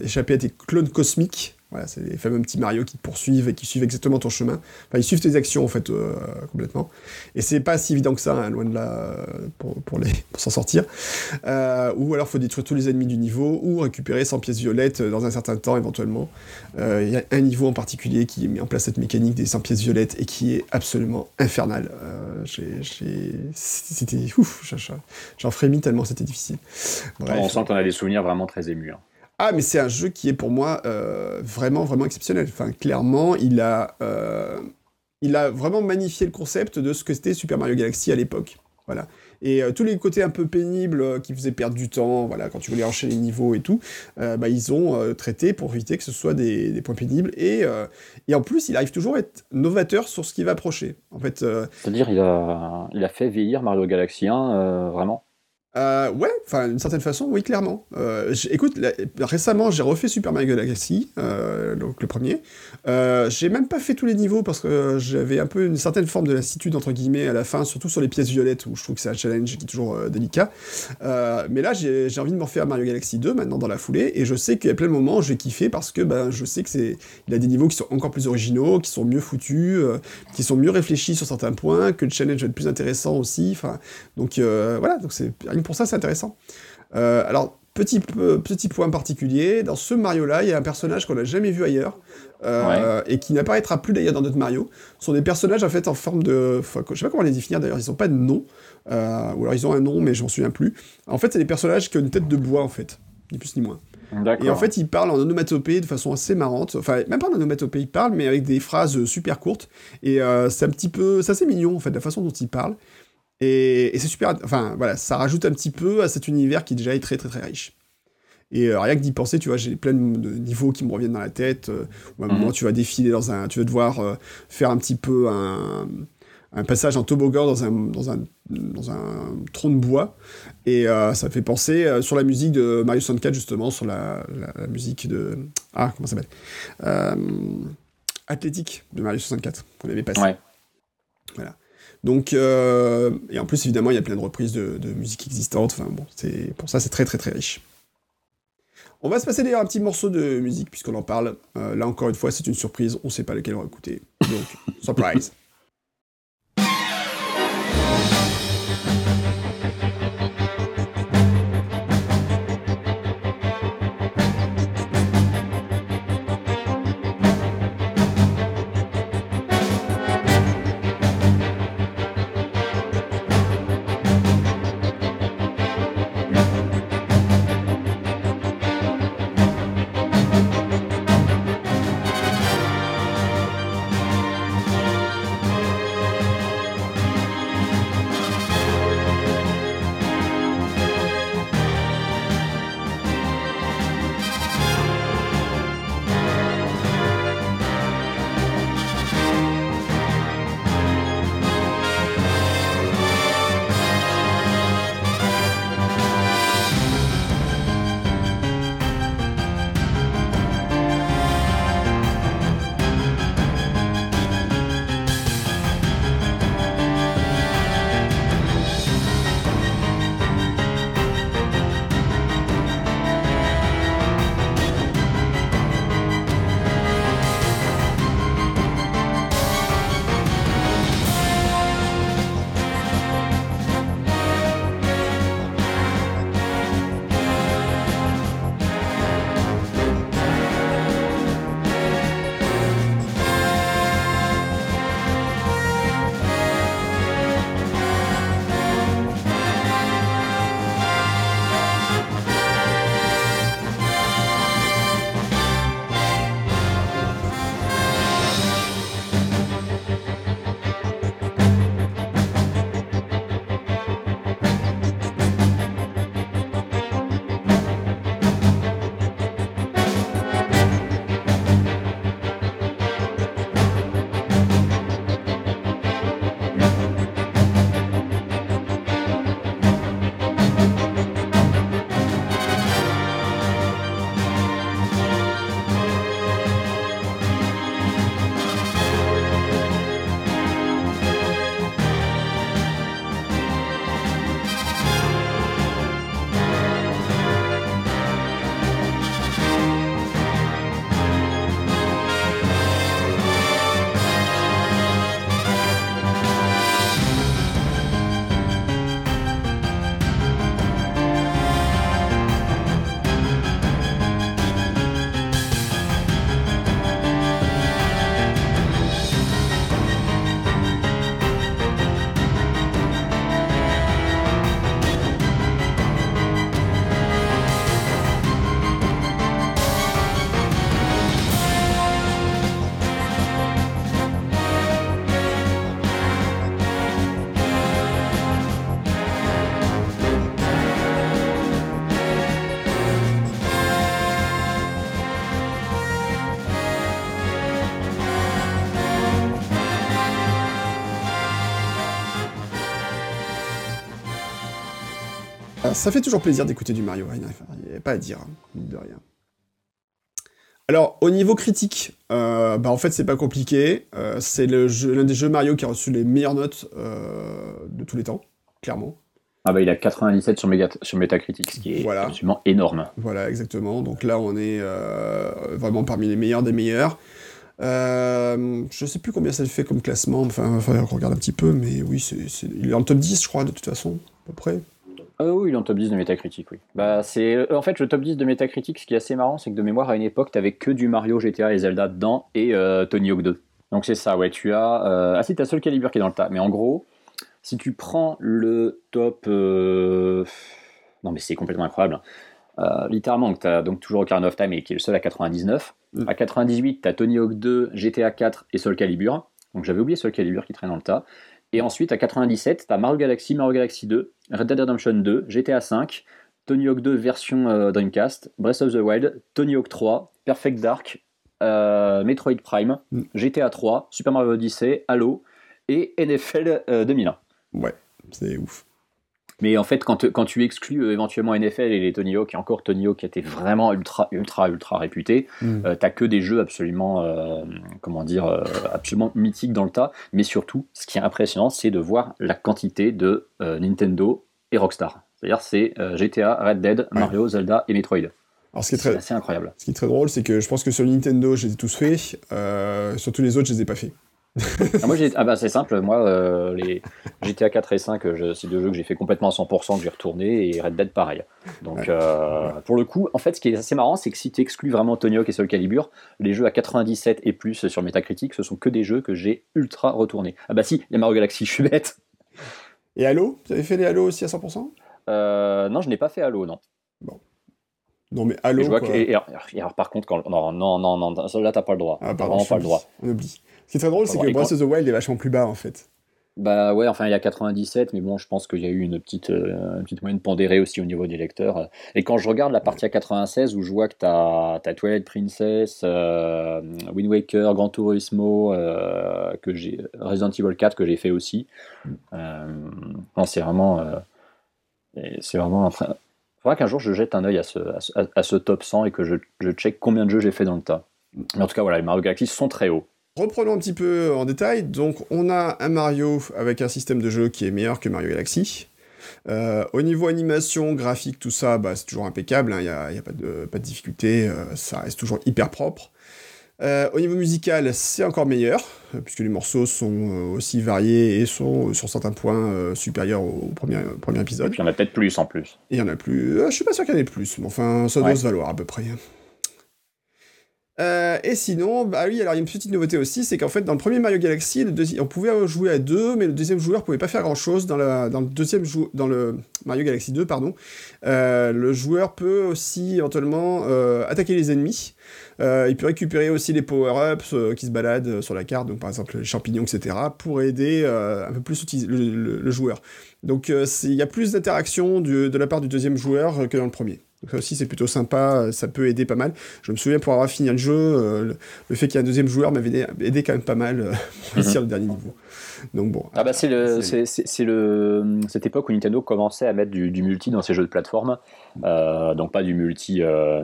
échapper à tes clones cosmiques. Voilà, c'est les fameux petits Mario qui te poursuivent et qui suivent exactement ton chemin. Enfin, ils suivent tes actions en fait euh, complètement. Et c'est pas si évident que ça, hein, loin de là, euh, pour, pour, les- pour s'en sortir. Euh, ou alors faut détruire tous les ennemis du niveau, ou récupérer 100 pièces violettes euh, dans un certain temps éventuellement. Euh, Il y a un niveau en particulier qui met en place cette mécanique des 100 pièces violettes et qui est absolument infernal. Euh, j'ai- j'ai- C'était ouf, j'en frémis tellement c'était difficile. Bref. On sent qu'on a des souvenirs vraiment très émus. hein. Ah, mais c'est un jeu qui est pour moi euh, vraiment, vraiment exceptionnel. Enfin, clairement, il a, euh, il a vraiment magnifié le concept de ce que c'était Super Mario Galaxy à l'époque. Voilà. Et euh, tous les côtés un peu pénibles qui faisaient perdre du temps, voilà, quand tu voulais enchaîner les niveaux et tout, bah, ils ont traité pour éviter que ce soit des, points pénibles. Et, et en plus, il arrive toujours à être novateur sur ce qui va approcher. En fait, C'est-à-dire, il a, il a fait vieillir Mario Galaxy 1, euh, vraiment. Euh, ouais, enfin, d'une certaine façon, oui, clairement. Euh, écoute, récemment, j'ai refait Super Mario Galaxy, euh, donc le premier. J'ai même pas fait tous les niveaux parce que j'avais un peu une certaine forme de lassitude, entre guillemets, à la fin, surtout sur les pièces violettes, où je trouve que c'est un challenge qui est toujours délicat. Mais là, j'ai envie de me refaire Mario Galaxy 2 maintenant dans la foulée, et je sais y a plein de moments je vais kiffer parce que ben, je sais que c'est il a des niveaux qui sont encore plus originaux, qui sont mieux foutus, qui sont mieux réfléchis sur certains points, que le challenge va être plus intéressant aussi. Enfin, donc voilà, donc c'est pour ça, c'est intéressant. alors, petit, petit point particulier, dans ce Mario-là, il y a un personnage qu'on n'a jamais vu ailleurs, et qui n'apparaîtra plus d'ailleurs dans d'autres Mario. Ce sont des personnages en fait en forme de... Enfin, je sais pas comment les définir d'ailleurs, ils n'ont pas de nom, ou alors ils ont un nom, mais je m'en souviens plus. En fait, c'est des personnages qui ont une tête de bois, en fait, ni plus ni moins. Et en fait, il parle en onomatopée de façon assez marrante. Enfin, même pas en onomatopée, il parle, mais avec des phrases super courtes. Et euh, c'est un petit peu. C'est assez mignon, en fait, la façon dont il parle. Et, c'est super. Enfin, voilà, ça rajoute un petit peu à cet univers qui déjà est très, très, très riche. Et euh, rien que d'y penser, tu vois, j'ai plein de niveaux qui me reviennent dans la tête. Euh, à un moment, tu vas défiler dans un. Tu vas devoir faire un petit peu un un passage en toboggan dans un, dans un, dans un tronc de bois. Et euh, ça fait penser euh, sur la musique de Mario 64, justement, sur la, la, musique de. Ah, comment ça s'appelle euh, Athlétique de Mario 64, qu'on avait passé. Ouais. Voilà. Donc, et en plus, évidemment, il y a plein de reprises de, musique existante. Enfin, bon, pour ça, c'est très, très, très riche. On va se passer d'ailleurs un petit morceau de musique, puisqu'on en parle. là, encore une fois, c'est une surprise. On ne sait pas lequel on va écouter. Donc, surprise. Ça fait toujours plaisir d'écouter du Mario. Il n'y a pas à dire, hein, de rien. Alors, au niveau critique, euh, bah en fait, c'est pas compliqué. Euh, c'est l'un des jeux Mario qui a reçu les meilleures notes euh, de tous les temps, clairement. Ah bah il a 97 sur, sur Metacritic, ce qui est absolument énorme. Voilà, exactement. Donc là, on est vraiment parmi les meilleurs des meilleurs. je sais plus combien ça fait comme classement, enfin, on regarde un petit peu, mais oui, c'est il est en top 10, je crois, de toute façon, à peu près. Oh oui, il est en top 10 de Metacritic, oui. Bah, c'est... Euh, en fait, le top 10 de Metacritic, ce qui est assez marrant, c'est que de mémoire, à une époque, t'avais que du Mario, GTA et Zelda dedans, et euh, Tony Hawk 2. Donc c'est ça, ouais, tu as... Euh... Ah si, t'as Soul Calibur qui est dans le tas. Mais en gros, si tu prends le top... Euh, non mais c'est complètement incroyable. Euh, littéralement, tu as donc toujours Ocarina of Time, et qui est le seul à 99. Mm. À 98, tu as Tony Hawk 2, GTA 4 et Soul Calibur. Donc j'avais oublié Soul Calibur qui traîne dans le tas. Et ensuite, à 97, tu as Mario Galaxy, Mario Galaxy 2, Red Dead Redemption 2, GTA 5, Tony Hawk 2 version euh, Dreamcast, Breath of the Wild, Tony Hawk 3, Perfect Dark, euh, Metroid Prime, Mm. GTA 3, Super Mario Odyssey, Halo et NFL euh, 2001. Ouais, c'est ouf. Mais en fait, quand, te- quand tu exclus euh, éventuellement NFL et les Tony Hawk, et encore Tony Hawk qui était vraiment ultra, ultra, ultra réputé, Mm. euh, t'as que des jeux absolument, euh, comment dire, absolument mythiques dans le tas. Mais surtout, ce qui est impressionnant, c'est de voir la quantité de Nintendo et Rockstar. C'est-à-dire, c'est GTA, Red Dead, Mario, Zelda et Metroid. Alors, ce qui est assez incroyable. ce qui est très drôle, c'est que je pense que sur Nintendo, je les ai tous faits. Sur tous les autres, je les ai pas faits. Ah, moi, ah bah, c'est simple, moi, euh, les GTA 4 et 5, euh, c'est deux jeux que j'ai fait complètement à 100%, que j'ai retourné, et Red Dead pareil. Donc, Ouais. euh, pour le coup, en fait, ce qui est assez marrant, c'est que si tu exclus vraiment Tony Hawk et Soul Calibur, les jeux à 97 et plus sur Metacritic, ce sont que des jeux que j'ai ultra retournés. Ah bah si, il y a Mario Galaxy, je suis bête. Et Halo? Vous avez fait les Halo aussi à 100% Euh, non, je n'ai pas fait Halo, non. Non, mais Et Halo. je vois quoi. que, et, et alors, et par contre, quand, non, non, non, non, là, t'as pas le droit. Ah, pardon, vraiment pas le droit. On oublie. Ce qui est très drôle, c'est que Breath of the Wild est vachement plus bas en fait. Bah ouais, enfin il y a 97, mais bon, je pense qu'il y a eu une petite, euh, une petite moyenne pondérée aussi au niveau des lecteurs. Et quand je regarde la partie à 96 où je vois que t'as as Twilight Princess, euh, Wind Waker, Gran Turismo, euh, que j'ai Resident Evil 4 que j'ai fait aussi. Non, c'est vraiment, c'est vraiment. Il faudra qu'un jour je jette un œil à ce, à ce, à ce top 100 et que je, je check combien de jeux j'ai fait dans le tas. Mais en tout cas, voilà, les Mario Galaxy sont très hauts. Reprenons un petit peu en détail. Donc, on a un Mario avec un système de jeu qui est meilleur que Mario Galaxy. Euh, au niveau animation, graphique, tout ça, bah, c'est toujours impeccable. Il n'y a, pas, de, pas de difficulté. euh, ça reste toujours hyper propre. Euh, au niveau musical, c'est encore meilleur, puisque les morceaux sont aussi variés et sont, sur certains points, supérieurs au premier, au premier Et épisode. puis il y en a peut-être plus en plus. Il y en a plus. je suis pas sûr qu'il y en ait plus, mais enfin, ça doit se valoir à peu près. Euh, et sinon, bah oui, alors il y a une petite nouveauté aussi, c'est qu'en fait dans le premier Mario Galaxy, on pouvait jouer à deux, mais le deuxième joueur pouvait pas faire grand chose. Dans, la- le deuxième dans le Mario Galaxy 2, pardon, euh, le joueur peut aussi éventuellement euh, attaquer les ennemis. Il peut récupérer aussi les power-ups qui se baladent sur la carte, donc par exemple les champignons, etc., pour aider un peu plus le, le- joueur. Donc il y a plus d'interaction de la part du deuxième joueur que dans le premier. Donc ça aussi c'est plutôt sympa, euh, ça peut aider pas mal. Je me souviens pour avoir fini le jeu, euh, le, le fait qu'il y ait un deuxième joueur m'avait aidé, aidé quand même pas mal euh, pour réussir le dernier niveau. Donc bon. Ah bah c'est le, c'est- c'est, c'est- c'est le, cette époque où Nintendo commençait à mettre du, du multi dans ses jeux de plateforme, Euh, donc pas du multi, euh,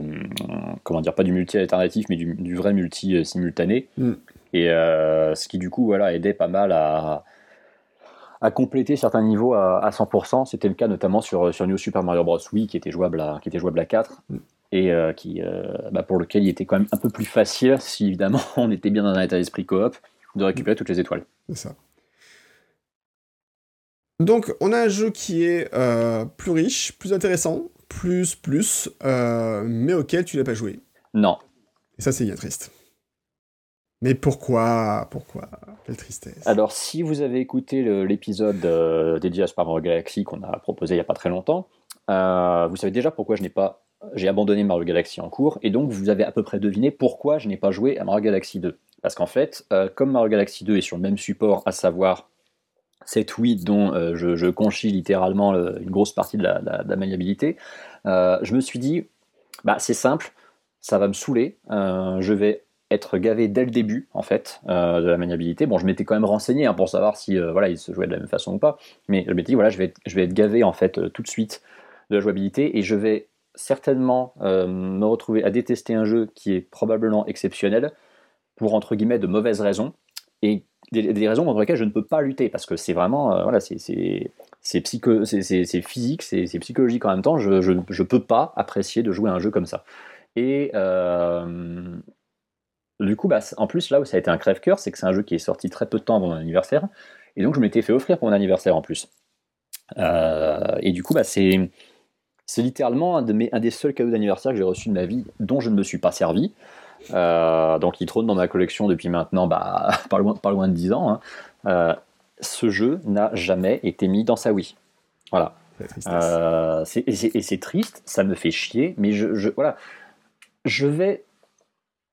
comment dire, pas du multi alternatif, mais du, du vrai multi euh, simultané. Mm. Et euh, ce qui du coup voilà aidait pas mal à, à compléter certains niveaux à, à 100%. C'était le cas notamment sur, sur New Super Mario Bros. Wii qui était jouable à, qui était jouable à 4 Mm. et euh, qui, euh, bah, pour lequel il était quand même un peu plus facile si évidemment on était bien dans un état d'esprit coop de récupérer toutes les étoiles. C'est ça. Donc, on a un jeu qui est euh, plus riche, plus intéressant, plus, plus, euh, mais auquel tu n'as pas joué. Non, Et ça, c'est bien triste. Mais pourquoi Pourquoi? Quelle tristesse. Alors, si vous avez écouté l'épisode euh, dédié à Super Mario Galaxy qu'on a proposé il n'y a pas très longtemps, euh, vous savez déjà pourquoi je n'ai pas, j'ai abandonné Mario Galaxy en cours, et donc vous avez à peu près deviné pourquoi je n'ai pas joué à Mario Galaxy 2. Parce qu'en fait, euh, comme Mario Galaxy 2 est sur le même support, à savoir cette Wii dont euh, je, je conchis littéralement le- une grosse partie de la, de la maniabilité, euh, je me suis dit, bah, c'est simple, ça va me saouler, euh, je vais être gavé dès le début en fait euh, de la maniabilité. Bon, je m'étais quand même renseigné hein, pour savoir si euh, voilà il se jouait de la même façon ou pas, mais je m'étais dit voilà je vais être, je vais être gavé en fait euh, tout de suite de la jouabilité. Et je vais certainement me retrouver à détester un jeu qui est probablement exceptionnel pour entre guillemets de mauvaises raisons. Et des, raisons contre lesquelles je ne peux pas lutter parce que c'est vraiment voilà c'est psycho c'est physique c'est psychologique en même temps. Je, je je peux pas apprécier de jouer à un jeu comme ça. Et du coup, bah, en plus, là où ça a été un crève-cœur, c'est que c'est un jeu qui est sorti très peu de temps avant mon anniversaire. Et donc, je m'étais fait offrir pour mon anniversaire en plus. et du coup, bah, c'est c'est littéralement un, de mes, un des seuls cadeaux d'anniversaire que j'ai reçu de ma vie dont je ne me suis pas servi. donc il trône dans ma collection depuis maintenant bah, pas, loin, pas loin de 10 ans. Hein. ce jeu n'a jamais été mis dans sa Wii. Voilà. Euh, et c'est triste, ça me fait chier, mais je, je, voilà, je vais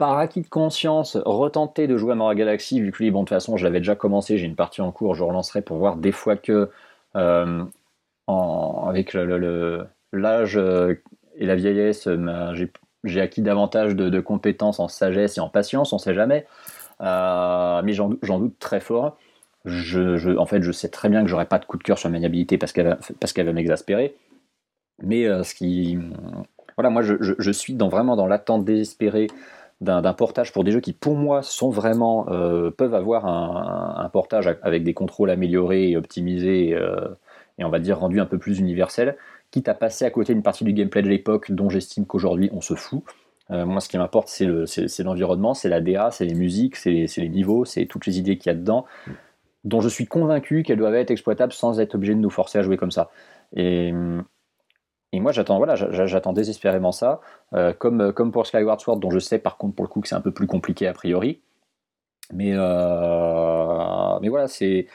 par acquis de conscience retenter de jouer à Mario Galaxy, vu que lui, bon, de toute façon, je l'avais déjà commencé, j'ai une partie en cours, je relancerai pour voir des fois que, euh, avec l'âge euh, et la vieillesse, j'ai acquis davantage de, compétences en sagesse et en patience, on sait jamais. mais j'en doute très fort en fait, je sais très bien que j'aurai pas de coup de cœur sur la maniabilité parce qu'elle va, va m'exaspérer. Mais euh, ce qui, voilà, moi, je, je, suis dans, vraiment dans l'attente désespérée d'un portage pour des jeux qui, pour moi, sont vraiment euh, peuvent avoir un, portage avec des contrôles améliorés et optimisés euh, et on va dire rendus un peu plus universels, quitte à passer à côté d'une partie du gameplay de l'époque dont j'estime qu'aujourd'hui on se fout. moi, ce qui m'importe, c'est l'environnement, c'est la DA, c'est les musiques, c'est les, les, niveaux, c'est toutes les idées qu'il y a dedans dont je suis convaincu qu'elles doivent être exploitables sans être obligé de nous forcer à jouer comme ça. Et, et moi, j'attends voilà, j'attends désespérément ça, euh, comme, comme pour Skyward Sword, dont je sais par contre pour le coup que c'est un peu plus compliqué a priori. Mais, euh, mais voilà, c'est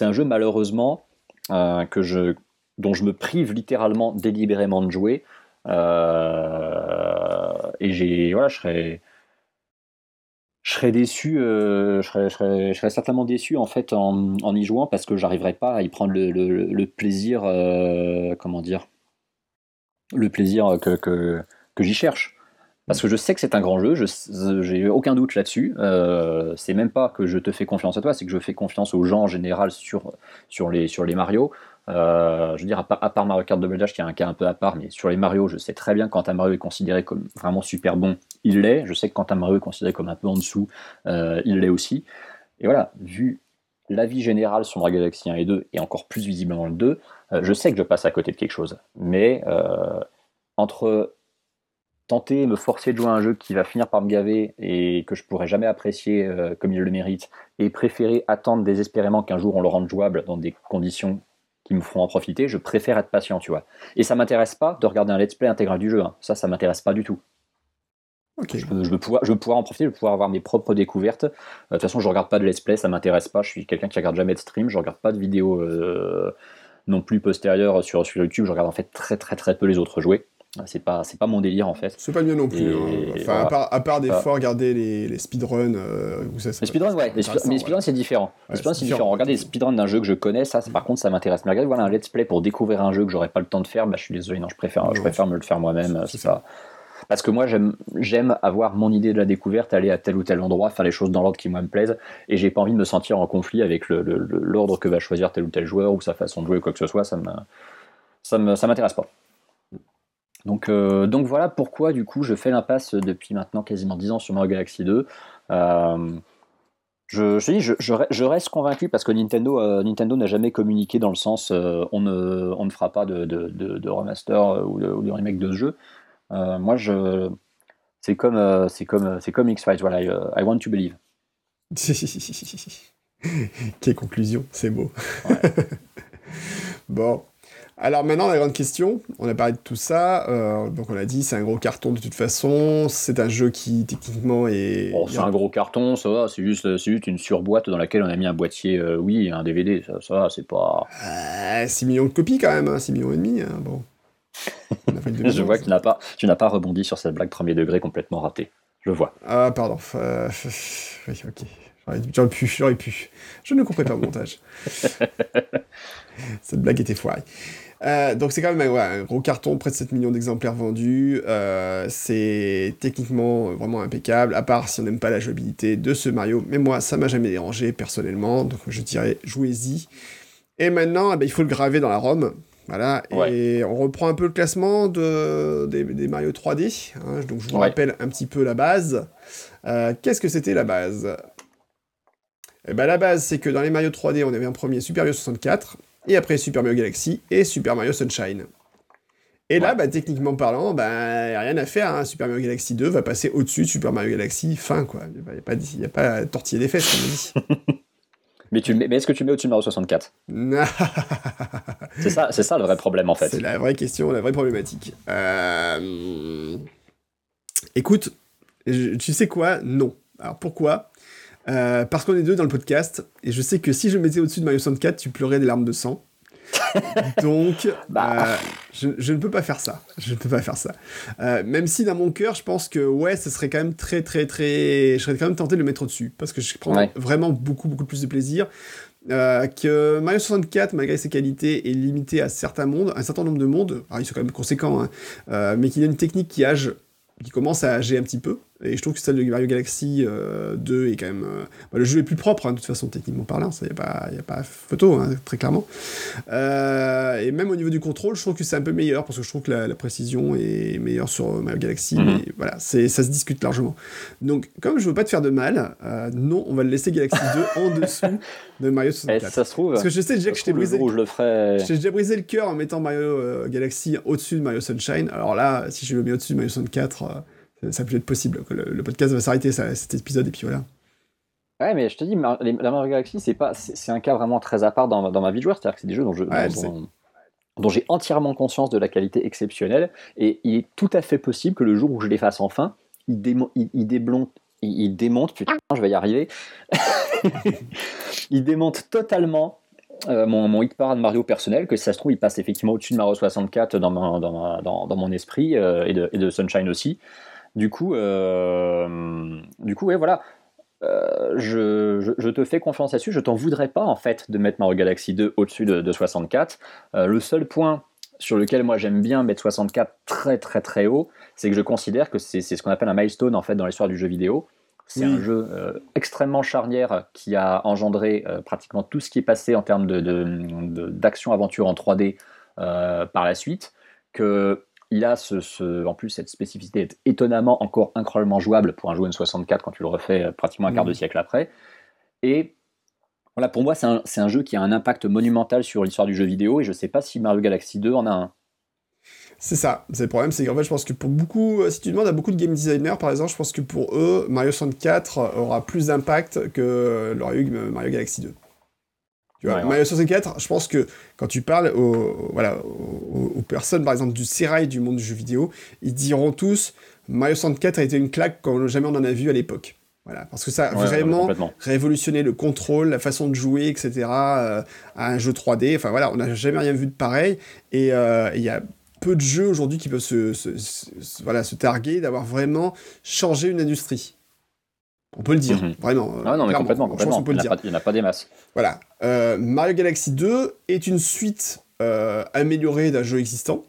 un jeu malheureusement euh, que je, dont je me prive littéralement délibérément de jouer. et j'ai voilà, je serais je serais déçu, euh, je, serais, je, serais, certainement déçu en fait en, en y jouant parce que j'arriverais pas à y prendre le, plaisir, euh, comment dire, le plaisir que, que, que j'y cherche. Parce que je sais que c'est un grand jeu, j'ai aucun doute là-dessus. Euh, c'est même pas que je te fais confiance à toi, c'est que je fais confiance aux gens en général sur, sur, les, sur les Mario. Euh, je veux dire, à part, à part, Mario Kart Double Dash, qui est un cas un peu à part, mais sur les Mario, je sais très bien quand un Mario est considéré comme vraiment super bon, il l'est. Je sais que quand un Mario est considéré comme un peu en dessous, euh, il l'est aussi. Et voilà, vu l'avis général sur Mario Galaxy 1 et 2, et encore plus visiblement le 2, euh, je sais que je passe à côté de quelque chose. Mais entre tenter, me forcer de jouer à un jeu qui va finir par me gaver et que je pourrais jamais apprécier comme il le mérite, et préférer attendre désespérément qu'un jour on le rende jouable dans des conditions qui me feront en profiter, je préfère être patient, tu vois. Et ça m'intéresse pas de regarder un let's play intégral du jeu. Hein. Ça, ça m'intéresse pas du tout. Je, veux, pouvoir, je, pouvoir, en profiter, je veux pouvoir avoir mes propres découvertes. Euh, de toute façon, je regarde pas de let's play, ça m'intéresse pas. Je suis quelqu'un qui regarde jamais de stream, je regarde pas de vidéos euh, non plus postérieures sur, sur YouTube. Je regarde en fait très très très peu les autres jouer. C'est pas, c'est pas mon délire en fait. C'est pas bien non plus. Hein. Enfin, à, part, des fois regarder les, les speedruns. Euh, les speedruns, ouais. mais les speedruns, c'est différent. les speedruns, c'est différent. Regarder les speedruns d'un jeu que je connais, ça, par contre, ça m'intéresse. Mais regarder voilà, un let's play pour découvrir un jeu que j'aurais pas le temps de faire, bah, je suis désolé, non, je préfère, je préfère me le faire moi-même. C'est ça. Parce que moi, j'aime avoir mon idée de la découverte, aller à tel ou tel endroit, faire les choses dans l'ordre qui me plaisent, et j'ai pas envie de me sentir en conflit avec l'ordre que va choisir tel ou tel joueur ou sa façon de jouer ou quoi que ce soit. Ça m'intéresse pas. Donc, euh, donc voilà pourquoi du coup je fais l'impasse depuis maintenant quasiment 10 ans sur Mario Galaxy 2. Euh, je, je, je, reste convaincu parce que Nintendo, euh, Nintendo n'a jamais communiqué dans le sens on, ne, fera pas de, de, de, remaster ou de, remake de ce jeu. Moi, je, c'est comme, c'est comme, c'est comme X-Files, voilà, I, want to believe. Quelle conclusion, c'est beau. bon, alors maintenant, la grande question, on a parlé de tout ça, euh, donc on a dit c'est un gros carton de toute façon, c'est un jeu qui techniquement est... c'est un gros carton, ça va, c'est juste, juste une surboîte dans laquelle on a mis un boîtier, euh, oui, et un DVD, ça, ça va, c'est pas... 6 euh, millions de copies quand même, 6 hein, millions et demi, hein, bon. Je vois que tu n'as pas, tu n'as pas rebondi sur cette blague premier degré complètement ratée, je vois. Ah pardon, oui, ok, j'aurais pu, j'aurais pu, je ne comprends pas le montage. cette blague était foirée. Euh, donc c'est quand même un gros carton, près de 7 millions d'exemplaires vendus. Euh, c'est techniquement vraiment impeccable, à part si on n'aime pas la jouabilité de ce Mario. Mais moi, ça m'a jamais dérangé personnellement, donc je dirais jouez-y. Et maintenant, eh ben, il faut le graver dans la ROM. Voilà, et on reprend un peu le classement de, des, Mario 3D. Hein. donc je vous rappelle un petit peu la base. Euh, qu'est-ce que c'était la base? Eh ben, La base, c'est que dans les Mario 3D, on avait un premier Super Mario 64 et après Super Mario Galaxy et Super Mario Sunshine. Et là, bah, techniquement parlant, bah, a rien à faire. Hein. Super Mario Galaxy 2 va passer au-dessus de Super Mario Galaxy fin, quoi. Il n'y a, pas, y a pas tortiller des fesses, comme on dit. Mais, tu, mais est-ce que tu mets au-dessus de Mario 64 C'est ça, c'est ça le vrai problème en fait. C'est la vraie question, la vraie problématique. Euh, écoute, tu sais quoi? Non. Alors pourquoi? Euh, Parce qu'on est deux dans le podcast, et je sais que si je mettais au-dessus de Mario 64, tu pleurais des larmes de sang. Donc, bah. euh, je, ne peux pas faire ça. Je ne peux pas faire ça. Euh, même si dans mon cœur, je pense que ouais, ce serait quand même très, très, très. Je serais quand même tenté de le mettre au-dessus parce que je prends vraiment beaucoup, beaucoup plus de plaisir. Euh, que Mario 64, malgré ses qualités, est limité à certains mondes, un certain nombre de mondes. Alors, ils sont quand même conséquents, hein, mais qu'il a une technique qui âge qui commence à âger un petit peu. Et je trouve que celle de Mario Galaxy 2 euh, est quand même. Euh, bah, le jeu est plus propre, hein, de toute façon, techniquement parlant, il n'y a, pas, a pas photo, hein, très clairement. Euh, et même au niveau du contrôle, je trouve que c'est un peu meilleur, parce que je trouve que la, précision est meilleure sur Mario Galaxy. Mhm. Mais voilà, ça se discute largement. Donc, comme je veux pas te faire de mal, non, on va le laisser Galaxy 2 en dessous de Mario 64. Eh, ça se trouve. Parce que je sais déjà que je t'ai brisé. Le, je le ferai... déjà brisé le cœur en mettant Mario Galaxy au-dessus de Mario Sunshine. Alors là, si je le mets au-dessus de Mario 64 ça peut être possible. Que le, podcast va s'arrêter cet épisode et puis voilà. Ouais, mais je te dis, la Mario Galaxy, c'est pas, c'est un cas vraiment très à part dans, dans ma vie de joueur. C'est-à-dire que c'est des jeux dont je, dont, j'ai entièrement conscience de la qualité exceptionnelle. Et il est tout à fait possible que le jour où je les fasse enfin, il, il, il, il, démonte, putain, je vais y arriver. il démonte totalement euh, mon, mon, hit parade Mario personnel, que si ça se trouve, il passe effectivement au-dessus de Mario 64 dans, mon, dans, dans, dans mon esprit euh, et, de, et, de, Sunshine aussi. Du coup, euh, du coup, ouais, voilà. Euh, je, je, te fais confiance là-dessus. Je t'en voudrais pas en fait de mettre Mario Galaxy 2 au-dessus de, 64. Euh, le seul point sur lequel moi j'aime bien mettre 64 très très très haut, c'est que je considère que c'est ce qu'on appelle un milestone en fait dans l'histoire du jeu vidéo. C'est un jeu extrêmement charnière qui a engendré pratiquement tout ce qui est passé en termes d'action-aventure en 3D par la suite. Que il a ce, en plus cette spécificité d'être étonnamment encore incroyablement jouable pour un jeu N64 quand tu le refais euh, pratiquement un quart de mm. siècle après. Et voilà, pour moi, c'est un, jeu qui a un impact monumental sur l'histoire du jeu vidéo et je sais pas si Mario Galaxy 2 en a un. C'est ça, c'est le problème, c'est qu'en fait, je pense que pour beaucoup, euh, si tu demandes à beaucoup de game designers, par exemple, je pense que pour eux, Mario 64 aura plus d'impact que l'aurait eu Mario Galaxy 2. Mario 64, je pense que quand tu parles aux, voilà, aux, personnes, par exemple, du sérail du monde du jeu vidéo, ils diront tous Mario 64 a été une claque comme jamais on en a vu à l'époque. Voilà, parce que ça a vraiment révolutionné le contrôle, la façon de jouer, etc. Euh, à un jeu 3D. Enfin voilà, on n'a jamais rien vu de pareil. Et euh, il y a peu de jeux aujourd'hui qui peuvent se, voilà, se targuer d'avoir vraiment changé une industrie. On peut le dire, mhm. vraiment. Ah non, mais complètement, complètement. il n'y en, a pas des masses. Voilà. Euh, Mario Galaxy 2 est une suite euh, améliorée d'un jeu existant.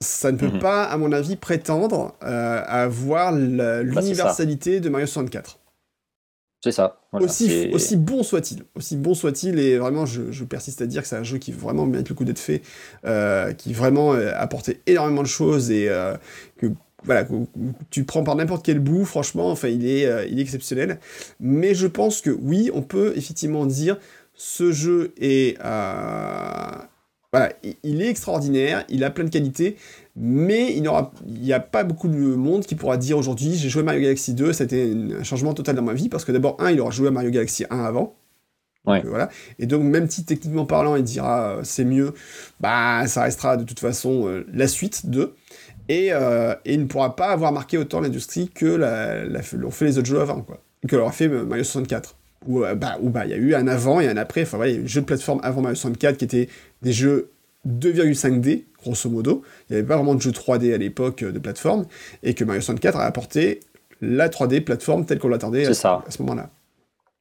Ça ne peut mhm. pas, à mon avis, prétendre euh, à avoir bah, l'universalité de Mario 64. C'est ça. aussi, aussi bon soit-il. Aussi bon soit-il, et vraiment, je, persiste à dire que c'est un jeu qui vraiment mérite le coup d'être fait, qui vraiment a apporté énormément de choses et que voilà, tu prends par n'importe quel bout, franchement, enfin, il est, euh, il est exceptionnel. Mais je pense que oui, on peut effectivement dire ce jeu est, euh, voilà, il est extraordinaire, il a plein de qualités, mais il n'y a pas beaucoup de monde qui pourra dire aujourd'hui j'ai joué Mario Galaxy 2, ça a été un changement total dans ma vie, parce que d'abord, un, il aura joué à Mario Galaxy 1 avant. Ouais. voilà. Et donc, même si techniquement parlant, il dira euh, c'est mieux, bah ça restera de toute façon la suite de. Euh, et, il ne pourra pas avoir marqué autant l'industrie que l'ont fait les autres jeux avant, quoi. Que l'aura fait Mario 64. Où, euh, bah, bah, il y a eu un avant et un après. Enfin, voilà, il y a eu des jeux de plateforme avant Mario 64 qui étaient des jeux 2,5D, grosso modo. Il n'y avait pas vraiment de jeux 3D à l'époque euh, de plateforme. Et que Mario 64 a apporté la 3D plateforme telle qu'on l'attendait à, à, ce moment-là.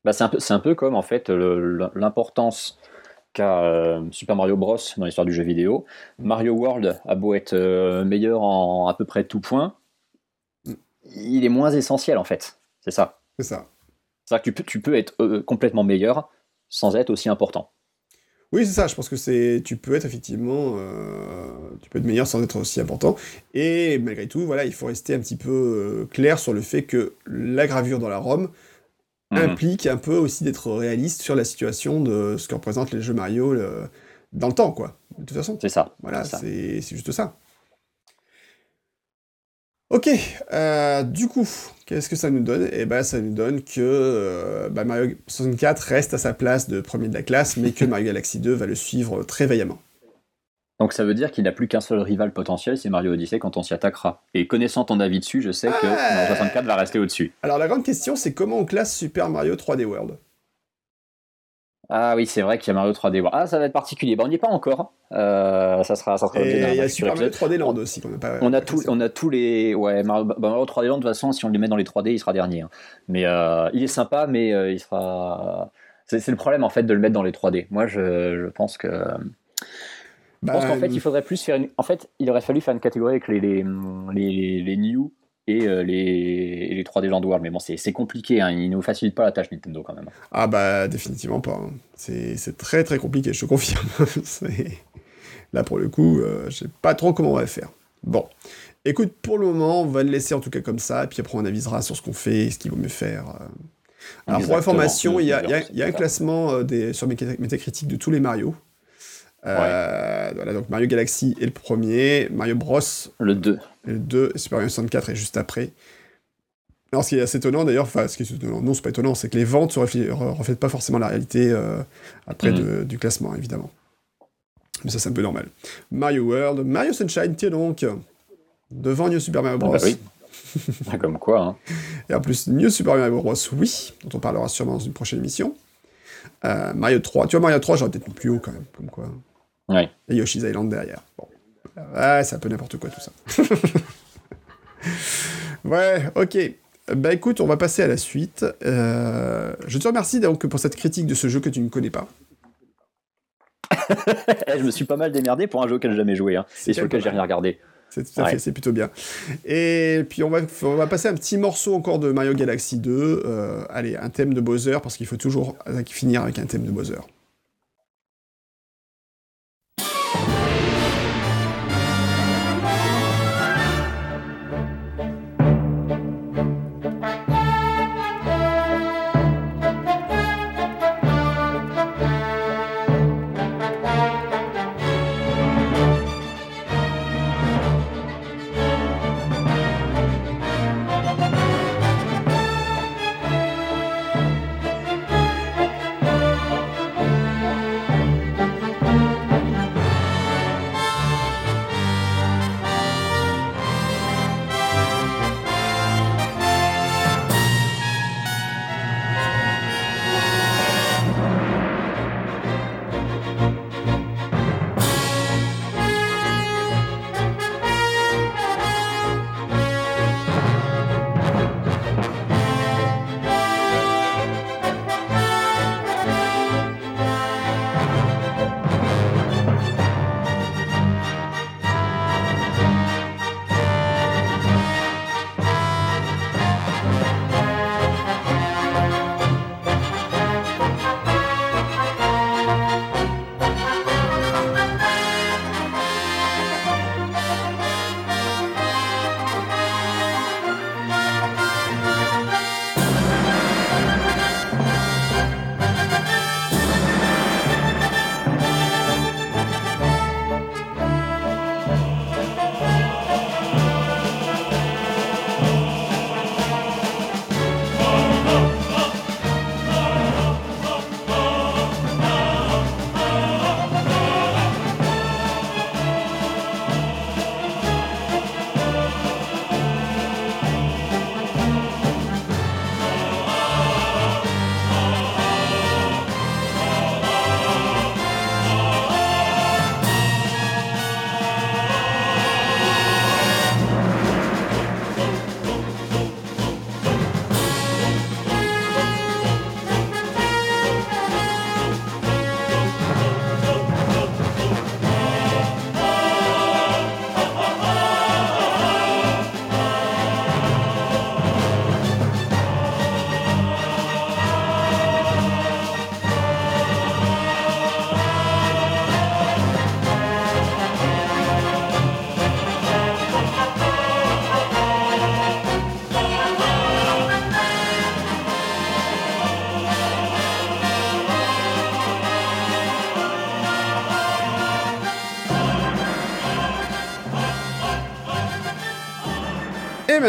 Bah, c'est un, un, peu comme, en fait, l'importance euh, Super Mario Bros dans l'histoire du jeu vidéo. Mario World a beau être euh, meilleur en à peu près tout point, il est moins essentiel en fait. C'est ça. C'est ça. C'est-à-dire que tu peux, tu peux être euh, complètement meilleur sans être aussi important. Oui, c'est ça. Je pense que c'est, tu peux être effectivement, tu peux être meilleur sans être aussi important. Et malgré tout, voilà, il faut rester un petit peu clair sur le fait que la gravure dans la ROM Mhm. implique un peu aussi d'être réaliste sur la situation de ce que représentent les jeux Mario dans le temps, quoi. De toute façon. C'est ça. Voilà, c'est juste ça. Ok, euh, du coup, qu'est-ce que ça nous donne? Eh ben, ça nous donne que euh, bah, Mario 64 reste à sa place de premier de la classe, mais que Mario Galaxy 2 va le suivre très vaillamment. Donc ça veut dire qu'il n'a plus qu'un seul rival potentiel, c'est Mario Odyssey quand on s'y attaquera. Et connaissant ton avis dessus, je sais que Ah. Mario 64 va rester au-dessus. Alors la grande question, c'est comment on classe Super Mario 3D World? Ah oui, c'est vrai qu'il y a Mario 3D World. Ah, ça va être particulier. Bon, on n'y est pas encore. Euh, ça sera, ça sera il y a Super Mario épisode. 3D Land aussi pas. On a, tout, on a tous les. Ouais, Mario, bah, Mario 3D Land, de toute façon, si on le met dans les 3D, il sera dernier. hein. Mais euh, il est sympa, mais euh, il sera. C'est c'est le problème en fait de le mettre dans les 3D. Moi, je, je pense que. Je Bah, pense qu'en fait, il faudrait plus faire une. En fait, il aurait fallu faire une catégorie avec les, les, les, les new et euh, les, les 3D Land World. Mais bon, c'est compliqué. Hein. Ils nous facilitent pas la tâche Nintendo quand même. Ah bah définitivement pas. hein. C'est très très compliqué, je te confirme. Là pour le coup, euh, je sais pas trop comment on va faire. Bon, écoute, pour le moment, on va le laisser en tout cas comme ça, et puis après on avisera sur ce qu'on fait, et ce qu'il vaut mieux faire. euh. Alors pour information, il y a, y a- y a un classement euh, des, sur Metacritic de tous les Mario. Euh, Voilà, donc Mario Galaxy est le premier, Mario Bros Le 2. est le 2, et Super Mario 64 est juste après. Alors, ce qui est assez étonnant d'ailleurs, enfin, ce qui est étonnant, non, c'est pas étonnant, c'est que les ventes ne reflètent, re- reflètent pas forcément la réalité euh, après de- du classement, évidemment. Mais ça, c'est un peu normal. Mario World, Mario Sunshine, tiens donc, devant New Super Mario Bros. bah oui. Ah, Comme quoi. Hein. Et en plus, New Super Mario Bros. oui, dont on parlera sûrement dans une prochaine émission. Euh, Mario 3, tu vois, Mario 3, j'aurais peut-être mis plus haut quand même, comme quoi. Ouais. Et Yoshi's Island derrière. Bon. Ouais, c'est un peu n'importe quoi tout ça. ouais, ok. Bah écoute, on va passer à la suite. Euh, je te remercie donc pour cette critique de ce jeu que tu ne connais pas. Je me suis pas mal démerdé pour un jeu auquel j'ai jamais joué. Hein. Et sur lequel j'ai rien regardé. C'est tout à Ouais. fait, c'est plutôt bien. Et puis on va, on va passer un petit morceau encore de Mario Galaxy 2. Euh, allez, un thème de Bowser, parce qu'il faut toujours euh, finir avec un thème de Bowser.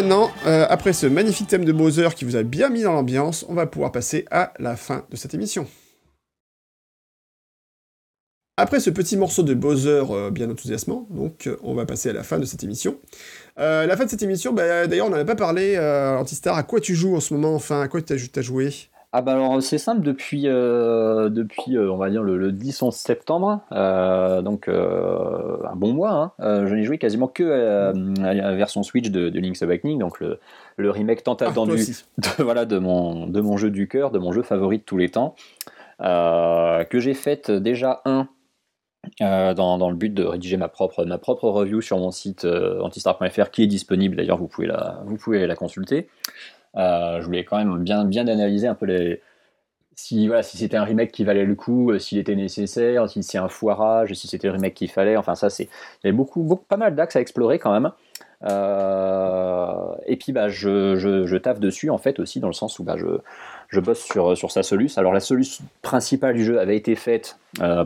Maintenant, euh, après ce magnifique thème de Bowser qui vous a bien mis dans l'ambiance, on va pouvoir passer à la fin de cette émission. Après ce petit morceau de Bowser euh, bien enthousiasmant, donc euh, on va passer à la fin de cette émission. la fin de cette émission, bah, d'ailleurs on n'en a pas parlé, Antistar, à quoi tu joues en ce moment, enfin, à quoi tu as, joué? Ah bah alors c'est simple depuis depuis on va dire le, 10 11 septembre donc un bon mois hein. je n'ai joué quasiment que à, la version Switch de, Link's Awakening donc le, le remake tant ah, attendu de, voilà de mon de mon jeu du cœur de mon jeu favori de tous les temps que j'ai fait déjà un dans, le but de rédiger ma propre, ma propre review sur mon site antistar.fr qui est disponible d'ailleurs vous pouvez la vous pouvez la consulter euh, je voulais quand même bien, bien analyser un peu les, si, voilà, si c'était un remake qui valait le coup, euh, s'il était nécessaire, si c'est un foirage, si c'était le remake qu'il fallait. Enfin, ça, c'est. Il y avait beaucoup, beaucoup, pas mal d'axes à explorer quand même. Euh, et puis, bah, je, je, je, taffe dessus, en fait, aussi, dans le sens où bah, je, je bosse sur, sur sa soluce. Alors, la soluce principale du jeu avait été faite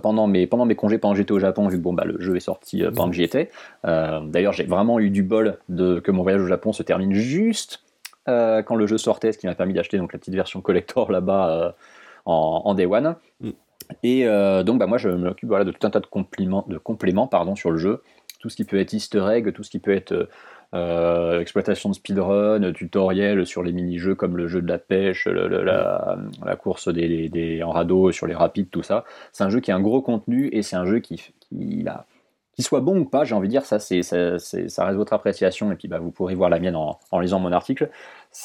pendant, mes, pendant mes congés, pendant que j'étais au Japon, vu que bon, bah, le jeu est sorti pendant que j'y étais. D'ailleurs, j'ai vraiment eu du bol de, que mon voyage au Japon se termine juste euh, quand le jeu sortait, ce qui m'a permis d'acheter donc la petite version collector là-bas euh, en, day one. Mm. Et euh, donc bah, moi je m'occupe voilà, de tout un tas de compléments, de compléments pardon, sur le jeu, tout ce qui peut être easter egg, tout ce qui peut être exploitation de speedrun, tutoriel sur les mini-jeux comme le jeu de la pêche, la, course des, en radeau sur les rapides, tout ça. C'est un jeu qui a un gros contenu et c'est un jeu qui, qui a qu'il soit bon ou pas, j'ai envie de dire, ça, c'est, ça, ça, reste votre appréciation, et puis bah, vous pourrez voir la mienne en, lisant mon article.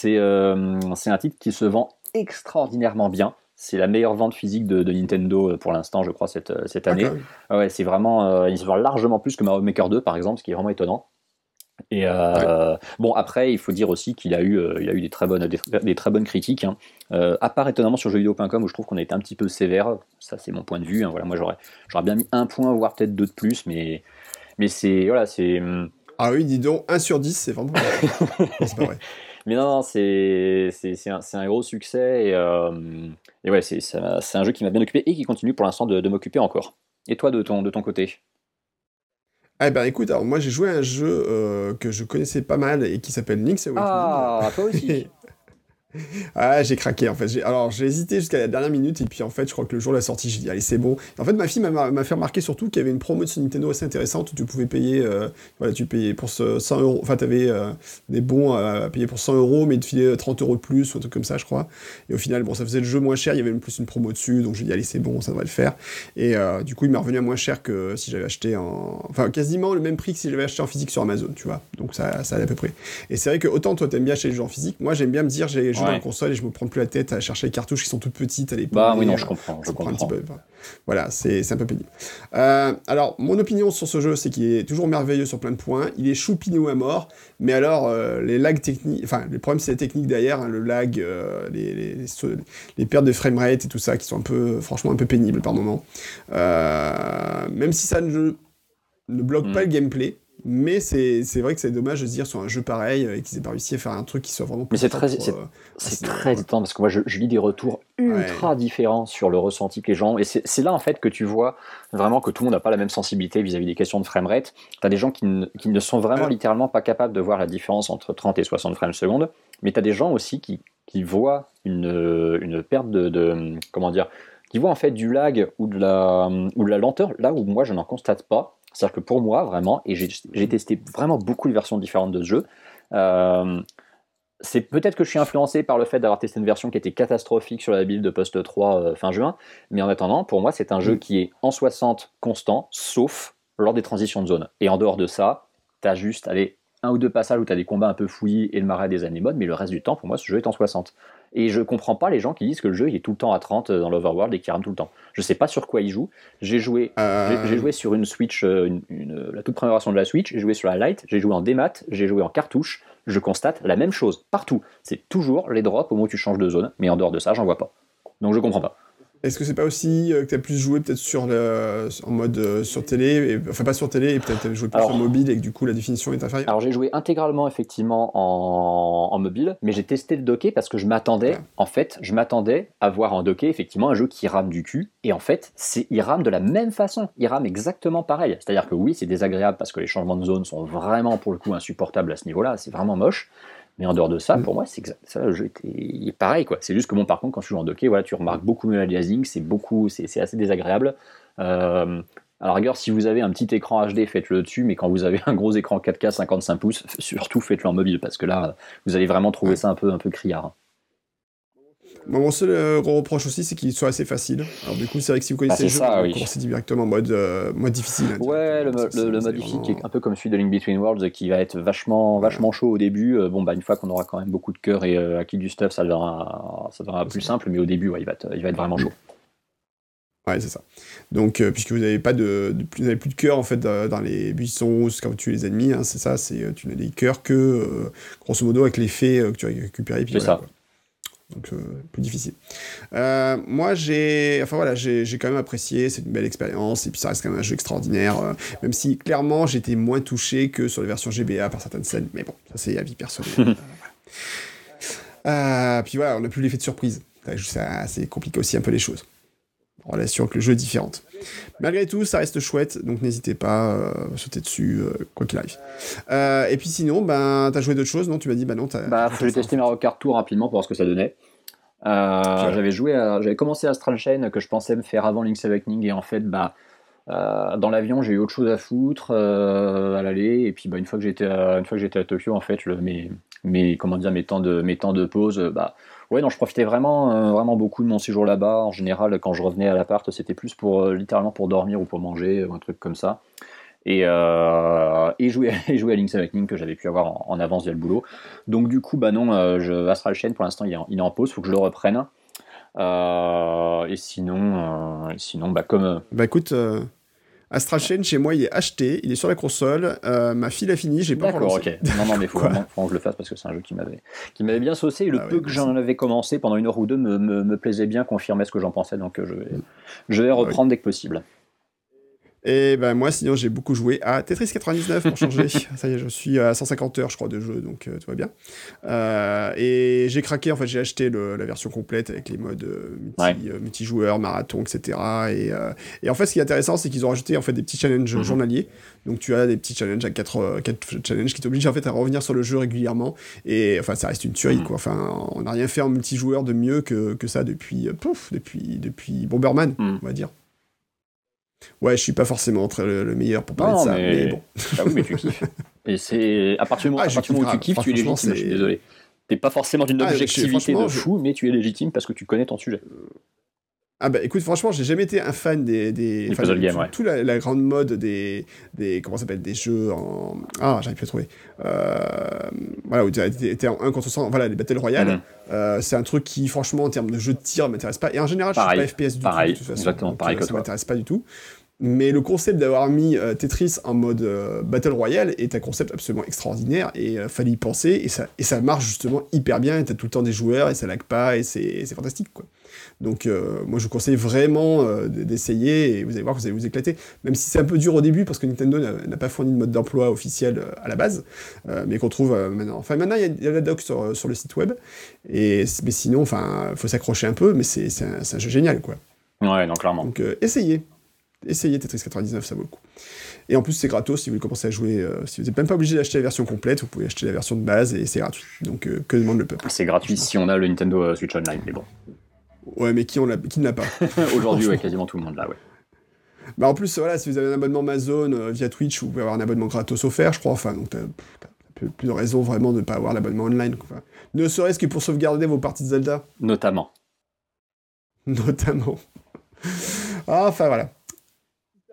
Euh, c'est, un titre qui se vend extraordinairement bien. C'est la meilleure vente physique de, Nintendo euh, pour l'instant, je crois, cette, cette année. ouais, c'est vraiment, euh, il se vend largement plus que Mario Maker 2, par exemple, ce qui est vraiment étonnant. Et euh, bon, après, il faut dire aussi qu'il a eu, euh, il a eu des très bonnes, des, très bonnes critiques. Hein. Euh, à part étonnamment sur jeuxvideo.com où je trouve qu'on a été un petit peu sévère. Ça, c'est mon point de vue. Hein. Voilà, moi, j'aurais, j'aurais bien mis un point, voire peut-être deux de plus, mais, mais c'est, voilà, c'est. Hum. Ah oui, dis donc, 1 sur 10, c'est vraiment. c'est pas vrai. Mais non, non c'est, c'est, c'est, un, c'est un, gros succès et, et ouais, c'est, c'est, un jeu qui m'a bien occupé et qui continue pour l'instant de, de m'occuper encore. Et toi, de ton, de ton côté? Eh ben écoute, alors moi j'ai joué à un jeu euh, que je connaissais pas mal et qui s'appelle Link's Awakening. Ah, toi aussi Ah, j'ai craqué en fait. Alors j'ai hésité jusqu'à la dernière minute et puis en fait je crois que le jour de la sortie j'ai dit allez c'est bon. En fait ma fille m'a fait remarquer surtout qu'il y avait une promo de ce Nintendo assez intéressante où tu pouvais payer, euh, voilà tu payais pour ce 100 euros, enfin t'avais euh, des bons à payer pour 100 euros mais tu filais 30 euros de plus ou un truc comme ça je crois. Et au final bon ça faisait le jeu moins cher, il y avait même plus une promo dessus donc j'ai dit allez c'est bon ça devrait le faire. Et euh, du coup il m'est revenu à moins cher que si j'avais acheté en, enfin quasiment le même prix que si j'avais acheté en physique sur Amazon tu vois. Donc ça ça allait à peu près. Et c'est vrai que autant toi t'aimes bien acheter les jeux en physique, moi j'aime bien me dire j'ai la console et je me prends plus la tête à chercher les cartouches qui sont toutes petites à l'époque. Bah oui, non, je comprends. Je comprends. Un petit peu, voilà, c'est un peu pénible. Euh, alors, mon opinion sur ce jeu, c'est qu'il est toujours merveilleux sur plein de points. Il est choupinou à mort, mais alors, euh, les lags techniques, enfin, les problèmes, c'est les techniques derrière, hein, le lag, euh, les, les, les, pertes de framerate et tout ça, qui sont un peu, franchement, un peu pénibles par moment. même si ça ne, ne bloque pas mm. le gameplay, mais c'est vrai que c'est dommage de se dire sur un jeu pareil et qu'ils aient pas réussi à faire un truc qui soit vraiment. Mais c'est très, c'est euh, très étonnant parce que moi je, lis des retours ultra différents sur le ressenti que les gens. Et c'est là en fait que tu vois vraiment que tout le monde n'a pas la même sensibilité vis-à- -vis des questions de framerate. Tu as des gens qui ne, qui ne sont vraiment littéralement pas capables de voir la différence entre 30 et 60 frames secondes. Mais tu as des gens aussi qui, qui voient une, une perte de, de, Comment dire Qui voient en fait du lag ou de la, ou de la lenteur là où moi je n'en constate pas c'est-à-dire que pour moi, vraiment, et j'ai testé vraiment beaucoup de versions différentes de ce jeu, euh, c'est peut-être que je suis influencé par le fait d'avoir testé une version qui était catastrophique sur la build de Post 3 euh, fin juin, mais en attendant, pour moi, c'est un jeu mm. qui est en 60 constant, sauf lors des transitions de zone. Et en dehors de ça, tu as juste allez, un ou deux passages où tu as des combats un peu fouillis et le marais des modes, mais le reste du temps, pour moi, ce jeu est en 60. Et je comprends pas les gens qui disent que le jeu il est tout le temps à 30 euh, dans l'Overworld et qu'il rame tout le temps. Je sais pas sur quoi il joue. J'ai joué, euh. j'ai joué sur une Switch, euh, une, la toute première version de la Switch, j'ai joué sur la Lite, j'ai joué en démat, j'ai joué en cartouche. Je constate la même chose partout. C'est toujours les drops au moment où tu changes de zone, mais en dehors de ça, j'en vois pas. Donc je comprends pas. Est-ce que c'est pas aussi euh, que tu as plus joué peut-être sur le, en mode euh, sur télé, et, enfin pas sur télé, et peut-être joué plus sur mobile et que du coup la définition est inférieure? Alors j'ai joué intégralement effectivement en, en mobile, mais j'ai testé le docké parce que je m'attendais, en fait, je m'attendais à voir en docké effectivement un jeu qui rame du cul, et en fait, c'est il rame de la même façon, il rame exactement pareil. C'est-à-dire que oui, c'est désagréable parce que les changements de zone sont vraiment pour le coup insupportables à ce niveau-là, c'est vraiment moche, Mais en dehors de ça, Mm. pour moi, c'est. Ça, est pareil, quoi. C'est juste que bon, par contre, quand tu joues en docké, voilà, tu remarques beaucoup mieux l'aliasing, c'est beaucoup, c'est assez désagréable. Euh, la rigueur, si vous avez un petit écran HD, faites-le dessus, mais quand vous avez un gros écran 4K 55 pouces, surtout faites-le en mobile, parce que là, vous allez vraiment trouver ça un peu, un peu criard. Bon, mon seul euh, gros reproche aussi, c'est qu'il soit assez facile. Alors, du coup, c'est vrai que si vous connaissez Ah, le jeu, ça, vous oui. commencez directement en mode, euh, mode difficile. hein, Ouais, le, le, mode difficile qui est un peu comme celui de Link Between Worlds qui va être vachement, vachement chaud au début. Euh, bon, bah, une fois qu'on aura quand même beaucoup de cœur et acquis du stuff, ça deviendra, ça deviendra plus simple, mais au début, ouais, il, va être, il va être vraiment chaud. Ouais, c'est ça. Donc, euh, puisque vous n'avez pas de, de- plus, vous avez plus de cœur en fait dans, dans les buissons quand vous tuez les ennemis, hein, c'est ça. C'est tu n'as des cœurs que euh, grosso modo avec les fées que tu puis C'est voilà, ça. quoi. Donc euh, plus difficile. Euh, moi j'ai, enfin voilà, j'ai quand même apprécié. C'est une belle expérience et puis ça reste quand même un jeu extraordinaire. euh, même si clairement j'étais moins touché que sur les versions GBA par certaines scènes. Mais bon, ça c'est avis personnel. Voilà. Euh, puis voilà, on n'a plus l'effet de surprise. Ça, C'est compliqué aussi un peu les choses relation avec le jeu est différente. Malgré tout, ça reste chouette, donc n'hésitez pas euh, à sauter dessus, euh, quoi qu'il arrive. Euh, et puis sinon, ben, t'as joué d'autres choses, non? Tu m'as dit, bah non, t'as... Bah, j'ai testé Mario Kart Tour rapidement pour voir ce que ça donnait. J'avais joué, à- j'avais commencé Astral Chain que je pensais me faire avant Link's Awakening et en fait, bah, dans l'avion, j'ai eu autre chose à foutre à l'aller et puis bah, une fois que j'étais à, une fois que j'étais à Tokyo, en fait, mes, mes comment dire, mes temps de, mes temps de pause, bah, ouais, non, je profitais vraiment, euh, vraiment beaucoup de mon séjour là-bas. En général, quand je revenais à l'appart, c'était plus pour euh, littéralement pour dormir ou pour manger ou un truc comme ça. Et, euh, et, jouer, et jouer à Link's Awakening que j'avais pu avoir en, avance via le boulot. Donc du coup, bah non, je, Astral Chain pour l'instant il est, en, il est en pause, faut que je le reprenne. Et sinon, sinon bah comme. Bah écoute, Astral Chain, chez moi, il est acheté, il est sur la console, euh, ma fille l'a fini, j'ai pas encore d'accord, ok. Non, non, mais faut vraiment, faut que je le fasse parce que c'est un jeu qui m'avait, qui m'avait bien saucé. Et le Ah ouais, peu que j'en avais commencé pendant une heure ou deux me, me, me plaisait bien, confirmait ce que j'en pensais. Donc je vais, je vais Ah reprendre dès que possible. Et ben moi, sinon, j'ai beaucoup joué à Tetris 99 pour changer. Ça y est, je suis à 150 heures, je crois, de jeu, donc euh, tout va bien. Euh, et j'ai craqué, en fait, j'ai acheté le- la version complète avec les modes euh, multi, Ouais. euh, multijoueurs, marathon, etc. Et, et en fait, ce qui est intéressant, c'est qu'ils ont rajouté en fait des petits challenges Mhm. journaliers. Donc tu as des petits challenges à 4, challenges qui t'obligent en fait à revenir sur le jeu régulièrement. Et enfin, ça reste une tuerie, Mhm. quoi. Enfin, on n'a rien fait en multijoueur de mieux que, que ça depuis, pouf, depuis, depuis Bomberman, Mhm. on va dire. Ouais, je suis pas forcément le, le meilleur pour parler Non, de ça, mais- mais bon. Ah oui, mais tu kiffes. Et c'est à partir du moment, Ah, à partir du moment où tu kiffes, tu es légitime. Je suis c'est- désolé. T'es pas forcément d'une Ah, je- objectivité de fou, mais tu es légitime parce que tu connais ton sujet. Ah bah écoute, franchement, j'ai jamais été un fan des... des puzzle de- games, tout, ouais. tout la, la grande mode des... des comment ça s'appelle Des jeux en... Ah, j'arrive plus à trouver. Euh, voilà, où tu étais en 1 contre 100, voilà, les Battle Royale. Mhm. Euh, c'est un truc qui, franchement, en termes de jeu de tir, m'intéresse pas. Et en général, Pareil, je suis pas FPS du pareil, tout, de toute façon. exactement, Donc, pareil euh, que ça m'intéresse pas du tout. Mais le concept d'avoir mis euh, Tetris en mode euh, Battle Royale est un concept absolument extraordinaire et euh, fallait y penser et ça, et ça marche justement hyper bien et t'as tout le temps des joueurs et ça lag pas et c'est fantastique quoi. Donc euh, moi je vous conseille vraiment euh, d'essayer et vous allez voir que vous allez vous éclater. Même si c'est un peu dur au début parce que Nintendo n'a pas fourni de mode d'emploi officiel euh, à la base, mais qu'on trouve maintenant. Enfin maintenant il y a- il y, a la doc sur, sur le site web, et, mais sinon enfin faut s'accrocher un peu, mais c'est un, jeu génial quoi. Ouais, non, clairement. Donc essayez. Essayez Tetris 99, ça vaut le coup. Et en plus, c'est gratos si vous commencez à jouer. euh, si vous n'êtes même pas obligé d'acheter la version complète, vous pouvez acheter la version de base et c'est gratuit. Donc euh, que demande le peuple C'est gratuit si on a le Nintendo Switch Online, mais bon. Ouais, mais qui, on l'a- qui ne l'a pas Aujourd'hui, ouais, quasiment tout le monde là, ouais. Bah en plus, voilà, si vous avez un abonnement Amazon euh, via Twitch, vous pouvez avoir un abonnement gratos offert, je crois. Enfin, donc t'as plus- de raison vraiment de ne pas avoir l'abonnement online. quoi. Ne serait-ce que pour sauvegarder vos parties de Zelda, Notamment. notamment. Ah, enfin voilà.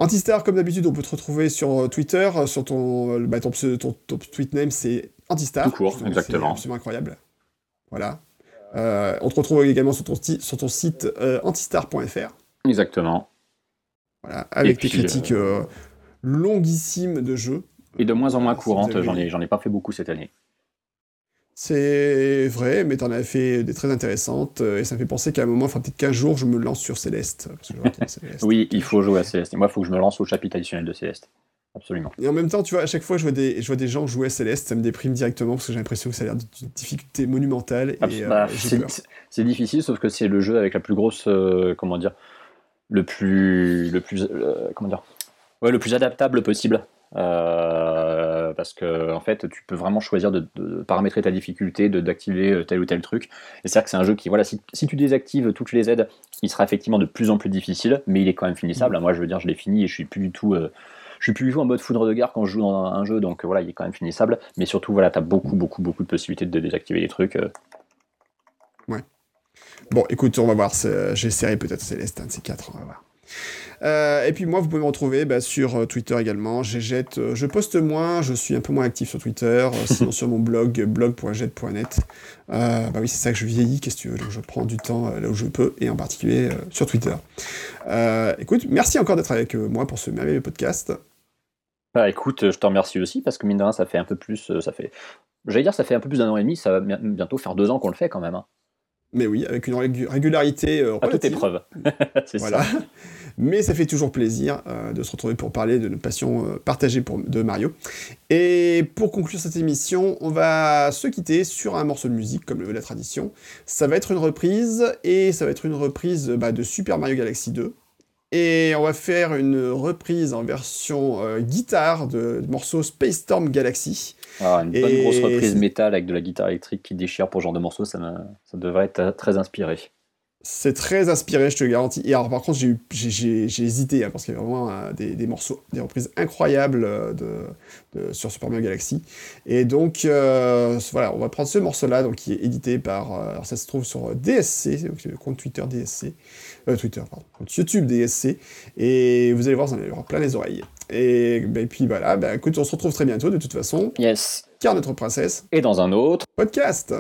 Antistar, comme d'habitude, on peut te retrouver sur euh, Twitter, euh, sur ton, bah, ton, ton, ton tweet name, c'est Antistar. Tout court, exactement. C'est absolument incroyable. Voilà. Euh, on te retrouve également sur ton, sti- sur ton site euh, antistar.fr. Exactement. Voilà, avec puis, tes critiques euh, longuissimes de jeux. Et de moins en moins Si vous courante, avez- j'en ai, ai pas fait beaucoup cette année. C'est vrai, mais t'en as fait des très intéressantes, euh, et ça me fait penser qu'à un moment, enfin peut-être qu'un jour, je me lance sur Céleste. Parce que Céleste. Oui, il faut jouer à Céleste. Et moi, il faut que je me lance au chapitre additionnel de Céleste. Absolument. Et en même temps, tu vois, à chaque fois, je vois des, je vois des gens jouer à Céleste, ça me déprime directement, parce que j'ai l'impression que ça a l'air d'une difficulté monumentale, et euh, bah, c'est c'est difficile, sauf que c'est le jeu avec la plus grosse, euh, comment dire, le plus, le plus, euh, comment dire, ouais, le plus adaptable possible. Parce que en fait, tu peux vraiment choisir de, paramétrer ta difficulté, d'activer tel ou tel truc. Et c'est-à-dire que c'est un jeu qui, voilà, si, tu désactives toutes les aides, il sera effectivement de plus en plus difficile, mais il est quand même finissable. Mm. Moi, je veux dire, je l'ai fini et je suis plus du tout je suis plus du en mode foudre de guerre quand je joue dans un, jeu, donc voilà, il est quand même finissable. Mais surtout, voilà, tu as beaucoup, beaucoup, beaucoup de possibilités de désactiver les trucs. Ouais. Bon, écoute, on va voir. J'essaierai peut-être Céleste, un de ces quatre, on va voir. Euh, et puis moi, vous pouvez me retrouver bah, sur euh, Twitter également. Jette, euh, je poste moins, je suis un peu moins actif sur Twitter, sinon sur mon blog, blog.jet.net. bah oui, c'est ça que je vieillis, qu'est-ce que tu veux, je prends du temps là où je peux, et en particulier sur Twitter. écoute, merci encore d'être avec moi pour ce merveilleux podcast. Bah écoute, je te remercie aussi, parce que mine de rien, ça fait un peu plus, ça fait... J'allais dire, ça fait un peu plus d'un an et demi, ça va bientôt faire deux ans qu'on le fait quand même. Hein. Mais oui, avec une régularité euh, à toute épreuve. c'est voilà. ça. Mais ça fait toujours plaisir euh, de se retrouver pour parler de notre passion euh, partagée pour, de Mario. Et pour conclure cette émission, on va se quitter sur un morceau de musique, comme le veut la tradition. Ça va être une reprise, et ça va être une reprise bah, de Super Mario Galaxy 2. Et on va faire une reprise en version euh, guitare de, morceau Space Storm Galaxy. Ah, une bonne grosse reprise métal avec de la guitare électrique qui déchire pour ce genre de morceau, ça, ça devrait être très inspiré. C'est très inspiré, je te garantis. Et alors, par contre, j'ai hésité, hein, parce qu'il y a vraiment euh, des, morceaux, des reprises incroyables euh, de, sur Super Mario Galaxy. Et donc, euh, voilà, on va prendre ce morceau-là, donc qui est édité par. alors, ça se trouve sur DSC, donc le compte Twitter DSC. Twitter, pardon, compte YouTube DSC. Et vous allez voir, vous en allez avoir plein les oreilles. Et, ben, puis voilà, bah, écoute, on se retrouve très bientôt, de toute façon. Yes. Car notre princesse. Et dans un autre podcast.